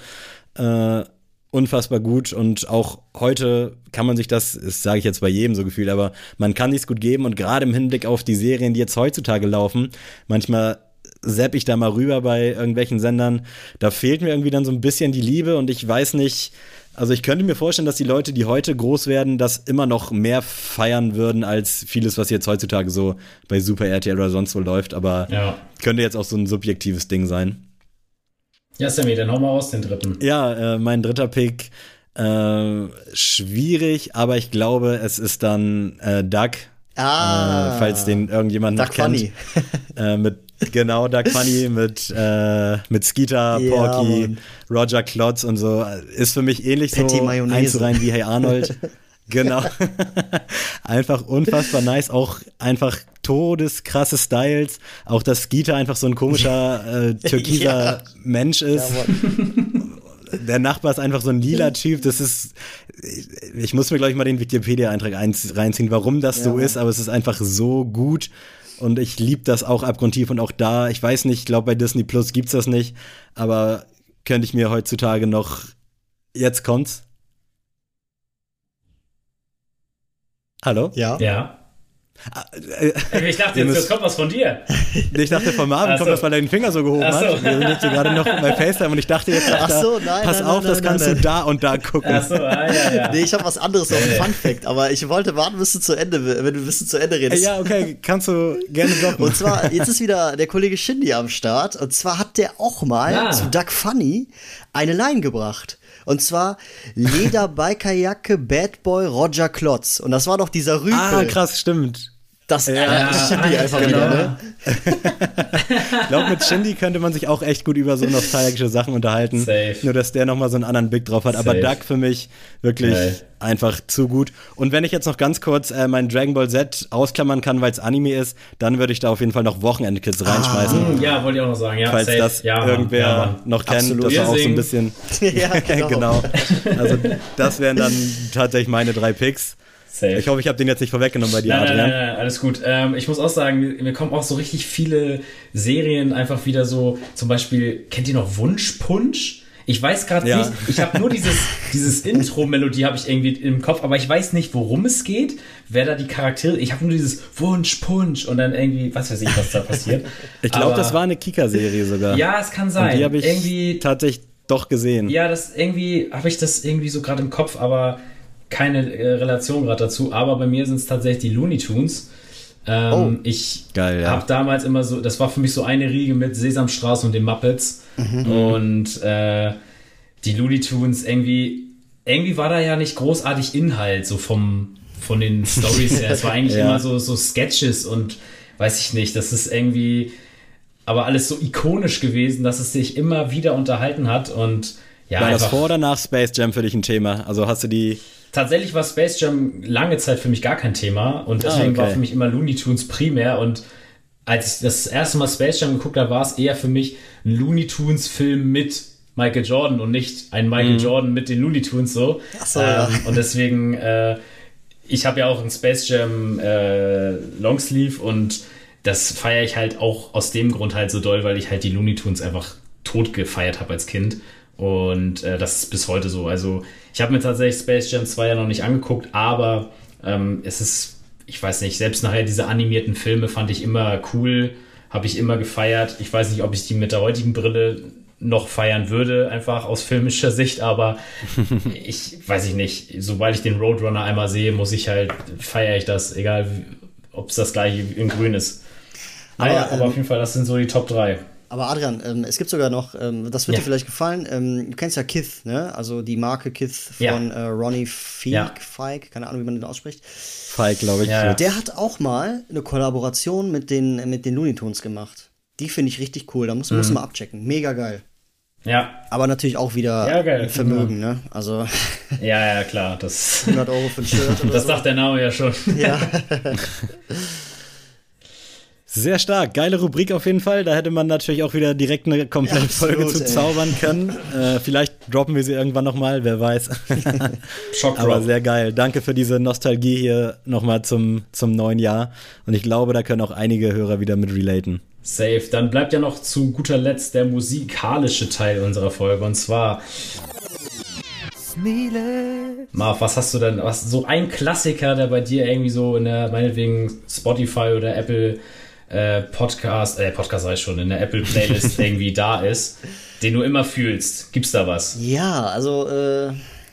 Äh, unfassbar gut und auch heute kann man sich das, das sage ich jetzt bei jedem so gefühlt, aber man kann sich's gut geben und gerade im Hinblick auf die Serien, die jetzt heutzutage laufen, manchmal sepp ich da mal rüber bei irgendwelchen Sendern, da fehlt mir irgendwie dann so ein bisschen die Liebe und ich weiß nicht, also ich könnte mir vorstellen, dass die Leute, die heute groß werden, das immer noch mehr feiern würden als vieles, was jetzt heutzutage so bei Super RTL oder sonst wo läuft, aber ja. könnte jetzt auch so ein subjektives Ding sein. Ja, Sammy, dann hau mal aus den dritten. Ja, äh, mein dritter Pick. Äh, schwierig, aber ich glaube, es ist dann äh, Doug. Ah, äh, falls den irgendjemand Doug noch kennt. Funny. äh, mit genau Doug Funny mit äh, mit Skeeter, Porky, ja, Roger Klotz und so ist für mich ähnlich Patty so Mayonnaise. einzureihen wie Hey Arnold. Genau. einfach unfassbar nice. Auch einfach todeskrasse Styles. Auch dass Skeeter einfach so ein komischer äh, türkiser ja. Mensch ist. Ja, der Nachbar ist einfach so ein lila Typ. Das ist, ich muss mir gleich mal den Wikipedia-Eintrag reinziehen, warum das ja. so ist, aber es ist einfach so gut. Und ich liebe das auch abgrundtief und auch da, ich weiß nicht, ich glaube bei Disney Plus gibt's das nicht, aber könnte ich mir heutzutage noch, jetzt kommt's. Hallo? Ja. Ja. Ich dachte jetzt, das kommt was von dir. Ich dachte, von Marvin so. kommt das, weil er den Finger so gehoben so. hat. Wir sind jetzt gerade noch bei FaceTime und ich dachte jetzt, ach so, nein, pass nein, auf, nein, das kannst du da und da gucken. Ach so, ah, ja, ja. Nee, ich habe was anderes auf dem Fun Fact, aber ich wollte warten, bis du zu Ende, wenn du bis du zu Ende redest. Ja, okay, kannst du gerne droppen. Und zwar, jetzt ist wieder der Kollege Shindy am Start und zwar hat der auch mal ja. zu Duck Funny eine Line gebracht. Und zwar Lederbikerjacke Bad Boy Roger Klotz. Und das war doch dieser Rüpel. Ah, krass, stimmt. Das, ja, Shindy einfach genau. wieder, ne? ich glaube, mit Shindy könnte man sich auch echt gut über so nostalgische Sachen unterhalten. Safe. Nur, dass der nochmal so einen anderen Blick drauf hat. Safe. Aber Duck für mich wirklich okay. einfach zu gut. Und wenn ich jetzt noch ganz kurz äh, mein Dragon Ball Z ausklammern kann, weil es Anime ist, dann würde ich da auf jeden Fall noch Wochenendkids ah. reinschmeißen. Ja, wollte ich auch noch sagen. Ja, Falls safe. das ja, irgendwer ja, noch kennt, Absolut. das war auch so ein bisschen. ja, genau. genau. Also, das wären dann tatsächlich meine drei Picks. Safe. Ich hoffe, ich habe den jetzt nicht vorweggenommen bei dir, nein, Adrian. Nein, nein, nein, alles gut. Ähm, ich muss auch sagen, mir kommen auch so richtig viele Serien einfach wieder so, zum Beispiel, kennt ihr noch Wunschpunsch? Ich weiß gerade ja. nicht, ich habe nur dieses, dieses Intro-Melodie habe ich irgendwie im Kopf, aber ich weiß nicht, worum es geht, wer da die Charaktere, ich habe nur dieses Wunschpunsch und dann irgendwie, was weiß ich, was da passiert. ich glaube, das war eine Kika-Serie sogar. Ja, es kann sein. Und die habe ich irgendwie, tatsächlich doch gesehen. Ja, das irgendwie, habe ich das irgendwie so gerade im Kopf, aber keine äh, Relation gerade dazu, aber bei mir sind es tatsächlich die Looney Tunes. Ähm, oh, ich ja. habe damals immer so, das war für mich so eine Riege mit Sesamstraße und den Muppets. Mhm. Und äh, die Looney Tunes irgendwie, irgendwie war da ja nicht großartig Inhalt, so vom, von den Stories her. es war eigentlich ja. immer so, so Sketches und weiß ich nicht, das ist irgendwie aber alles so ikonisch gewesen, dass es sich immer wieder unterhalten hat und ja. War das vor oder nach Space Jam für dich ein Thema? Also hast du die tatsächlich war Space Jam lange Zeit für mich gar kein Thema und ah, deswegen ah, okay. war für mich immer Looney Tunes primär und als ich das erste Mal Space Jam geguckt habe, war es eher für mich ein Looney Tunes Film mit Michael Jordan und nicht ein Michael mhm. Jordan mit den Looney Tunes so. Ach so ähm, ja. Und deswegen, äh, ich habe ja auch ein Space Jam äh, Longsleeve und das feiere ich halt auch aus dem Grund halt so doll, weil ich halt die Looney Tunes einfach tot gefeiert habe als Kind. Und äh, das ist bis heute so. Also ich habe mir tatsächlich Space Jam 2 ja noch nicht angeguckt, aber ähm, es ist, ich weiß nicht, selbst nachher diese animierten Filme fand ich immer cool, habe ich immer gefeiert. Ich weiß nicht, ob ich die mit der heutigen Brille noch feiern würde, einfach aus filmischer Sicht, aber ich weiß ich nicht, sobald ich den Roadrunner einmal sehe, muss ich halt, feiere ich das, egal ob es das gleiche in grün ist. Naja, aber, aber ähm, auf jeden Fall, das sind so die Top 3. Aber Adrian, ähm, es gibt sogar noch, ähm, das wird ja. dir vielleicht gefallen, ähm, du kennst ja Kith, ne? Also die Marke Kith von ja. äh, Ronnie Feig, ja. Feig, keine Ahnung, wie man den ausspricht. Feig, glaube ich. Ja. Der hat auch mal eine Kollaboration mit den, mit den Looney Tunes gemacht. Die finde ich richtig cool, da muss, mhm. muss man abchecken. Mega geil. Ja. Aber natürlich auch wieder ja, geil, Vermögen, ne? Also. Ja, ja, klar. Das 100 Euro für ein Shirt. das so. sagt der Name ja schon. Ja. Sehr stark, geile Rubrik auf jeden Fall. Da hätte man natürlich auch wieder direkt eine komplette ja, Folge zu ey. zaubern können. Äh, vielleicht droppen wir sie irgendwann nochmal, wer weiß. Aber sehr geil. Danke für diese Nostalgie hier nochmal zum, zum neuen Jahr. Und ich glaube, da können auch einige Hörer wieder mit relaten. Safe. Dann bleibt ja noch zu guter Letzt der musikalische Teil unserer Folge. Und zwar Marv, was hast du denn, was so ein Klassiker, der bei dir irgendwie so in der, meinetwegen Spotify oder Apple äh, Podcast, äh, Podcast sei schon, in der Apple Playlist irgendwie da ist, den du immer fühlst. Gibt's da was? Ja, also, äh,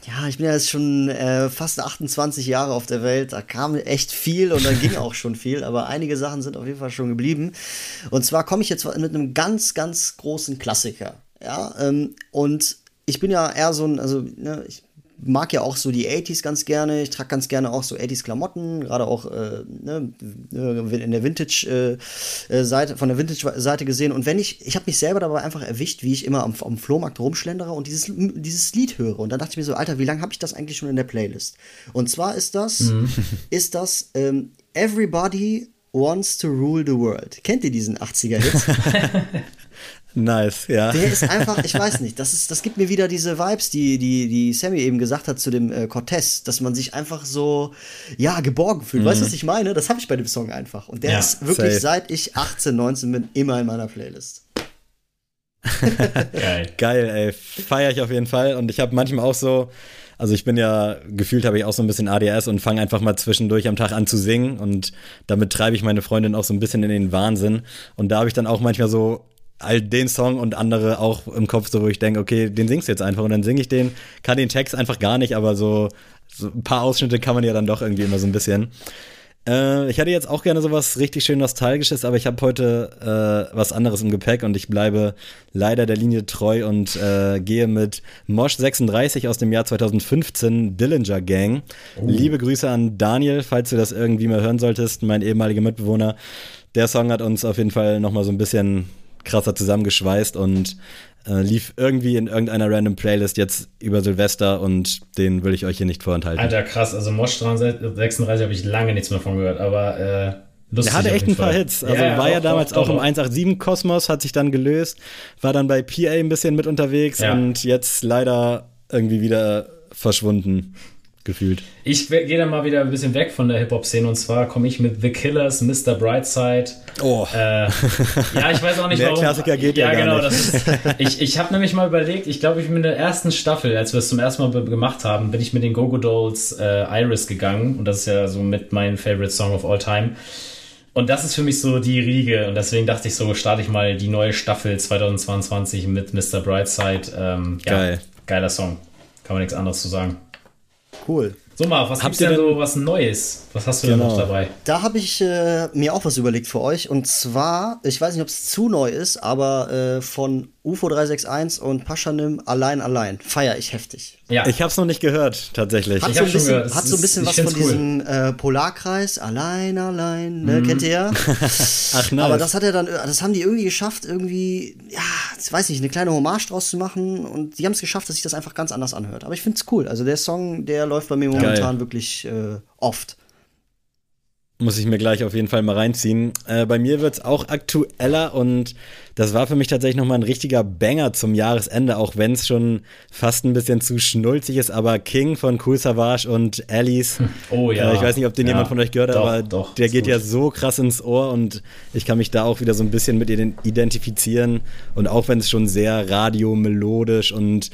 ja, ich bin ja jetzt schon äh, fast 28 Jahre auf der Welt. Da kam echt viel und dann ging auch schon viel, aber einige Sachen sind auf jeden Fall schon geblieben. Und zwar komme ich jetzt mit einem ganz, ganz großen Klassiker. Ja, ähm, und ich bin ja eher so ein, also, ne, ich mag ja auch so die 80s ganz gerne. Ich trage ganz gerne auch so 80s Klamotten, gerade auch äh, ne, in der Vintage-Seite, äh, von der Vintage-Seite gesehen. Und wenn ich, ich habe mich selber dabei einfach erwischt, wie ich immer am, am Flohmarkt rumschlendere und dieses, dieses Lied höre. Und dann dachte ich mir so, Alter, wie lange habe ich das eigentlich schon in der Playlist? Und zwar ist das, mhm. ist das ähm, Everybody Wants to Rule the World. Kennt ihr diesen 80er-Hit? Nice, ja. Der ist einfach, ich weiß nicht, das, ist, das gibt mir wieder diese Vibes, die, die, die Sammy eben gesagt hat zu dem äh, Cortez, dass man sich einfach so, ja, geborgen fühlt. Mhm. Weißt du, was ich meine? Das habe ich bei dem Song einfach. Und der ja, ist wirklich, safe. seit ich 18, 19 bin, immer in meiner Playlist. Geil. Geil, ey. Feier ich auf jeden Fall. Und ich habe manchmal auch so, also ich bin ja, gefühlt habe ich auch so ein bisschen ADS und fange einfach mal zwischendurch am Tag an zu singen und damit treibe ich meine Freundin auch so ein bisschen in den Wahnsinn. Und da habe ich dann auch manchmal so all den Song und andere auch im Kopf, so wo ich denke, okay, den singst du jetzt einfach und dann singe ich den, kann den Text einfach gar nicht, aber so, so ein paar Ausschnitte kann man ja dann doch irgendwie immer so ein bisschen. Äh, ich hätte jetzt auch gerne sowas richtig schön Nostalgisches, aber ich habe heute äh, was anderes im Gepäck und ich bleibe leider der Linie treu und äh, gehe mit Mosh 36 aus dem Jahr 2015, Dillinger Gang. Oh. Liebe Grüße an Daniel, falls du das irgendwie mal hören solltest, mein ehemaliger Mitbewohner. Der Song hat uns auf jeden Fall nochmal so ein bisschen krasser zusammengeschweißt und äh, lief irgendwie in irgendeiner random Playlist jetzt über Silvester und den will ich euch hier nicht vorenthalten. Alter, krass. Also Mosh 36 habe ich lange nichts mehr von gehört, aber äh, Lustig, er hatte echt ein paar Hits. Also ja, war ja damals auch, auch, auch im 187-Kosmos, hat sich dann gelöst, war dann bei PA ein bisschen mit unterwegs ja. und jetzt leider irgendwie wieder verschwunden gefühlt. Ich gehe dann mal wieder ein bisschen weg von der Hip-Hop-Szene und zwar komme ich mit The Killers, Mr. Brightside. Oh. Äh, ja, ich weiß auch nicht, der warum. Der Klassiker geht ja, ja genau. Nicht. Das ist, ich ich habe nämlich mal überlegt, ich glaube, ich bin in der ersten Staffel, als wir es zum ersten Mal gemacht haben, bin ich mit den Gogo Dolls äh, Iris gegangen und das ist ja so mit meinem Favorite Song of all time. Und das ist für mich so die Riege und deswegen dachte ich so, starte ich mal die neue Staffel 2022 mit Mr. Brightside. Ähm, ja, Geil. Geiler Song. Kann man nichts anderes zu sagen. Cool. So mal, was Habt gibt's denn so was Neues? Was hast du genau. denn noch dabei? Da habe ich äh, mir auch was überlegt für euch. Und zwar, ich weiß nicht, ob es zu neu ist, aber äh, von UFO 361 und Paschanim allein allein. Feier ich heftig. Ja. Ich habe es noch nicht gehört, tatsächlich. Hat, ich so ein, bisschen, gehört. hat so ein bisschen was von cool. diesem äh, Polarkreis, allein, allein, ne? Mm. Kennt ihr ja? Ach nice. Aber das hat er dann, das haben die irgendwie geschafft, irgendwie, ja, ich weiß nicht, eine kleine Hommage draus zu machen. Und die haben es geschafft, dass sich das einfach ganz anders anhört. Aber ich finde es cool. Also der Song, der läuft bei mir momentan Geil. wirklich äh, oft. Muss ich mir gleich auf jeden Fall mal reinziehen. Äh, bei mir wird es auch aktueller und das war für mich tatsächlich nochmal ein richtiger Banger zum Jahresende, auch wenn es schon fast ein bisschen zu schnulzig ist. Aber King von Cool Savage und Alice. Oh ja. Äh, ich weiß nicht, ob den ja. jemand von euch gehört hat, aber doch, der geht gut. ja so krass ins Ohr und ich kann mich da auch wieder so ein bisschen mit identifizieren. Und auch wenn es schon sehr radiomelodisch und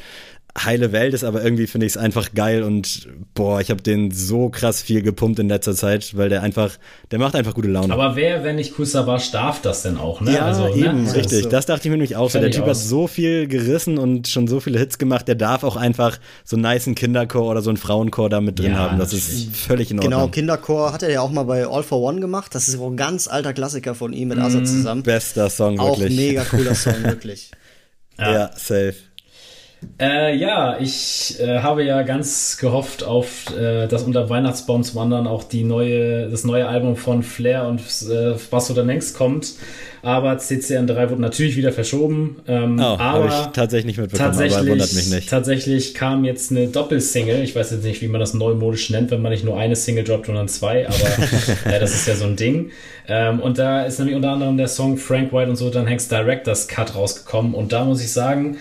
heile Welt ist, aber irgendwie finde ich es einfach geil und boah, ich habe den so krass viel gepumpt in letzter Zeit, weil der einfach, der macht einfach gute Laune. Aber wer, wenn nicht Kusabash, darf das denn auch, ne? Ja, also, ne? eben, ne? richtig. Das dachte ich mir nämlich auch. Der Typ aus. hat so viel gerissen und schon so viele Hits gemacht, der darf auch einfach so einen niceen Kinderchor oder so einen Frauenchor da mit drin ja, haben. Das natürlich. ist völlig in Ordnung. Genau, Kinderchor hat er ja auch mal bei All for One gemacht. Das ist auch ein ganz alter Klassiker von ihm mit mm, Asa zusammen. Bester Song, wirklich. Auch mega cooler Song, wirklich. ja. ja, safe. Äh, ja, ich äh, habe ja ganz gehofft auf äh, das unter Weihnachtsbaum zum anderen auch die neue, das neue Album von Flair und äh, was so dann längst kommt. Aber CCN3 wurde natürlich wieder verschoben. Ähm, oh, aber ich tatsächlich nicht mitbekommen, tatsächlich, wundert mich nicht. Tatsächlich kam jetzt eine Doppelsingle. Ich weiß jetzt nicht, wie man das neumodisch nennt, wenn man nicht nur eine Single droppt, sondern zwei, aber äh, das ist ja so ein Ding. Ähm, und da ist nämlich unter anderem der Song Frank White und so dann Hanks Directors Cut rausgekommen. Und da muss ich sagen,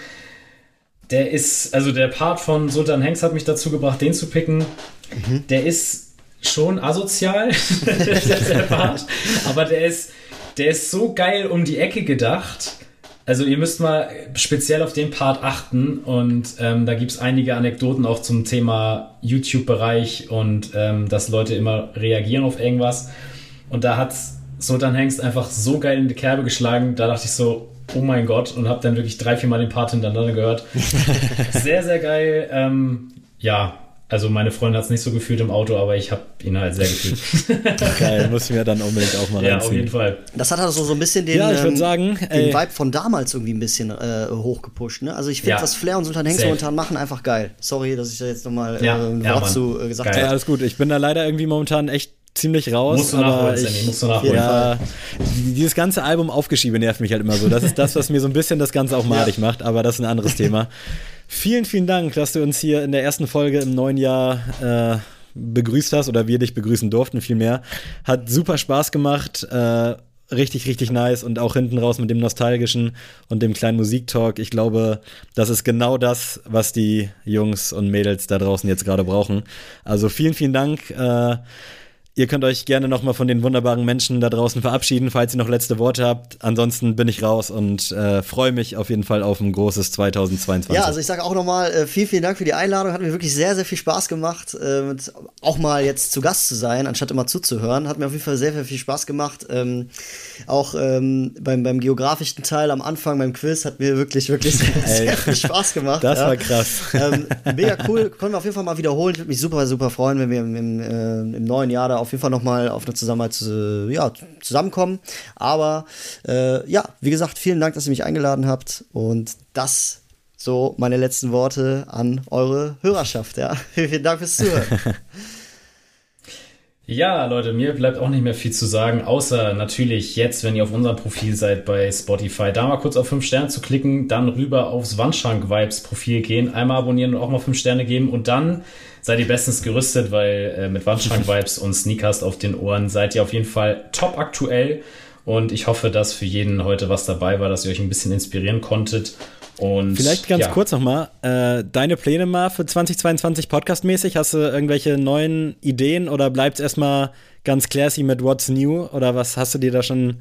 der ist, also der Part von Sultan Hanks hat mich dazu gebracht, den zu picken. Mhm. Der ist schon asozial, der Part, aber der ist, der ist so geil um die Ecke gedacht. Also ihr müsst mal speziell auf den Part achten und ähm, da gibt es einige Anekdoten auch zum Thema YouTube-Bereich und ähm, dass Leute immer reagieren auf irgendwas. Und da hat Sultan Hengst einfach so geil in die Kerbe geschlagen, da dachte ich so, oh mein Gott, und habe dann wirklich drei, vier Mal den Part hintereinander gehört. sehr, sehr geil. Ähm, ja, Also meine Freundin hat es nicht so gefühlt im Auto, aber ich habe ihn halt sehr gefühlt. Geil, muss ich mir dann unbedingt auch mal ja, reinziehen. auf jeden Fall. Das hat also so ein bisschen den, Ja, ich ähm, sagen, den ey. Vibe von damals irgendwie ein bisschen äh, hochgepusht. Ne? Also ich finde, Ja. was Flair und Sultan Hengst momentan machen, einfach geil. Sorry, dass ich da jetzt nochmal Ja, äh, ein ja, Wort zu äh, gesagt Geil. Ja, habe. alles gut. Ich bin da leider irgendwie momentan echt ziemlich raus. Musst du aber nachholen, ich, musst du nachholen. Ja, dieses ganze Album aufgeschiebe nervt mich halt immer so. Das ist das, was mir so ein bisschen das Ganze auch madig macht, aber das ist ein anderes Thema. Vielen, vielen Dank, dass du uns hier in der ersten Folge im neuen Jahr äh, begrüßt hast oder wir dich begrüßen durften, vielmehr. Hat super Spaß gemacht. Äh, richtig, richtig nice und auch hinten raus mit dem Nostalgischen und dem kleinen Musiktalk. Ich glaube, das ist genau das, was die Jungs und Mädels da draußen jetzt gerade brauchen. Also vielen, vielen Dank. Äh, Ihr könnt euch gerne nochmal von den wunderbaren Menschen da draußen verabschieden, falls ihr noch letzte Worte habt. Ansonsten bin ich raus und äh, freue mich auf jeden Fall auf ein großes 2022. Ja, also ich sage auch nochmal äh, vielen, vielen Dank für die Einladung. Hat mir wirklich sehr, sehr viel Spaß gemacht, äh, auch mal jetzt zu Gast zu sein, anstatt immer zuzuhören. Hat mir auf jeden Fall sehr, sehr viel Spaß gemacht. Ähm, auch ähm, beim, beim geografischen Teil am Anfang, beim Quiz, hat mir wirklich, wirklich sehr, sehr viel Spaß gemacht. das ja. war krass. ähm, mega cool, können wir auf jeden Fall mal wiederholen. Ich würde mich super, super freuen, wenn wir im, im, äh, im neuen Jahr da auf jeden Fall nochmal auf eine Zusammenarbeit äh, ja, zusammenkommen. Aber äh, ja, wie gesagt, vielen Dank, dass ihr mich eingeladen habt und das so meine letzten Worte an eure Hörerschaft. Ja. Vielen Dank fürs Zuhören. Ja, Leute, mir bleibt auch nicht mehr viel zu sagen, außer natürlich jetzt, wenn ihr auf unserem Profil seid bei Spotify, da mal kurz auf 5 Sterne zu klicken, dann rüber aufs Wandschrank-Vibes-Profil gehen, einmal abonnieren und auch mal 5 Sterne geben und dann seid ihr bestens gerüstet, weil äh, mit Wandschrank-Vibes und Sneakast auf den Ohren seid ihr auf jeden Fall top aktuell und ich hoffe, dass für jeden heute was dabei war, dass ihr euch ein bisschen inspirieren konntet. Und Vielleicht ganz ja. kurz nochmal, äh, deine Pläne mal für 2022 podcastmäßig? Hast du irgendwelche neuen Ideen oder bleibt es erstmal ganz classy mit What's New oder was hast du dir da schon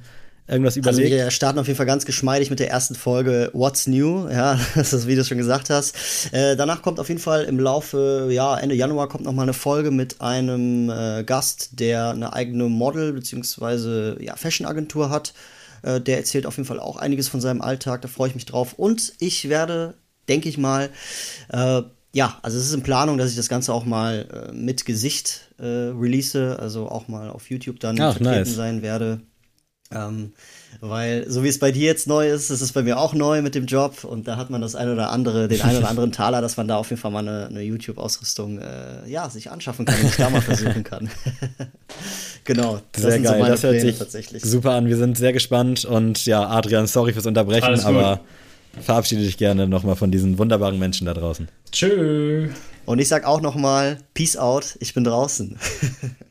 irgendwas Also überlegt? wir starten auf jeden Fall ganz geschmeidig mit der ersten Folge What's New, ja, das ist, wie du schon gesagt hast. Äh, danach kommt auf jeden Fall im Laufe, ja, Ende Januar kommt noch mal eine Folge mit einem äh, Gast, der eine eigene Model- bzw. Ja, Fashion-Agentur hat. Äh, der erzählt auf jeden Fall auch einiges von seinem Alltag, da freue ich mich drauf. Und ich werde, denke ich mal, äh, ja, also es ist in Planung, dass ich das Ganze auch mal äh, mit Gesicht äh, release, also auch mal auf YouTube dann Ach, vertreten nice. sein werde. Ähm, weil, so wie es bei dir jetzt neu ist, ist es bei mir auch neu mit dem Job und da hat man das ein oder andere, den ein oder anderen Taler, dass man da auf jeden Fall mal eine, eine YouTube-Ausrüstung äh, ja, sich anschaffen kann und sich da mal versuchen kann. genau, das Sehr sind geil, so meine das hört Pläne sich tatsächlich. super an. Wir sind sehr gespannt und ja, Adrian, sorry fürs Unterbrechen, Alles gut. aber verabschiede dich gerne nochmal von diesen wunderbaren Menschen da draußen. Tschö. Und ich sag auch noch mal, Peace out, ich bin draußen.